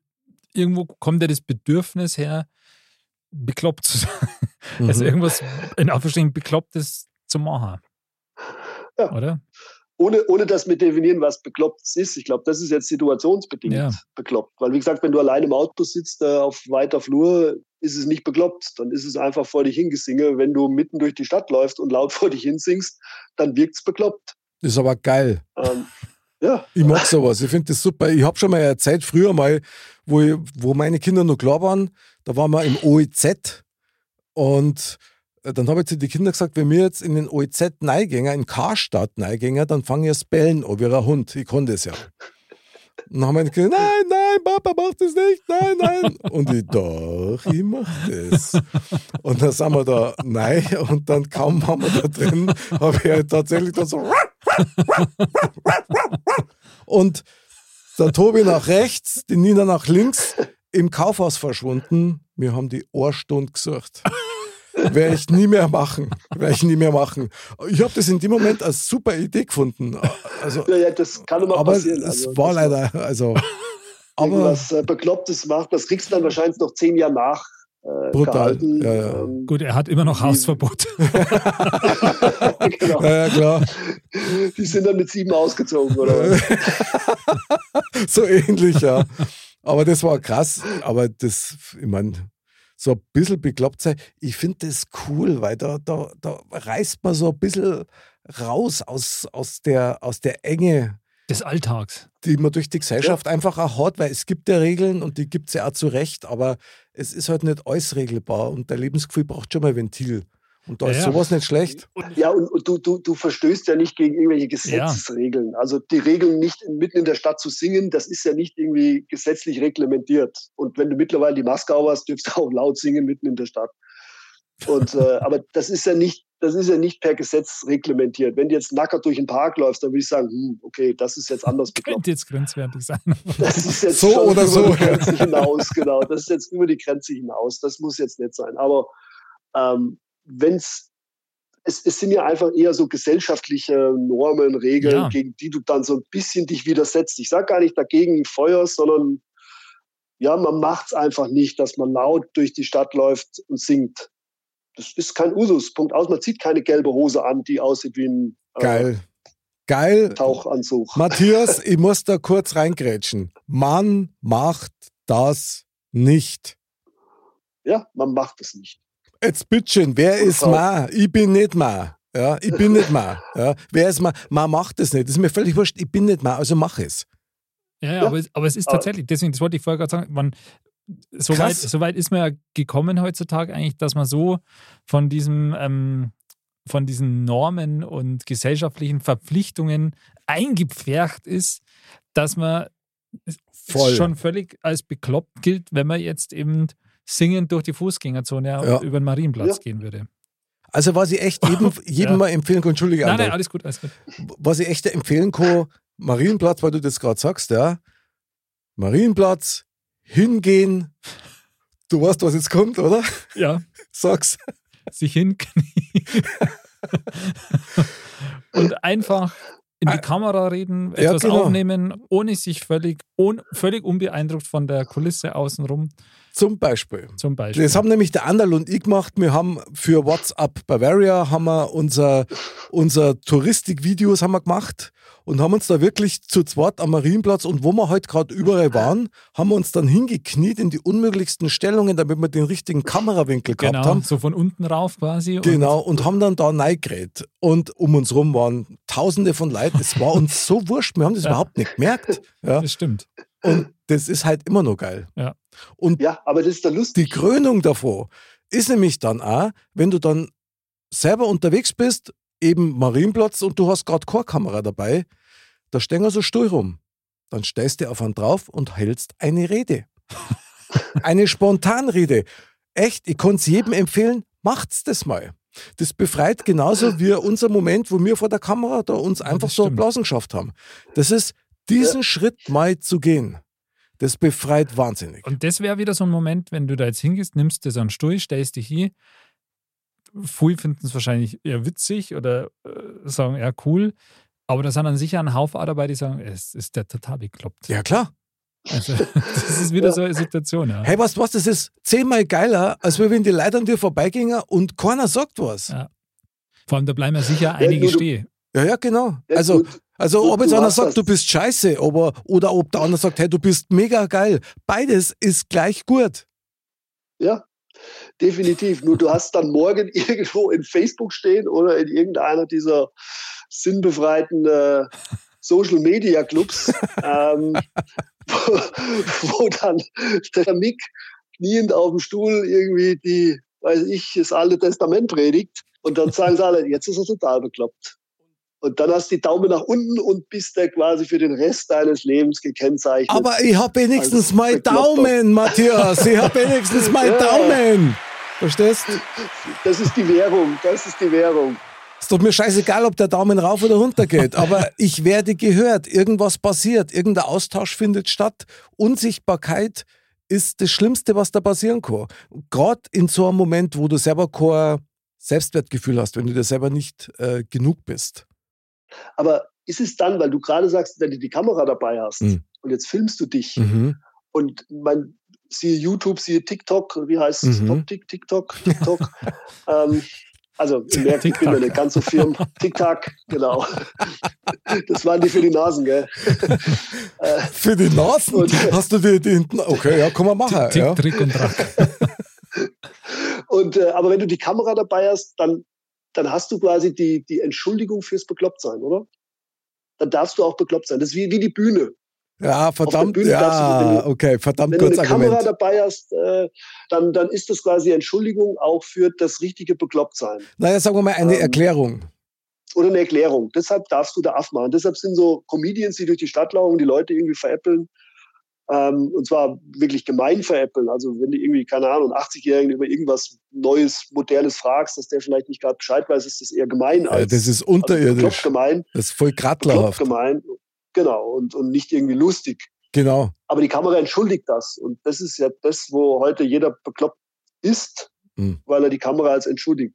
irgendwo kommt ja das Bedürfnis her, bekloppt zu [LAUGHS] sein. Also Mhm. irgendwas in Anführungsstrichen Beklopptes zu machen. Ja. Oder? Ohne, ohne dass wir definieren, was bekloppt ist. Ich glaube, das ist jetzt situationsbedingt Ja. bekloppt. Weil, wie gesagt, wenn du allein im Auto sitzt äh, auf weiter Flur, ist es nicht bekloppt. Dann ist es einfach vor dich hingesinge. Wenn du mitten durch die Stadt läufst und laut [LAUGHS] vor dich hinsingst, dann wirkt es bekloppt. Das ist aber geil. Ähm, ja, Ich mag sowas. Ich finde das super. Ich habe schon mal eine Zeit früher mal, wo, ich, wo meine Kinder noch klar waren, da waren wir im OEZ und äh, dann habe ich zu den Kindern gesagt, wenn wir jetzt in den OEZ neigänger, in Karstadt neigänger, dann fange ich das Bellen an wie ein Hund. Ich konnte es ja. Und dann haben meine Kinder, nein, nein, Papa macht das nicht, nein, nein. Und ich, doch, ich mach das. Und dann sind wir da, nein, und dann kaum waren wir da drin, habe ich halt tatsächlich dann so und der Tobi nach rechts, die Nina nach links, im Kaufhaus verschwunden. Wir haben die Ohrstunde gesucht. [LAUGHS] Werde ich nie mehr machen. Werde ich nie mehr machen. Ich habe das in dem Moment als super Idee gefunden. Also, ja, ja das kann immer aber passieren. es Also, war dass man leider, also, [LAUGHS] aber irgendwas äh, Beklopptes macht. Das kriegst du dann wahrscheinlich noch zehn Jahre nach. Äh, Brutal. Ja, ja. Ähm, Gut, er hat immer noch Hausverbot. [LAUGHS] genau. ja, ja, klar. Die sind dann mit sieben ausgezogen, oder? was? so ähnlich, ja. Aber das war krass. Aber das, ich meine, so ein bisschen bekloppt sein, ich finde das cool, weil da, da, da reißt man so ein bisschen raus aus, aus, der, aus der Enge, Des Alltags. die man durch die Gesellschaft einfach auch hat, weil es gibt ja Regeln und die gibt es ja auch zu Recht, aber es ist halt nicht alles regelbar und der Lebensgefühl braucht schon mal ein Ventil. Und da Ja, ist ja. sowas nicht schlecht. Ja, und, und du, du, du verstößt ja nicht gegen irgendwelche Gesetzesregeln. Also die Regeln nicht in- mitten in der Stadt zu singen, das ist ja nicht irgendwie gesetzlich reglementiert. Und wenn du mittlerweile die Maske auf hast, dürfst du auch laut singen mitten in der Stadt. Und, äh, [LAUGHS] aber das ist ja nicht, das ist ja nicht per Gesetz reglementiert. Wenn du jetzt nackert durch den Park läufst, dann würde ich sagen, hm, okay, das ist jetzt anders bekloppt. Könnte jetzt grenzwertig sein. [LAUGHS] Das ist jetzt So schon oder über so, die ja. Grenze hinaus, genau. Das ist jetzt über die Grenze hinaus. Das muss jetzt nicht sein. Aber ähm, wenn's es, es sind ja einfach eher so gesellschaftliche Normen, Regeln, Ja. gegen die du dann so ein bisschen dich widersetzt. Ich sage gar nicht dagegen feuerst, sondern ja, man macht es einfach nicht, dass man laut durch die Stadt läuft und singt. Das ist kein Usus. Punkt aus. Man zieht keine gelbe Hose an, die aussieht wie ein äh, Geil. Geil. Tauchanzug. Matthias, [LAUGHS] ich muss da kurz reingrätschen. Man macht das nicht. Ja, man macht es nicht. Jetzt bitteschön, wer Und ist ma? Ich bin nicht ma. Ja, ich bin nicht ma. Ja, wer ist ma? Ma macht es nicht. Das ist mir völlig wurscht. Ich bin nicht ma, also mach es. Ja, ja, Ja. aber, es- aber es ist tatsächlich, deswegen, das wollte ich vorher gerade sagen, man, so, weit, so weit ist man ja gekommen heutzutage eigentlich, dass man so von diesem, ähm, von diesen Normen und gesellschaftlichen Verpflichtungen eingepfercht ist, dass man Voll. schon völlig als bekloppt gilt, wenn man jetzt eben singend durch die Fußgängerzone Ja. über den Marienplatz Ja. gehen würde. Also was ich echt jedem, [LAUGHS] jedem Ja. mal empfehlen kann, entschuldige, Nein, André, nein, alles gut, alles gut. was ich echt empfehlen kann, Marienplatz, weil du das gerade sagst, ja. Marienplatz, hingehen. Du weißt, was jetzt kommt, oder? Ja, [LAUGHS] Sag's. sich hinknien [LAUGHS] und einfach in die. Kamera reden, Ja, etwas genau. aufnehmen, ohne sich völlig, un, völlig unbeeindruckt von der Kulisse außenrum, Zum Beispiel. zum Beispiel. Das haben nämlich der Anderl und ich gemacht. Wir haben für WhatsApp Bavaria haben wir unser, unser Touristikvideos haben wir gemacht und haben uns da wirklich zu zweit am Marienplatz und wo wir heute gerade überall waren, haben wir uns dann hingekniet in die unmöglichsten Stellungen, damit wir den richtigen Kamerawinkel gehabt genau, haben. so von unten rauf quasi. und- Genau, und haben dann da reingeredet. Und um uns rum waren tausende von Leuten. Es war uns so wurscht, wir haben das Ja. überhaupt nicht gemerkt. Ja. Das stimmt. Und das ist halt immer noch geil. Ja. Und Ja, aber das ist der lustig. die Krönung davon ist nämlich dann auch, wenn du dann selber unterwegs bist, eben Marienplatz und du hast gerade Chorkamera dabei, da stehen wir so stuhl rum. Dann stellst du auf einen drauf und hältst eine Rede. [LAUGHS] eine Spontanrede. Echt, ich kann es jedem empfehlen, macht's das mal. Das befreit genauso wie unser Moment, wo wir vor der Kamera da uns einfach das so. Blasen geschafft haben. Das ist, diesen Schritt mal zu gehen, das befreit wahnsinnig. Und das wäre wieder so ein Moment, wenn du da jetzt hingehst, nimmst dir so einen Stuhl, stellst dich hier. Viele finden es wahrscheinlich eher witzig oder äh, sagen, ja, cool. Aber da sind dann sicher ein Haufen auch dabei, die sagen, es ist der total bekloppt. Ja, klar. Also, [LAUGHS] das ist wieder so eine Situation, ja. Hey, weißt du was, das ist zehnmal geiler, als wenn die Leute an dir vorbeigingen und keiner sagt was. Ja. Vor allem, da bleiben ja sicher einige du- stehen. Ja, ja, genau. Ja, Also, gut. Also ob jetzt einer sagt, du bist scheiße, aber, oder ob der andere sagt, hey, du bist mega geil. Beides ist gleich gut. Ja, definitiv. Nur du hast dann morgen [LAUGHS] irgendwo in Facebook stehen oder in irgendeiner dieser sinnbefreiten äh, Social Media Clubs, [LAUGHS] ähm, wo, wo dann der Mick kniend auf dem Stuhl irgendwie die, weiß ich, das Alte Testament predigt. Und dann sagen sie alle, jetzt ist er total bekloppt. Und dann hast du die Daumen nach unten und bist da quasi für den Rest deines Lebens gekennzeichnet. Aber ich hab wenigstens Als mal Bekloppter. Daumen, Matthias. Ich hab wenigstens mal [LAUGHS] Ja. Daumen. Verstehst? das ist die Währung, das ist die Währung. Ist doch mir scheißegal, ob der Daumen rauf oder runter geht. Aber [LAUGHS] ich werde gehört. Irgendwas passiert. Irgendein Austausch findet statt. Unsichtbarkeit ist das Schlimmste, was da passieren kann. Gerade in so einem Moment, wo du selber kein Selbstwertgefühl hast, wenn du dir selber nicht äh, genug bist. Aber ist es dann, weil du gerade sagst, wenn du die Kamera dabei hast Mhm. und jetzt filmst du dich Mhm. und man siehe YouTube, siehe TikTok, wie heißt es? Mhm. Top, Tik- TikTok, TikTok. [LAUGHS] ähm, also ihr merkt, ich bin ja TikTok. nicht ganz so firm. TikTok, genau. Das waren die für die Nasen, gell? [LAUGHS] Für die Nasen Und- hast du die, die hinten. Okay, ja, kann man machen. Tick, Ja. Trick und Track. [LAUGHS] und, äh, aber wenn du die Kamera dabei hast, dann, dann hast du quasi die, die Entschuldigung fürs Beklopptsein, oder? Dann darfst du auch bekloppt sein. Das ist wie, wie die Bühne. ja, verdammt. Bühne darfst du, wenn Ja, du- okay, verdammt Wenn du eine Kamera Argument. dabei hast, äh, dann, dann ist das quasi Entschuldigung auch für das richtige Beklopptsein. Naja, sagen wir mal eine Ähm, Erklärung. Oder eine Erklärung. Deshalb darfst du da aufmachen. Deshalb sind so Comedians, die durch die Stadt laufen, die Leute irgendwie veräppeln. Ähm, und zwar wirklich gemein veräppeln. Also wenn du irgendwie, keine Ahnung, 80-Jährigen über irgendwas Neues, Modernes fragst, dass der vielleicht nicht gerade Bescheid weiß, ist das eher gemein Ja, als das ist also unterirdisch. bekloppt gemein. Das ist voll krattlerhaft. gemein. Genau. Und, und nicht irgendwie lustig. Genau. Aber die Kamera entschuldigt das. Und das ist ja das, wo heute jeder bekloppt ist, Hm. weil er die Kamera als Entschuldig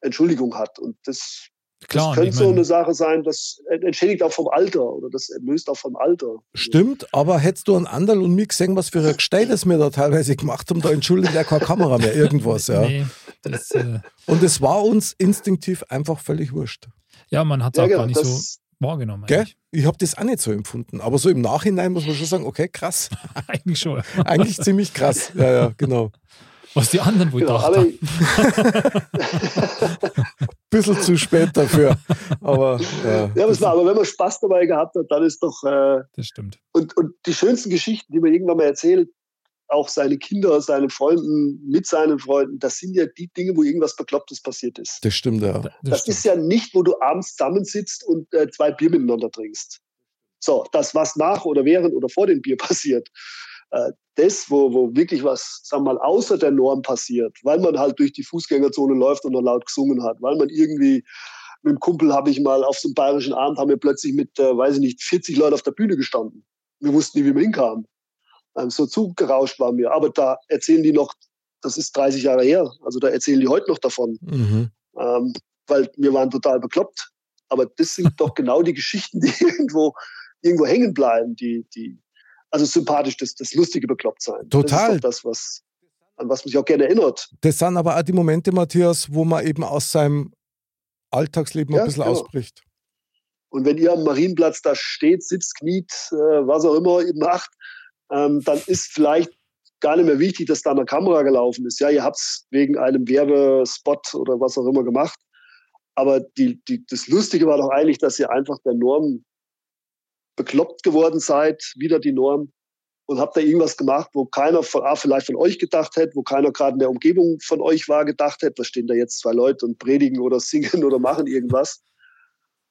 Entschuldigung hat. Und das, Klar, das könnte ich so eine Sache sein, das entschädigt auch vom Alter oder das löst auch vom Alter. Stimmt, aber hättest du an Anderl und mich gesehen, was für ein Gestell das wir da teilweise gemacht haben, da entschuldigt ja keine Kamera mehr, irgendwas, ja. Nee, das, äh, Und es war uns instinktiv einfach völlig wurscht. ja, man hat es Ja, auch genau, gar nicht so das, wahrgenommen. Gell? Eigentlich, Ich habe das auch nicht so empfunden. Aber so im Nachhinein muss man schon sagen, okay, krass. [LAUGHS] eigentlich schon. Eigentlich ziemlich krass. Ja, ja, genau. Was die anderen wohl genau, haben. [LAUGHS] [LAUGHS] Bisschen zu spät dafür. Aber ja, [LAUGHS] ja, was war, aber wenn man Spaß dabei gehabt hat, dann ist doch äh, Das stimmt. und, und die schönsten Geschichten, die man irgendwann mal erzählt, auch seine Kinder, seine Freunden, mit seinen Freunden, das sind ja die Dinge, wo irgendwas Beklopptes passiert ist. das stimmt ja. Das, Das stimmt. ist ja nicht, wo du abends zusammensitzt und äh, zwei Bier miteinander trinkst. So, das, was nach oder während oder vor dem Bier [LAUGHS] passiert, das, wo, wo wirklich was, sagen wir mal, außer der Norm passiert, weil man halt durch die Fußgängerzone läuft und noch laut gesungen hat, weil man irgendwie mit dem Kumpel habe ich mal auf so einem bayerischen Abend, haben wir plötzlich mit, äh, weiß ich nicht, 40 Leuten auf der Bühne gestanden. Wir wussten nie, wie wir hinkamen. Ähm, so zugerauscht waren wir. Aber da erzählen die noch, das ist 30 Jahre her, also da erzählen die heute noch davon Mhm. ähm, weil wir waren total bekloppt. aber das sind doch [LAUGHS] genau die Geschichten, die irgendwo, irgendwo hängen bleiben, die, die, also sympathisch, das, das lustige Beklopptsein. Total. Das ist doch das, was, an was man sich auch gerne erinnert. Das sind aber auch die Momente, Matthias, wo man eben aus seinem Alltagsleben Ja, ein bisschen genau. ausbricht. Und wenn ihr am Marienplatz da steht, sitzt, kniet, äh, was auch immer ihr macht, ähm, dann ist vielleicht gar nicht mehr wichtig, dass da eine Kamera gelaufen ist. Ja, ihr habt es wegen einem Werbespot oder was auch immer gemacht. Aber die, die, das Lustige war doch eigentlich, dass ihr einfach der Norm bekloppt geworden seid, wieder die Norm, und habt da irgendwas gemacht, wo keiner von, ah, vielleicht von euch gedacht hätte, wo keiner gerade in der Umgebung von euch war, gedacht hätte, da stehen da jetzt zwei Leute und predigen oder [LAUGHS] singen oder machen irgendwas.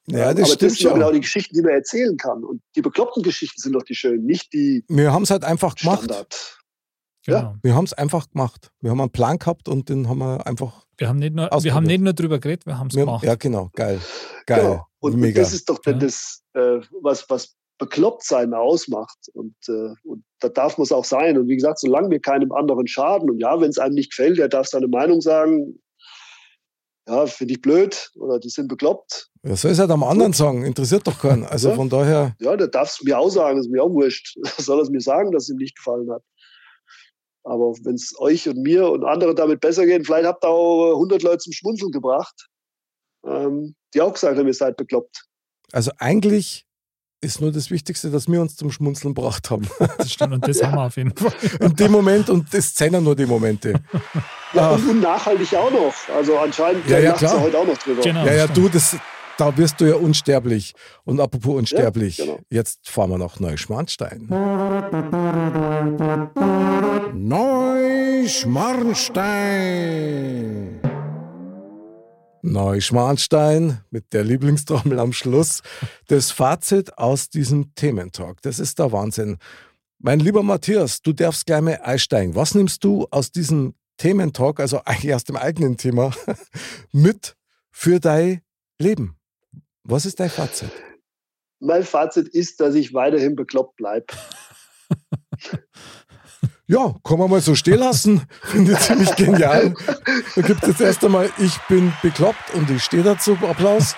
Ja, das aber stimmt das sind schon. genau die Geschichten, die man erzählen kann. Und die bekloppten Geschichten sind doch die schönen, nicht die Wir haben es halt einfach gemacht. Standard. Genau. Wir haben es einfach gemacht. Wir haben einen Plan gehabt und den haben wir einfach. Wir haben nicht nur, wir haben nicht nur drüber geredet, wir haben es gemacht. ja, genau, geil. Geil. Genau. Und, und Mega. das ist doch dann Ja. das, äh, was, was bekloppt sein ausmacht. Und, äh, und da darf man es auch sein. Und wie gesagt, solange wir keinem anderen schaden, und ja, wenn es einem nicht gefällt, der darf seine Meinung sagen, ja, finde ich blöd oder die sind bekloppt. Ja, soll es halt am anderen sagen, interessiert doch keinen. Also Ja. von daher, Ja, der darf es mir auch sagen, ist mir auch wurscht. [LAUGHS] Soll er es mir sagen, dass es ihm nicht gefallen hat. Aber wenn es euch und mir und andere damit besser geht, vielleicht habt ihr auch 100 Leute zum Schmunzeln gebracht, ähm, die auch gesagt haben, ihr seid bekloppt. also eigentlich ist nur das Wichtigste, dass wir uns zum Schmunzeln gebracht haben. [LAUGHS] Das stimmt, und das haben wir auf jeden Fall. [LAUGHS] In dem Moment und das zählen nur die Momente. Ja, und, und nachhaltig auch noch. Also anscheinend Ja, ja, ja, lacht klar. heute auch noch drüber. Genau. Ja, ja, stimmt. du, das, da wirst du ja unsterblich. Und apropos unsterblich, genau. jetzt fahren wir nach Neuschmarnstein. Neuschmarnstein. Neuschmarnstein mit der Lieblingstrommel am Schluss. Das Fazit aus diesem Thementalk, das ist der Wahnsinn. Mein lieber Matthias, du darfst gleich mal einsteigen. Was nimmst du aus diesem Thementalk, also eigentlich aus dem eigenen Thema, [LAUGHS] mit für dein Leben? Was ist dein Fazit? Mein Fazit ist, dass ich weiterhin bekloppt bleibe. [LAUGHS] Ja, kann man mal so stehen lassen. Finde ich ziemlich genial. Da gibt es jetzt erst einmal, ich bin bekloppt und ich stehe dazu. Applaus.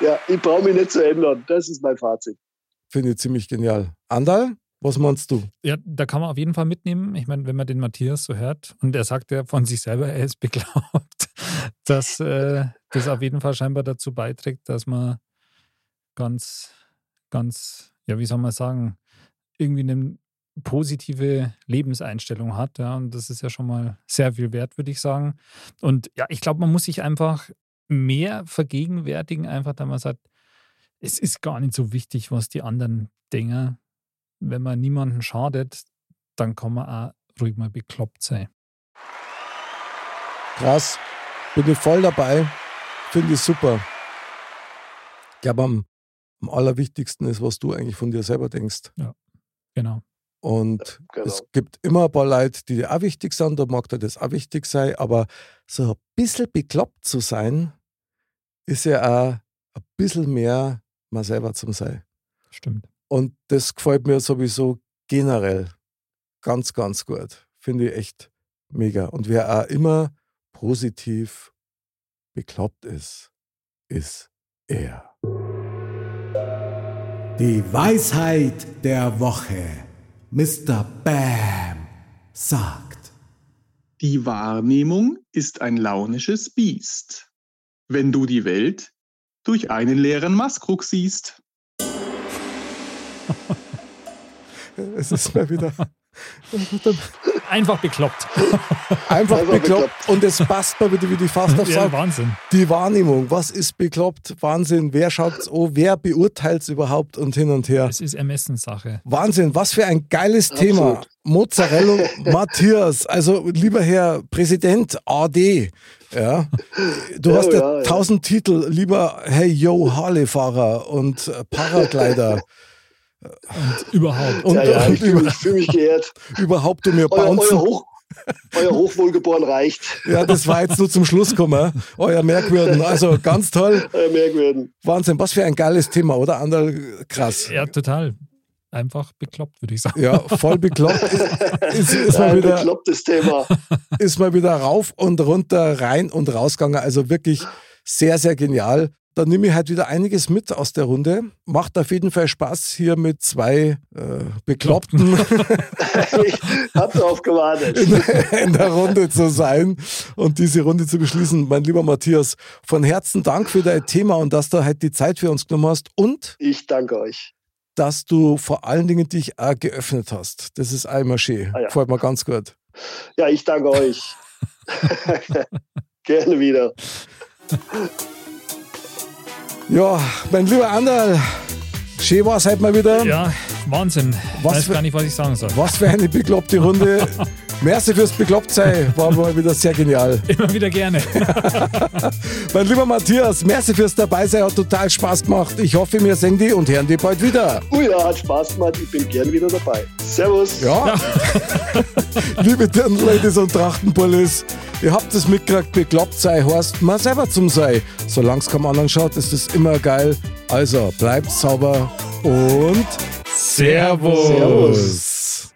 Ja, ich brauche mich nicht zu ändern. Das ist mein Fazit. Finde ich ziemlich genial. Andal, was meinst du? Ja, da kann man auf jeden Fall mitnehmen. Ich meine, wenn man den Matthias so hört und er sagt ja von sich selber, er ist beglaubt, dass äh, das auf jeden Fall scheinbar dazu beiträgt, dass man ganz, ganz, ja, wie soll man sagen, irgendwie eine positive Lebenseinstellung hat. Ja, und das ist ja schon mal sehr viel wert, würde ich sagen. Und ja, ich glaube, man muss sich einfach mehr vergegenwärtigen, einfach, da man sagt, es ist gar nicht so wichtig, was die anderen denken. Wenn man niemanden schadet, dann kann man auch ruhig mal bekloppt sein. Krass. Bin ich voll dabei. Finde ich super. Ich glaube, am, am allerwichtigsten ist, was du eigentlich von dir selber denkst. Genau. Und Genau. es gibt immer ein paar Leute, die dir auch wichtig sind, da mag dir das auch wichtig sein, aber so ein bisschen bekloppt zu sein, ist ja auch ein bisschen mehr mal selber zum Sein. Stimmt. Und das gefällt mir sowieso generell ganz, ganz gut. Finde ich echt mega. Und wer auch immer positiv bekloppt ist, ist er. Die Weisheit der Woche. Mr. Bam sagt. Die Wahrnehmung ist ein launisches Biest. Wenn du die Welt durch einen leeren Maskrug siehst. [LAUGHS] Es ist mal wieder [LAUGHS] Einfach bekloppt. [LAUGHS] einfach Einfach bekloppt. bekloppt. Und es passt mal wieder wie die Faust [LAUGHS] aufs ja. Wahnsinn. Die Wahrnehmung, was ist bekloppt? Wahnsinn. Wer schaut's an? Wer beurteilt's überhaupt und hin und her? Es ist Ermessenssache. Wahnsinn, was für ein geiles Absolut. Thema. Mozzarella Matthias, also lieber Herr Präsident AD, ja, du Ja, hast ja, ja, ja. tausend Titel, lieber Hey Yo Harley-Fahrer und Paraglider, Und überhaupt. Und, ja, ja, und ich fühle mich, fühl mich geehrt. [LAUGHS] überhaupt du mir Euer, euer. Hoch, euer Hochwohlgeboren reicht. Ja, das war jetzt nur zum Schluss gekommen. Euer Merkwürden. Also ganz toll. Euer Merkwürden. Wahnsinn. Was für ein geiles Thema, oder? Anderl, krass. Ja, total. Einfach bekloppt, würde ich sagen. Ja, voll bekloppt. [LAUGHS] Ist, ist, mal Ein wieder, beklopptes Thema. ist mal wieder rauf und runter, rein und rausgegangen. Also wirklich sehr, sehr genial. Da nehme ich halt wieder einiges mit aus der Runde. Macht auf jeden Fall Spaß, hier mit zwei äh, Bekloppten ich habe darauf gewartet. in, in der Runde zu sein und diese Runde zu beschließen. Mein lieber Matthias, von Herzen Dank für dein Thema und dass du halt die Zeit für uns genommen hast und Ich danke euch. dass du vor allen Dingen dich auch geöffnet hast. Das ist einmal schön. Ah ja. Gefällt mir ganz gut. Ja, ich danke euch. [LAUGHS] [LAUGHS] Gerne wieder. [LAUGHS] Ja, mein lieber Anderl, schön war es heute mal wieder. Ja, Wahnsinn. Was weiß für- gar nicht, was ich sagen soll. Was für eine bekloppte Runde. [LAUGHS] Merci fürs Beklopptsein, war mal wieder sehr genial. [LAUGHS] Immer wieder gerne. [LAUGHS] Mein lieber Matthias, merci fürs Dabeisein, hat total Spaß gemacht. Ich hoffe, wir sehen die und hören die bald wieder. Oh ja, hat Spaß gemacht. Ich bin gern wieder dabei. Servus. Ja. [LAUGHS] Liebe Dirndl-Ladies und Trachtenbullis, ihr habt es mitgekriegt, bekloppt sei, horst mal selber zum sei. Solange es keinem anderen schaut, ist es immer geil. Also bleibt sauber und Servus. Servus.